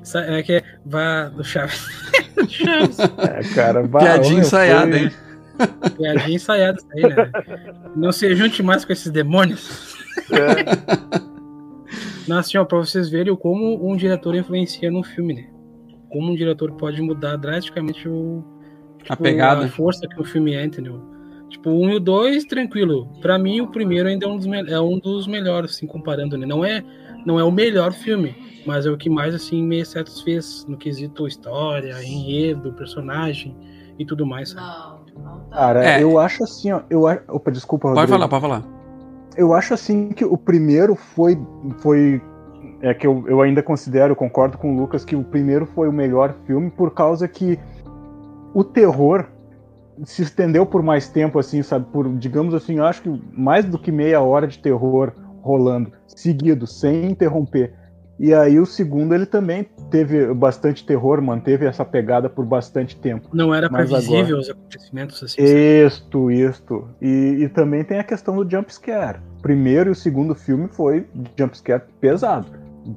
É, sa- é que vá do Chaves. Chaves. É, cara, bah, Piadinha ensaiada, foi- hein? Piadinha ensaiada isso aí, né? Não se junte mais com esses demônios. É, Não, assim, ó, pra vocês verem como um diretor influencia no filme, né? Como um diretor pode mudar drasticamente o, A pegada. a força que o filme é, entendeu? Tipo, o um e o dois, tranquilo. Pra mim, o primeiro ainda é um dos, me- é um dos melhores, assim, comparando, né? Não é, não é o melhor filme, mas é o que mais, assim, me satisfez no quesito história, enredo, personagem e tudo mais, sabe? Não, não tá. Cara, É. eu acho assim, ó. Eu, opa, desculpa, Pode Rodrigo. falar, pode falar. Eu acho assim que o primeiro foi. foi é que eu, eu ainda considero, concordo com o Lucas, que o primeiro foi o melhor filme por causa que o terror se estendeu por mais tempo, assim, sabe? Por, digamos assim, eu acho que mais do que meia hora de terror rolando, seguido, sem interromper. E aí o segundo ele também teve bastante terror, manteve essa pegada por bastante tempo. Não era Mas previsível os acontecimentos, assim. sabe? Isto, isto. E, e também tem a questão do jumpscare. Primeiro e o segundo filme foi jumpscare pesado.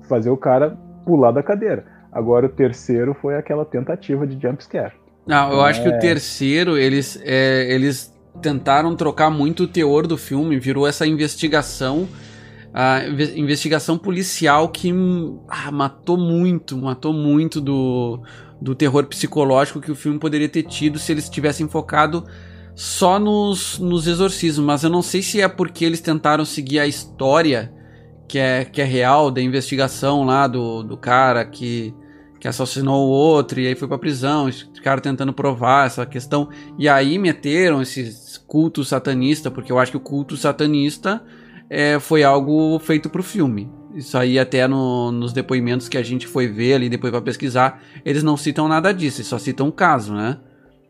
Fazer o cara pular da cadeira. Agora o terceiro foi aquela tentativa de jumpscare. Não, eu acho que o É. terceiro, eles, é, eles tentaram trocar muito o teor do filme, virou essa investigação, a inve- investigação policial que hum, ah, matou muito, matou muito do, do terror psicológico que o filme poderia ter tido se eles tivessem focado só nos, nos exorcismos. Mas eu não sei se é porque eles tentaram seguir a história que é, que é real da investigação lá do, do cara que que assassinou o outro e aí foi pra prisão, cara tentando provar essa questão. E aí meteram esses cultos satanistas, porque eu acho que o culto satanista é, foi algo feito pro filme. Isso aí até no- nos depoimentos que a gente foi ver ali, depois vai pesquisar, eles não citam nada disso, eles só citam o caso, né?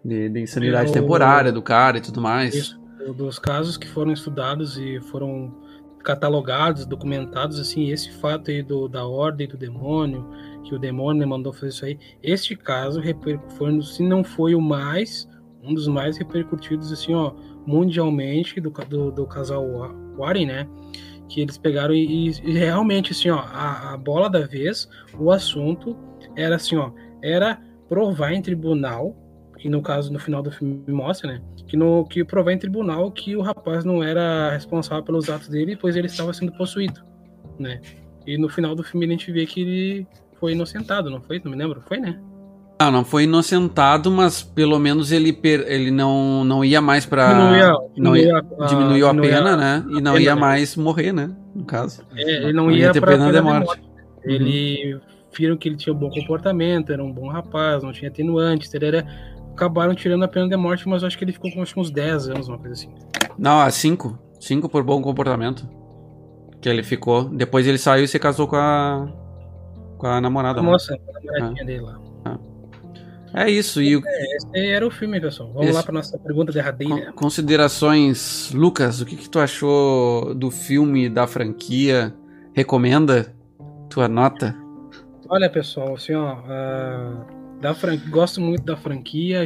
De, de insanidade É, o- temporária do cara e tudo mais. Isso, dos casos que foram estudados e foram catalogados, documentados, assim, esse fato aí do, da ordem do demônio, que o demônio mandou fazer isso aí, este caso reper- foi, se não foi o mais, um dos mais repercutidos, assim, ó, mundialmente do, do, do casal Warren, né? Que eles pegaram e, e realmente, assim, ó, a, a bola da vez, o assunto era assim, ó, era provar em tribunal, que no caso, no final do filme mostra, né? que no que provar em tribunal que o rapaz não era responsável pelos atos dele, pois ele estava sendo possuído, né? E no final do filme a gente vê que ele foi inocentado, não foi? Não me lembro, foi, né? Ah, não foi inocentado, mas pelo menos ele, per- ele não, não ia mais pra. Diminuiu a- não ia- diminuiu a- diminuiu a diminuiu pena, né? E não pena, ia mais morrer, né? No caso. É, ele não, Não ia ia ter pra pena de pena morte. Ele viram que ele tinha um bom comportamento, era um bom rapaz, não tinha atenuantes, etc. Acabaram tirando a pena de morte, mas acho que ele ficou com uns 10 anos, uma coisa assim. Não, a cinco. Cinco por bom comportamento. Que ele ficou. Depois ele saiu e se casou com a. Com a namorada. né? Nossa, a namoradinha dele lá. É isso. E o- Esse aí era o filme, pessoal. Vamos Esse- lá para nossa pergunta derradeira. con- considerações. Lucas, o que, que tu achou do filme, da franquia? Recomenda? Tua nota? Olha, pessoal, assim, ó, ah, da fran... gosto muito da franquia.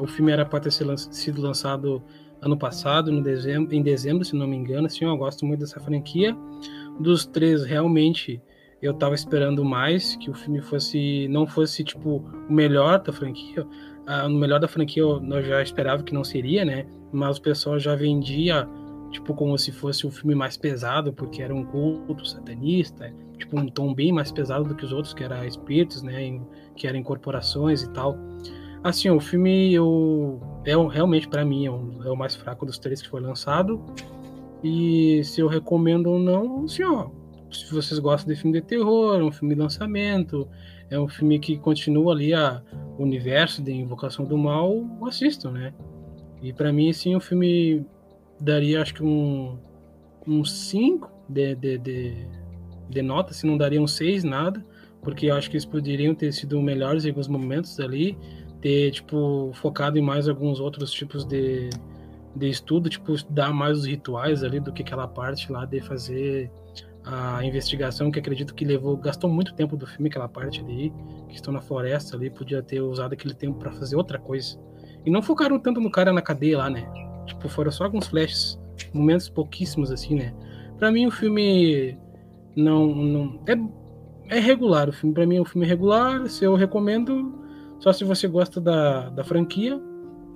o filme era para ter sido lan- sido lançado ano passado, no dezembro, em dezembro, se não me engano. Assim, ó, gosto muito dessa franquia. Dos três, realmente, eu tava esperando mais que o filme fosse, não fosse tipo o melhor da franquia. Ah, o melhor da franquia eu, já esperava que não seria, né? Mas o pessoal já vendia tipo como se fosse um filme mais pesado, porque era um culto satanista, tipo um tom bem mais pesado do que os outros, que era espíritos, né, em- que eram incorporações e tal. Assim, o filme eu é realmente para mim é, um- é o mais fraco dos três que foi lançado. E se eu recomendo ou não, assim, ó, se vocês gostam de filme de terror, é um filme de lançamento, é um filme que continua ali a o universo de Invocação do Mal, assistam, né? E para mim, assim, o filme daria acho que um um 5 de, de, de, de nota, se não daria um 6, nada, porque eu acho que eles poderiam ter sido melhores em alguns momentos ali, ter, tipo, focado em mais alguns outros tipos de, de estudo, tipo, estudar mais os rituais ali do que aquela parte lá de fazer a investigação, que acredito que levou, gastou muito tempo do filme, aquela parte ali, que estão na floresta ali, podia ter usado aquele tempo para fazer outra coisa. E não focaram tanto no cara na cadeia lá, né? Tipo, foram só alguns flashes, momentos pouquíssimos assim, né? Pra mim o filme não. não é, é regular. O filme, pra mim, é um filme regular. Se eu recomendo, só se você gosta da, da franquia.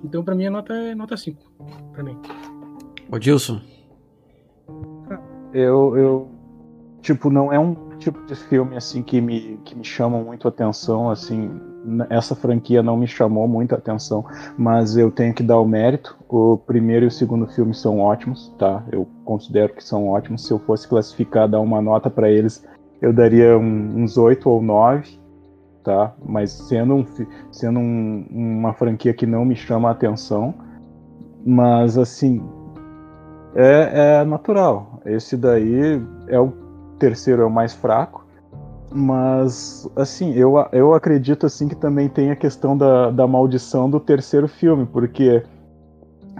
Então, pra mim, a nota é nota 5. Pra mim. Ô, Dilson. Eu, eu. Tipo, não é um tipo de filme assim que me, que me chama muito atenção, assim, essa franquia não me chamou muita atenção, mas eu tenho que dar o mérito. O primeiro e o segundo filme são ótimos, tá? Eu considero que são ótimos. Se eu fosse classificar, dar uma nota para eles, eu daria um, uns oito ou nove, tá? Mas sendo, um, sendo um, uma franquia que não me chama a atenção, mas assim é, é natural. Esse daí é o terceiro é o mais fraco mas, assim, eu, eu acredito assim que também tem a questão da, da maldição do terceiro filme, porque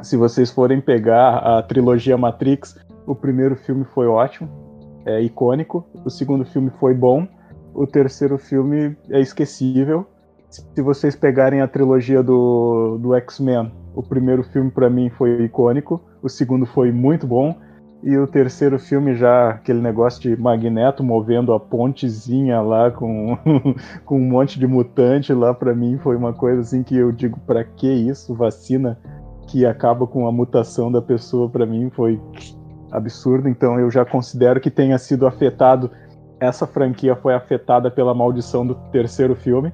se vocês forem pegar a trilogia Matrix, o primeiro filme foi ótimo, é icônico, o segundo filme foi bom, o terceiro filme é esquecível. Se vocês pegarem a trilogia do, do X-Men, o primeiro filme para mim foi icônico, o segundo foi muito bom, e o terceiro filme já, aquele negócio de Magneto movendo a pontezinha lá com, com um monte de mutante lá, para mim foi uma coisa assim que eu digo, para que isso? Vacina que acaba com a mutação da pessoa, para mim foi absurdo. Então eu já considero que tenha sido afetado, essa franquia foi afetada pela maldição do terceiro filme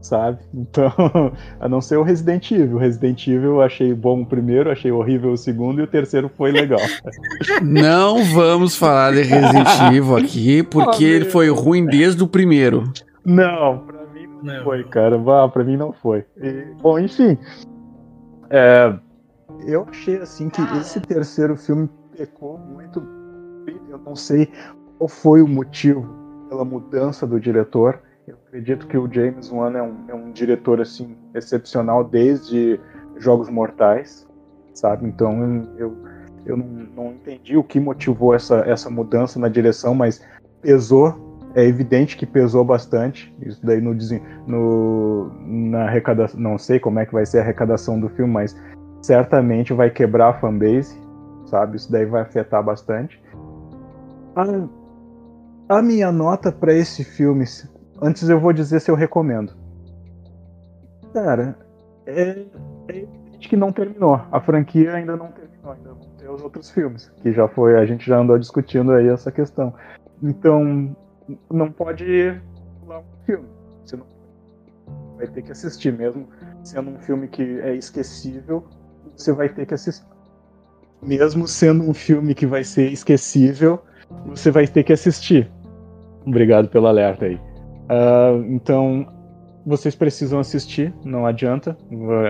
sabe? Então, a não ser o Resident Evil. O Resident Evil eu achei bom o primeiro, achei horrível o segundo e o terceiro foi legal. Não vamos falar de Resident Evil aqui, porque ele foi ruim desde o primeiro. Não, pra mim não, não. foi, cara. Bah, pra mim não foi. E, bom, enfim. É, eu achei assim que esse terceiro filme pecou muito. Eu não sei qual foi o motivo pela mudança do diretor acredito que o James Wan é um, é um diretor assim excepcional desde Jogos Mortais, sabe? Então eu, eu não, não entendi o que motivou essa, essa mudança na direção, mas pesou é evidente que pesou bastante. Isso daí no, no na arrecadação, não sei como é que vai ser a arrecadação do filme, mas certamente vai quebrar a fanbase, sabe? Isso daí vai afetar bastante. A, a minha nota para esse filme, Antes eu vou dizer se eu recomendo. Cara, é, é que não terminou. A franquia ainda não terminou, ainda vão ter os outros filmes, que já foi, a gente já andou discutindo aí essa questão. Então, não pode pular um filme. Você não vai ter que assistir, mesmo sendo um filme que é esquecível, você vai ter que assistir. Mesmo sendo um filme que vai ser esquecível, você vai ter que assistir. Obrigado pelo alerta aí. Uh, então, vocês precisam assistir, não adianta,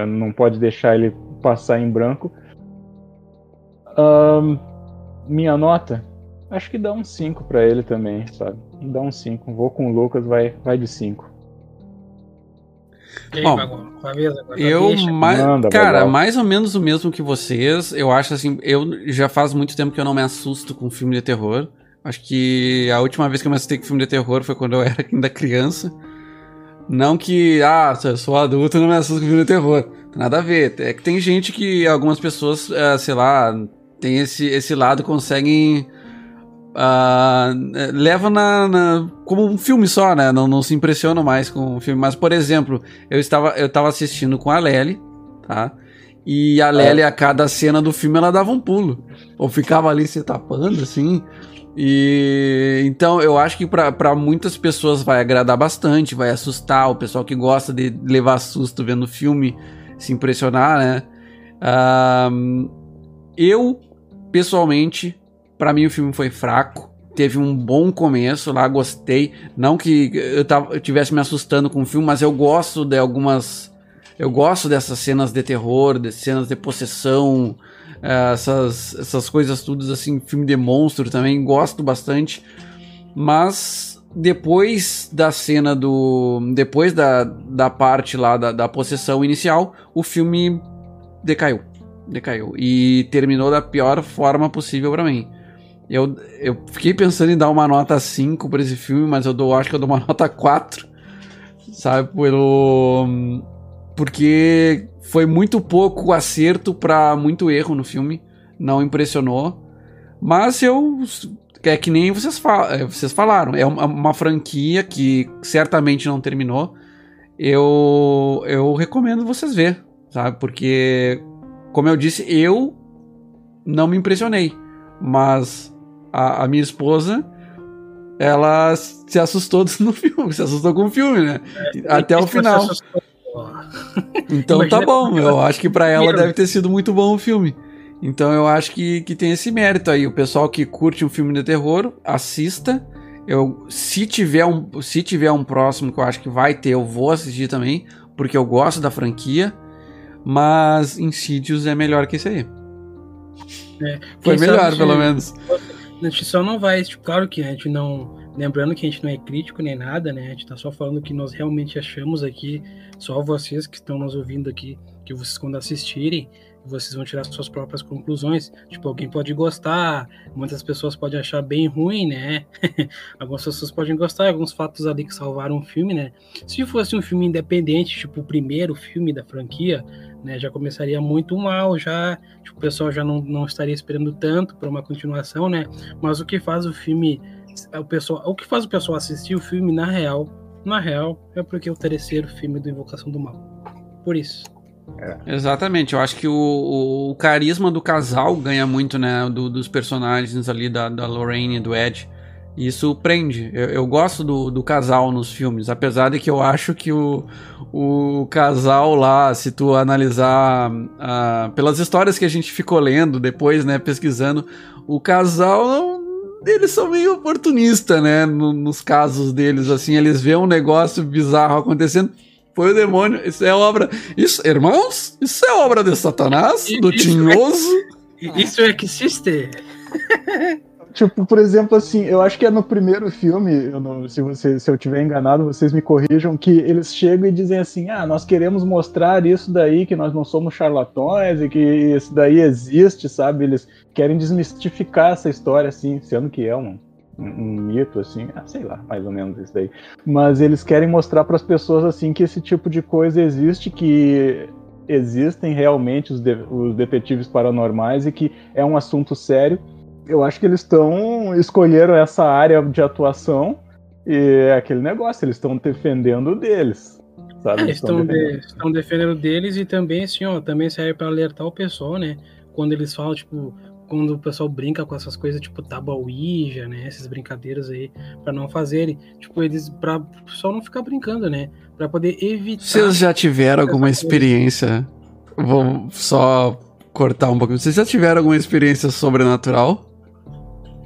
não pode deixar ele passar em branco. Uh, minha nota, acho que dá um 5 para ele também, sabe? Dá um 5. Vou com o Lucas, vai, vai de 5. Bom, eu mais, Manda, cara, mais ou menos o mesmo que vocês. Eu acho assim, eu já faz muito tempo que eu não me assusto com filme de terror. Acho que a última vez que eu me assisti com filme de terror foi quando eu era ainda criança. Não que, ah, eu sou adulto e não me assusto com filme de terror. Nada a ver. É que tem gente que, algumas pessoas, é, sei lá, tem esse, esse lado, conseguem. Uh, leva na, na, como um filme só, né? Não, não se impressionam mais com o filme. Mas, por exemplo, eu estava, eu estava assistindo com a Lely, tá? E a Lely, a cada cena do filme, ela dava um pulo. Ou ficava ali se tapando, assim. E então eu acho que para muitas pessoas vai agradar bastante, vai assustar o pessoal que gosta de levar susto vendo filme, se impressionar, né? Eu, pessoalmente, para mim o filme foi fraco. Teve um bom começo lá, gostei. Não que eu, eu tivesse me assustando com o filme, mas eu gosto de algumas. Eu gosto dessas cenas de terror, de cenas de possessão, é, essas, essas coisas todas, assim, filme de monstro também, gosto bastante. Mas depois da cena do. Depois da, da parte lá da, da possessão inicial, o filme decaiu. Decaiu. E terminou da pior forma possível para mim. Eu, eu fiquei pensando em dar uma nota 5 pra esse filme, mas eu dou, acho que eu dou uma nota 4. Sabe? Pelo. Porque foi muito pouco acerto para muito erro no filme. Não impressionou. Mas eu. É que nem vocês, fal é, vocês falaram. É uma, uma franquia que certamente não terminou. Eu, eu recomendo vocês ver, sabe? Porque, como eu disse, eu não me impressionei. Mas a, a minha esposa, ela se assustou no filme, se assustou com o filme, né? É, Até o final. Então tá bom, eu acho que para ela deve ter sido muito bom o filme. Então eu acho que, que tem esse mérito aí. O pessoal que curte um filme de terror, assista. Eu, se tiver um, se tiver um próximo que eu acho que vai ter, eu vou assistir também, porque eu gosto da franquia. Mas Insidious é melhor que esse aí. É, Foi melhor, pelo menos. A gente só não vai, tipo, claro que a gente não. Lembrando que a gente não é crítico nem nada, né? A gente tá só falando o que nós realmente achamos aqui. Só vocês que estão nos ouvindo aqui, que vocês quando assistirem, vocês vão tirar suas próprias conclusões. Tipo, alguém pode gostar, muitas pessoas podem achar bem ruim, né? Algumas pessoas podem gostar, alguns fatos ali que salvaram o filme, né? Se fosse um filme independente, tipo o primeiro filme da franquia, né, já começaria muito mal, já tipo, o pessoal já não, não estaria esperando tanto para uma continuação, né? Mas o que faz o filme, o pessoal, o que faz o pessoal assistir o filme na real, na real, é porque é o terceiro filme do Invocação do Mal. Por isso. É. Exatamente, eu acho que o, o, carisma do casal ganha muito, né? Do, dos personagens ali da, da Lorraine e do Ed. Isso prende. Eu, eu gosto do, do, casal nos filmes, apesar de que eu acho que o, o casal lá, se tu analisar uh, pelas histórias que a gente ficou lendo depois, né, pesquisando, o casal eles são meio oportunistas, né, no, nos casos deles, assim, eles vêem um negócio bizarro acontecendo, foi o demônio, isso é obra, isso, irmãos, isso é obra de Satanás, do isso tinhoso. É, isso é que existe. Tipo, por exemplo, assim, eu acho que é no primeiro filme, eu não, se, você, se eu tiver enganado, vocês me corrijam, que eles chegam e dizem assim, ah, nós queremos mostrar isso daí, que nós não somos charlatões e que isso daí existe, sabe? Eles querem desmistificar essa história, assim, sendo que é um, um mito, assim, ah, sei lá, mais ou menos isso daí. Mas eles querem mostrar para as pessoas, assim, que esse tipo de coisa existe, que existem realmente os, de, os detetives paranormais e que é um assunto sério eu acho que eles estão escolheram essa área de atuação e é aquele negócio, eles estão defendendo deles. Sabe? É, estão, defendendo. De, defendendo deles e também assim, ó, também serve para alertar o pessoal, né? Quando eles falam, tipo, quando o pessoal brinca com essas coisas, tipo tabuija, né? Essas brincadeiras aí, para não fazerem. Tipo, eles, pra o pessoal não ficar brincando, né? Para poder evitar. Vocês já tiveram alguma experiência? Vou só cortar um pouquinho. Vocês já tiveram alguma experiência sobrenatural?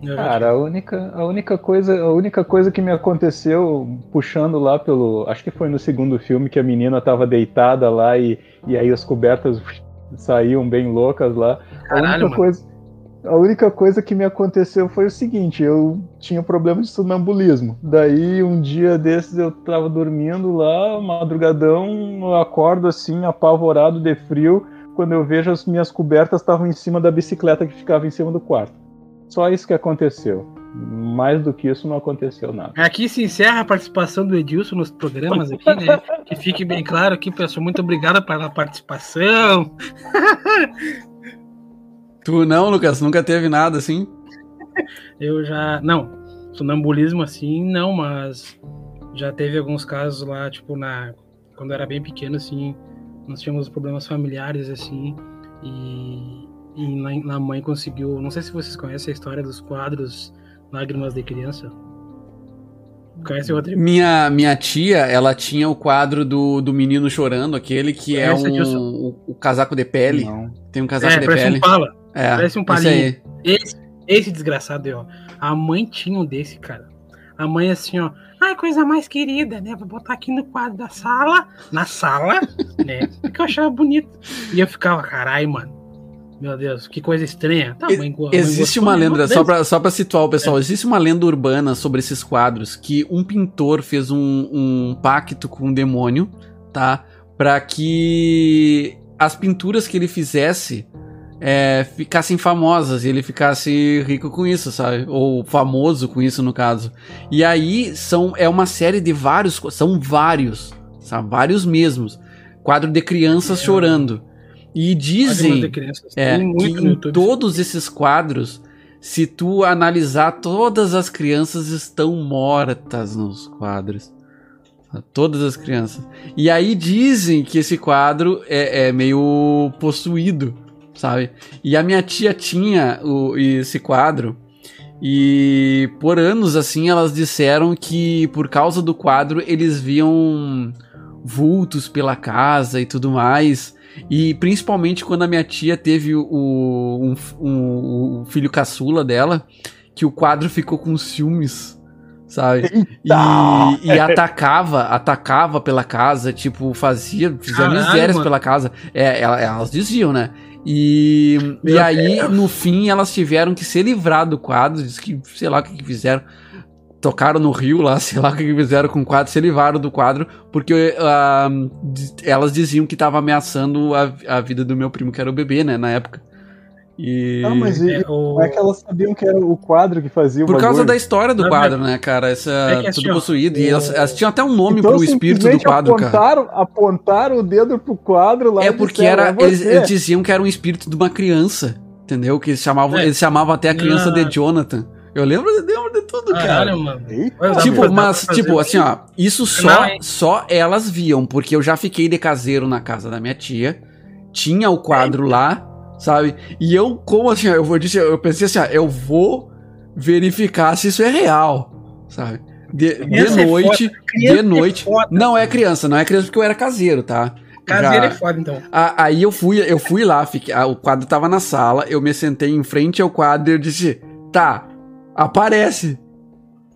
Cara, a única, a única coisa, a única coisa que me aconteceu puxando lá pelo, acho que foi no segundo filme que a menina tava deitada lá e, e aí as cobertas saíam bem loucas lá. Caralho, a única mano. coisa, a única coisa que me aconteceu foi o seguinte, eu tinha problema de sonambulismo. Daí um dia desses eu tava dormindo lá, madrugadão, eu acordo assim, apavorado de frio, quando eu vejo as minhas cobertas estavam em cima da bicicleta que ficava em cima do quarto. Só isso que aconteceu. Mais do que isso não aconteceu nada. Aqui se encerra a participação do Edilson nos programas aqui, né? que fique bem claro aqui, pessoal. Muito obrigado pela participação. Tu não, Lucas? Nunca teve nada assim? Eu já. Não, sonambulismo assim, não, mas já teve alguns casos lá, tipo, na. Quando eu era bem pequeno, assim, nós tínhamos problemas familiares, assim, e e a mãe conseguiu. Não sei se vocês conhecem a história dos quadros Lágrimas de Criança. Conhece outro? Minha, minha tia, ela tinha o quadro do, do menino chorando, aquele que é um, o, o, casaco de pele. Não. Tem um casaco é, de parece pele. Um pala. É, parece um palinho. Esse, esse, desgraçado aí, ó. A mãe tinha um desse, cara. A mãe assim, ó. Ai, coisa mais querida, né? Vou botar aqui no quadro da sala. Na sala, né? Porque eu achava bonito. E eu ficava, caralho, mano Meu Deus, que coisa estranha. Tá, mãe Existe uma né? lenda, só pra, só pra situar o pessoal, existe uma lenda urbana sobre esses quadros que um pintor fez um, um pacto com um demônio, tá? Pra que as pinturas que ele fizesse é, ficassem famosas e ele ficasse rico com isso, sabe? Ou famoso com isso, no caso. E aí são, é uma série de vários, são vários, sabe? Vários mesmos. Quadro de crianças É. chorando. E dizem é, que todos esses quadros, se tu analisar, todas as crianças estão mortas nos quadros. Todas as crianças. E aí dizem que esse quadro é, é meio possuído, sabe? E a minha tia tinha o, esse quadro. E por anos, assim, elas disseram que por causa do quadro eles viam vultos pela casa e tudo mais. E principalmente quando a minha tia teve o, um, um- o filho caçula dela, que o quadro ficou com ciúmes, sabe? E, e atacava, atacava pela casa, tipo, fazia, fazia misérias pela casa. É, ela- elas diziam, né? E, e aí, no fim, elas tiveram que se livrar do quadro, diz que, sei lá o que, que fizeram. Tocaram no rio lá, sei lá o que, fizeram com o quadro, se livraram do quadro, porque ah, di- elas diziam que tava ameaçando a, a vida do meu primo, que era o bebê, né, na época. E. Ah, mas e, É, o- como é que elas sabiam que era o quadro que fazia o Por causa bagulho? da história do Na quadro, né, cara? Essa, É assim, tudo possuído. E o- elas, elas tinham até um nome então, pro espírito do quadro, cara. apontaram, Apontaram o dedo pro quadro lá É porque disseram, era, "É eles, você." eles diziam que era um espírito de uma criança. Entendeu? Que eles chamavam, É. eles chamavam até a criança Ah. de Jonathan. Eu lembro, eu lembro de tudo, cara. Caralho, mano. Eita, Olha, dá Tipo, mas, tipo, assim, ó, isso só, Não, só elas viam, porque eu já fiquei de caseiro na casa da minha tia, tinha o quadro lá, sabe? E eu, como assim, ó, eu vou dizer, eu pensei assim, ó, eu vou verificar se isso é real, sabe? De, de é noite. Criança de é noite. foda. Não é criança, não é criança porque eu era caseiro, tá? Caseiro Já- é foda, então. a- Aí eu fui, eu fui lá, fiquei, o quadro tava na sala, eu me sentei em frente ao quadro e eu disse, tá, aparece.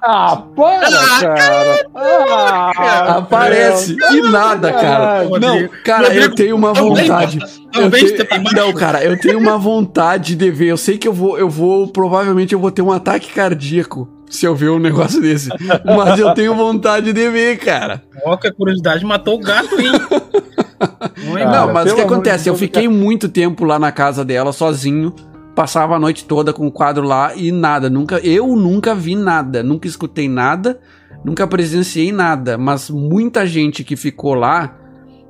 Ah, para, cara! Ah, Aparece meu. e nada, cara. Rodrigo. Não, cara, eu tenho uma vontade. Eu tenho- mais. Não, cara, eu tenho uma vontade de ver. Eu sei que eu vou, eu vou, provavelmente eu vou ter um ataque cardíaco se eu ver um negócio desse. Mas eu tenho vontade de ver, cara. Ó, que a curiosidade matou o gato, hein? Não é, Ah, Não, mano? mas o que acontece? Eu fiquei muito tempo lá na casa dela, sozinho. Passava a noite toda com o quadro lá e nada. Nunca, eu nunca vi nada. Nunca escutei nada. Nunca presenciei nada. Mas muita gente que ficou lá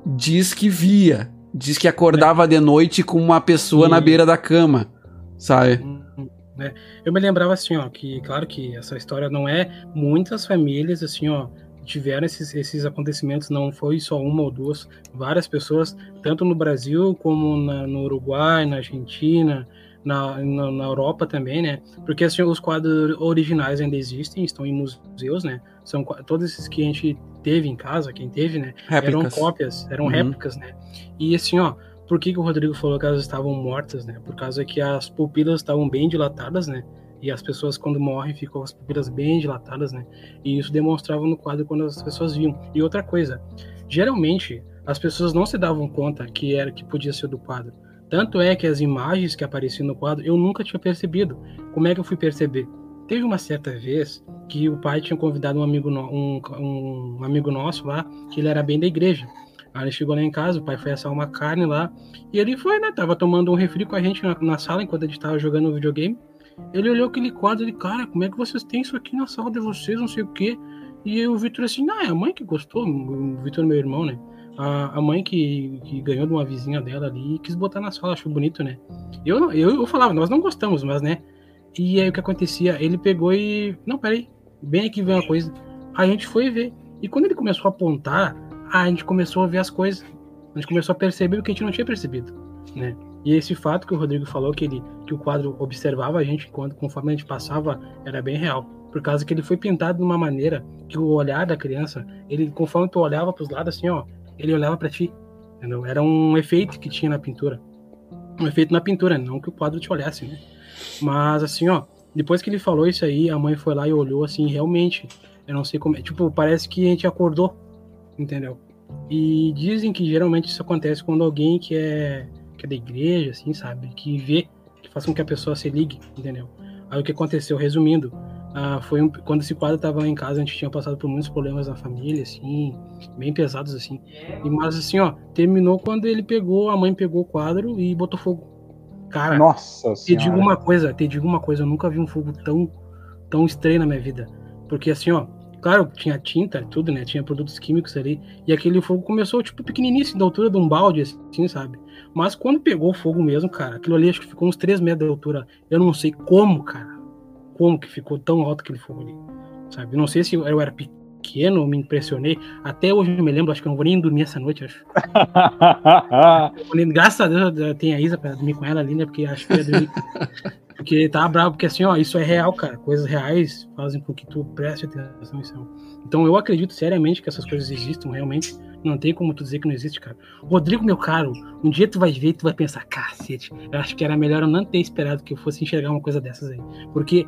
diz que via. Diz que acordava de noite com uma pessoa E- na beira da cama. Sabe? né? Eu me lembrava assim, ó, que claro que essa história não é muitas famílias assim, ó, tiveram esses, esses acontecimentos, não foi só uma ou duas, várias pessoas, tanto no Brasil como na- no Uruguai, na Argentina, na, na, na Europa também, né? Porque assim, os quadros originais ainda existem, estão em museus, né? São todos esses que a gente teve em casa, quem teve, né? Eram Réplicas. cópias, eram Uhum. réplicas, né? E assim, ó, por que, que o Rodrigo falou que elas estavam mortas, né? Por causa que as pupilas estavam bem dilatadas, né? E as pessoas, quando morrem, ficam as pupilas bem dilatadas, né? E isso demonstrava no quadro quando as pessoas viam. E outra coisa, geralmente as pessoas não se davam conta que era que podia ser do quadro. Tanto é que as imagens que apareciam no quadro eu nunca tinha percebido. Como é que eu fui perceber? Teve uma certa vez que o pai tinha convidado um amigo, no- um, um amigo nosso lá, que ele era bem da igreja. Aí ele chegou lá em casa, o pai foi assar uma carne lá, e ele foi, né? Tava tomando um refri com a gente na, na sala enquanto a gente tava jogando videogame. Ele olhou aquele quadro e cara, como é que vocês têm isso aqui na sala de vocês, não sei o quê. E o Vitor assim, não, é a mãe que gostou, o Vitor, meu irmão, né? A, a mãe que, que ganhou de uma vizinha dela ali e quis botar na sala, achou bonito, né? Eu, eu, eu falava, nós não gostamos, mas né? E aí o que acontecia? Ele pegou e. Não, peraí, bem aqui vem uma coisa. A gente foi ver. E quando ele começou a apontar, a gente começou a ver as coisas. A gente começou a perceber o que a gente não tinha percebido, né? E esse fato que o Rodrigo falou, que, ele, que o quadro observava a gente quando, conforme a gente passava, era bem real. Por causa que ele foi pintado de uma maneira que o olhar da criança, ele conforme tu olhava para os lados assim, ó, ele olhava para ti. Entendeu? Era um efeito que tinha na pintura. Um efeito na pintura, não que o quadro te olhasse, né? Mas assim, ó, depois que ele falou isso aí, a mãe foi lá e olhou assim, realmente, eu não sei como, é, tipo, parece que a gente acordou, entendeu? E dizem que geralmente isso acontece quando alguém que é que é da igreja, assim, sabe? Que vê, que faz com que a pessoa se ligue, entendeu? Aí o que aconteceu, resumindo, ah, foi um, quando esse quadro estava em casa, a gente tinha passado por muitos problemas na família, assim, bem pesados, assim. E, mas assim, ó, terminou quando ele pegou, a mãe pegou o quadro e botou fogo. Cara, Nossa te digo senhora. uma coisa, te digo uma coisa, eu nunca vi um fogo tão, tão estranho na minha vida. Porque assim, ó, claro, tinha tinta, tudo, né? Tinha produtos químicos ali. E aquele fogo começou, tipo, pequenininho, assim, da altura de um balde, assim, sabe? Mas quando pegou fogo mesmo, cara, aquilo ali acho que ficou uns 3 metros de altura. Eu não sei como, cara. Como que ficou tão alto aquele fogo ali, sabe? Não sei se eu era pequeno, me impressionei. Até hoje eu me lembro, acho que eu não vou nem dormir essa noite, acho. Graças a Deus eu tenho a Isa pra dormir com ela ali, né? Porque acho que ia dormir. Porque tá bravo, porque assim, ó, isso é real, cara. Coisas reais fazem com que tu preste atenção nisso. Então eu acredito seriamente que essas coisas existam, realmente. Não tem como tu dizer que não existe, cara. Rodrigo, meu caro, um dia tu vai ver e tu vai pensar, cacete, eu acho que era melhor eu não ter esperado que eu fosse enxergar uma coisa dessas aí. Porque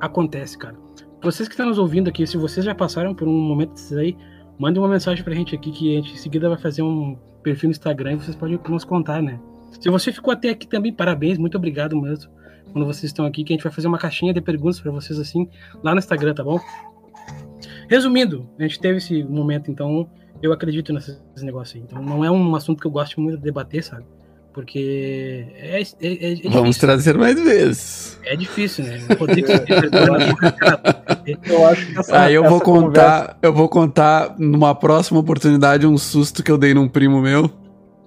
acontece, cara. Vocês que estão nos ouvindo aqui, se vocês já passaram por um momento desses aí, mandem uma mensagem pra gente aqui que a gente em seguida vai fazer um perfil no Instagram e vocês podem nos contar, né? Se você ficou até aqui também, parabéns, muito obrigado mesmo. Quando vocês estão aqui, que a gente vai fazer uma caixinha de perguntas para vocês assim lá no Instagram, tá bom? Resumindo, a gente teve esse momento, então eu acredito nesses negócios aí. Então não é um assunto que eu gosto muito de debater, sabe? Porque é, é, é, é Vamos difícil. trazer mais vezes. É difícil, né? O Rodrigo se perdoa, Eu acho que essa, Aí eu vou contar, eu vou contar numa próxima oportunidade um susto que eu dei num primo meu,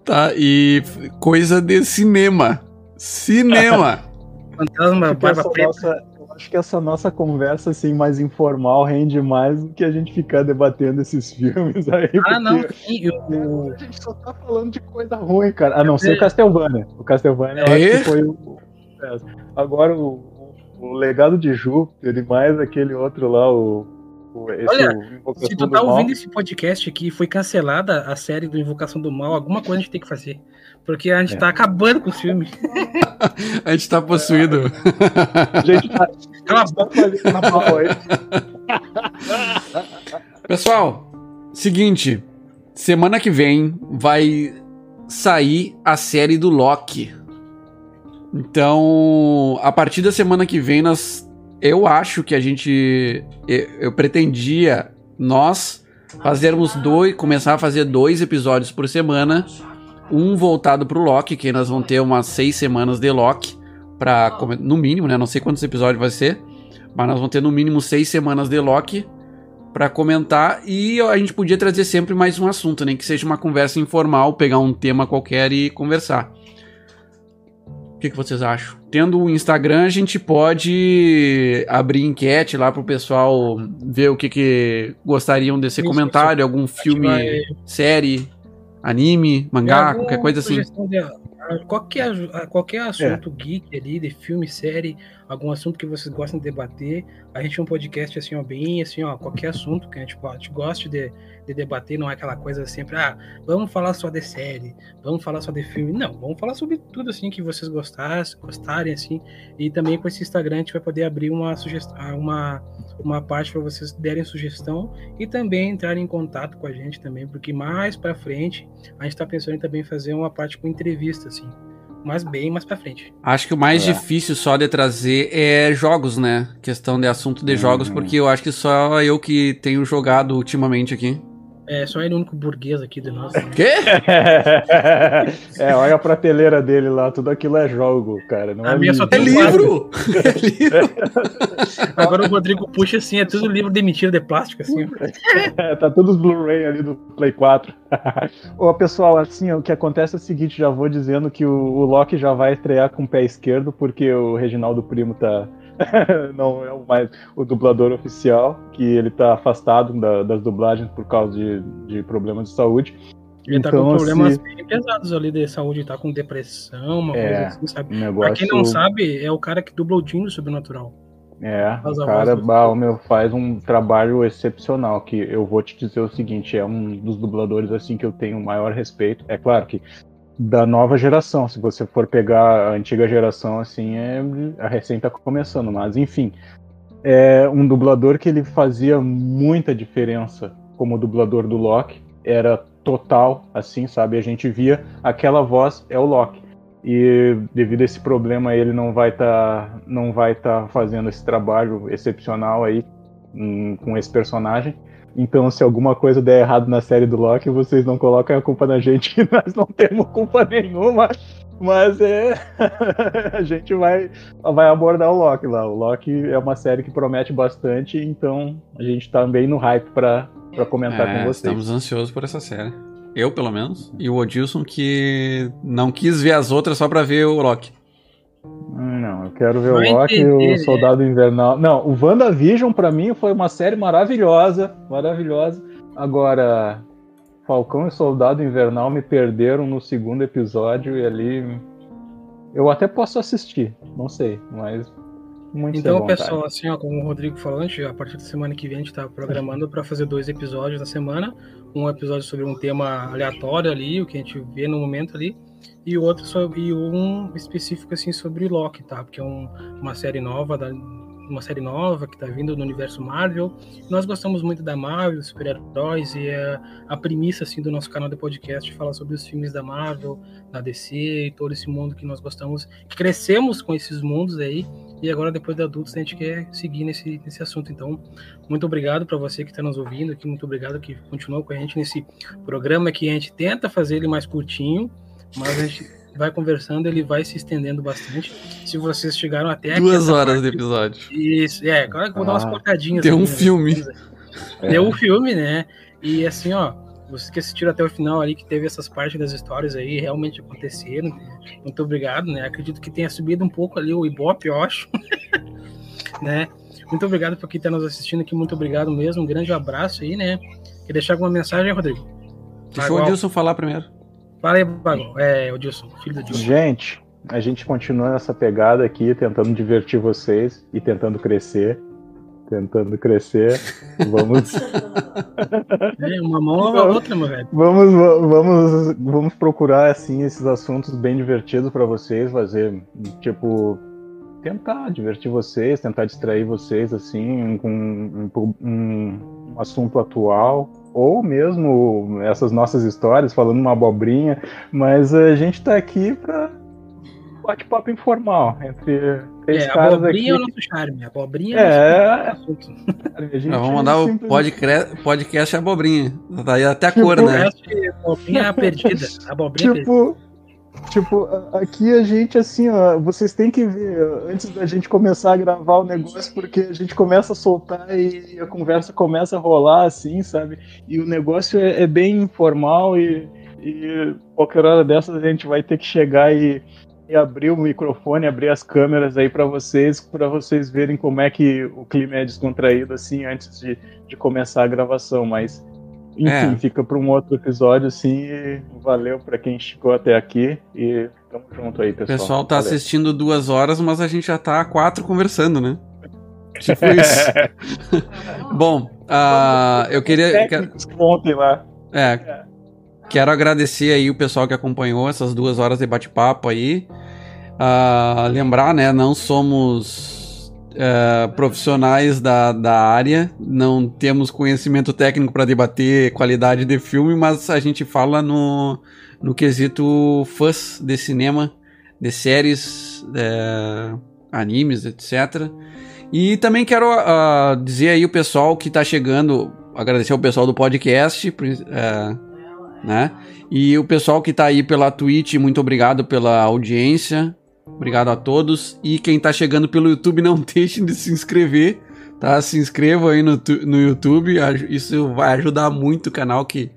tá? E coisa de cinema. Cinema. fantasma, barba preta. nossa- acho que essa nossa conversa assim mais informal rende mais do que a gente ficar debatendo esses filmes aí. Ah, não, sim, eu, A gente só tá falando de coisa ruim, cara. A não ser o Castlevania. O Castlevania eu É? acho que foi o. é. Agora o, o, legado de Júpiter e mais aquele outro lá, o. o esse, Olha, o Se tu tá Mal. ouvindo esse podcast aqui, foi cancelada a série do Invocação do Mal, alguma coisa a gente tem que fazer. Porque a gente É. tá acabando com os filmes. A gente tá possuído. Gente, tá, Cala a. Pessoal, seguinte, semana que vem vai sair a série do Loki. Então, a partir da semana que vem, nós, eu acho que a gente, eu, eu pretendia nós fazermos dois, começar a fazer dois episódios por semana, um voltado pro Loki, que nós vamos ter umas seis semanas de Loki, para no mínimo, né? Não sei quantos episódios vai ser, mas nós vamos ter no mínimo seis semanas de Loki para comentar e a gente podia trazer sempre mais um assunto, nem que seja uma conversa informal, pegar um tema qualquer e conversar. O que, que vocês acham? Tendo o Instagram, a gente pode abrir enquete lá pro pessoal ver o que, que gostariam desse Isso, comentário, algum filme, vai- série, anime, mangá, qualquer coisa assim. de- a- qualquer, a- qualquer assunto geek ali, de filme, série, algum assunto que vocês gostam de debater. A gente é um podcast assim, ó, bem assim, ó, qualquer assunto que a gente, a gente goste de, de debater, não é aquela coisa sempre, ah, vamos falar só de série, vamos falar só de filme. Não, vamos falar sobre tudo assim que vocês gostassem, gostarem, assim. E também com esse Instagram a gente vai poder abrir uma sugestão, uma, uma parte para vocês derem sugestão e também entrarem em contato com a gente também, porque mais para frente a gente tá pensando em também fazer uma parte com entrevista, assim. Mas bem mais pra frente. Acho que o mais É. difícil só de trazer é jogos, né? Questão de assunto de jogos, Uhum. porque eu acho que só eu que tenho jogado ultimamente aqui. É só ele o único burguês aqui de nós. né? Quê? é, olha a prateleira dele lá, tudo aquilo é jogo, cara. Não A é minha só É tem livro! É livro! Agora o Rodrigo puxa assim, é tudo livro de mentira de plástico, assim. ó. tá todos Blu-ray ali do Play 4. Ô, pessoal, assim, o que acontece é o seguinte, já vou dizendo que o, o Loki já vai estrear com o pé esquerdo, porque o Reginaldo Primo tá. não é o mais o dublador oficial, que ele tá afastado da- das dublagens por causa de, de problemas de saúde. Ele tá Então, com problemas assim- bem pesados ali de saúde, tá com depressão, uma É, coisa assim, sabe? Um Pra negócio. quem não sabe, é o cara que dubla o Jim do Sobrenatural. É, o cara, bah, meu, faz um trabalho excepcional, que eu vou te dizer o seguinte, é um dos dubladores assim que eu tenho o maior respeito. É claro que da nova geração, se você for pegar a antiga geração, assim, é, a recém tá começando, mas enfim. É um dublador que ele fazia muita diferença como dublador do Loki, era total, assim, sabe? A gente via aquela voz é o Loki. e devido a esse problema ele não vai estar tá, não vai estar tá fazendo esse trabalho excepcional aí hum, com esse personagem. Então, se alguma coisa der errado na série do Loki, vocês não colocam a culpa na gente, nós não temos culpa nenhuma. Mas é. a gente vai, vai abordar o Loki lá. O Loki é uma série que promete bastante, então a gente tá bem no hype para comentar é, com vocês. Estamos ansiosos por essa série. Eu, pelo menos. E o Odilson, que não quis ver as outras só pra ver o Loki. Não, eu quero ver Vai o Loki e o? Soldado Invernal. Não, o WandaVision pra mim foi uma série maravilhosa. Maravilhosa. Agora, Falcão e Soldado Invernal me perderam no segundo episódio e ali. Eu até posso assistir, não sei, mas muito então, pessoal, assim, ó, como o Rodrigo falou antes, a partir da semana que vem a gente tá programando para fazer dois episódios na semana. Um episódio sobre um tema aleatório ali, o que a gente vê no momento ali, e o outro sobre, e um específico assim sobre Loki, tá? Porque é um, uma série nova da, uma série nova que está vindo no universo Marvel. Nós gostamos muito da Marvel, super-heróis, e a, a premissa assim, do nosso canal de podcast fala sobre os filmes da Marvel, da DC e todo esse mundo que nós gostamos, que crescemos com esses mundos aí, e agora depois de adultos a gente quer seguir nesse, nesse assunto. Então, muito obrigado para você que está nos ouvindo aqui, muito obrigado que continuou com a gente nesse programa que a gente tenta fazer ele mais curtinho, mas a gente vai conversando, ele vai se estendendo bastante. Se vocês chegaram até Duas horas parte, de episódio. Isso, é, agora que vou ah, dar umas ah, cortadinhas. Tem um né, filme. É. um filme, né? E assim, ó, vocês que assistiram até o final ali, que teve essas partes das histórias aí, realmente aconteceram. Né? Muito obrigado, né? Acredito que tenha subido um pouco ali o Ibope, eu acho. né? Muito obrigado por quem está nos assistindo aqui, muito obrigado mesmo. Um grande abraço aí, né? Quer deixar alguma mensagem, Rodrigo? Deixa o Adilson falar primeiro. Fala aí, Bago. É, o Dilson, filho do Dilson. Gente, a gente continua nessa pegada aqui, tentando divertir vocês e tentando crescer. Tentando crescer. Vamos. é, uma mão a outra, meu velho. Vamos, vamos, vamos procurar, assim, esses assuntos bem divertidos para vocês, fazer, tipo, tentar divertir vocês, tentar distrair vocês, assim, com um, um, um assunto atual ou mesmo essas nossas histórias, falando uma abobrinha, mas a gente está aqui para bate-papo informal entre três é, caras abobrinha aqui. é o nosso charme, abobrinha é, é Nós vamos mandar o podcast, podcast abobrinha, daí até a tipo, cor, né? Abobrinha perdida, abobrinha tipo, perdida. Tipo, aqui a gente, assim, ó, vocês têm que ver antes da gente começar a gravar o negócio, porque a gente começa a soltar e a conversa começa a rolar, assim, sabe? E o negócio é, é bem informal e, e qualquer hora dessas a gente vai ter que chegar e, e abrir o microfone, abrir as câmeras aí para vocês, para vocês verem como é que o clima é descontraído, assim, antes de, de começar a gravação, mas enfim, é. fica para um outro episódio, assim. valeu para quem chegou até aqui. E tamo junto aí, pessoal. O pessoal tá valeu. assistindo duas horas, mas a gente já tá a quatro conversando, né? Tipo isso. Bom, uh, eu queria. Ontem lá. É. Quero agradecer aí o pessoal que acompanhou essas duas horas de bate-papo aí. Uh, lembrar, né? Não somos uh, profissionais da, da área, não temos conhecimento técnico para debater qualidade de filme, mas a gente fala no, no quesito fãs de cinema, de séries, de animes, etc. E também quero uh, dizer aí o pessoal que está chegando, agradecer ao pessoal do podcast, uh, né? E o pessoal que está aí pela Twitch, muito obrigado pela audiência. Obrigado a todos. E quem tá chegando pelo YouTube, não deixem de se inscrever, tá? Se inscrevam aí no, no YouTube. Isso vai ajudar muito o canal que,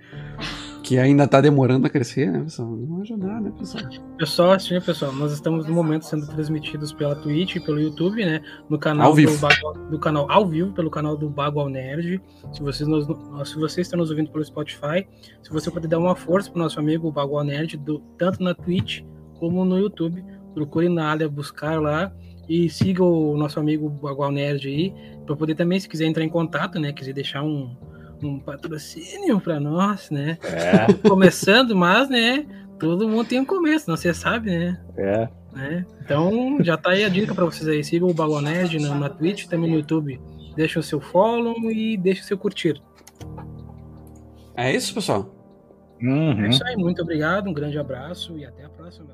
que ainda tá demorando a crescer, né, pessoal? Não vai ajudar, né, pessoal? Pessoal, assim, pessoal, nós estamos no momento sendo transmitidos pela Twitch e pelo YouTube, né? No canal ao vivo. Do, do, canal ao vivo, pelo canal do Bagual Nerd. Se vocês, nos, se você está nos ouvindo pelo Spotify, se você puder dar uma força pro nosso amigo Bagual Nerd, do, tanto na Twitch como no YouTube procure na área buscar lá e siga o nosso amigo Bagual Nerd aí, para poder também, se quiser entrar em contato, né, quiser deixar um, um patrocínio para nós, né? É. Começando, mas, né, todo mundo tem um começo, não você sabe, né? É. Né? Então, já tá aí a dica para vocês aí, siga o Bagual Nerd na, na Twitch, também no YouTube. Deixa o seu follow e deixa o seu curtir. É isso, pessoal. Uhum. É isso aí, muito obrigado, um grande abraço e até a próxima.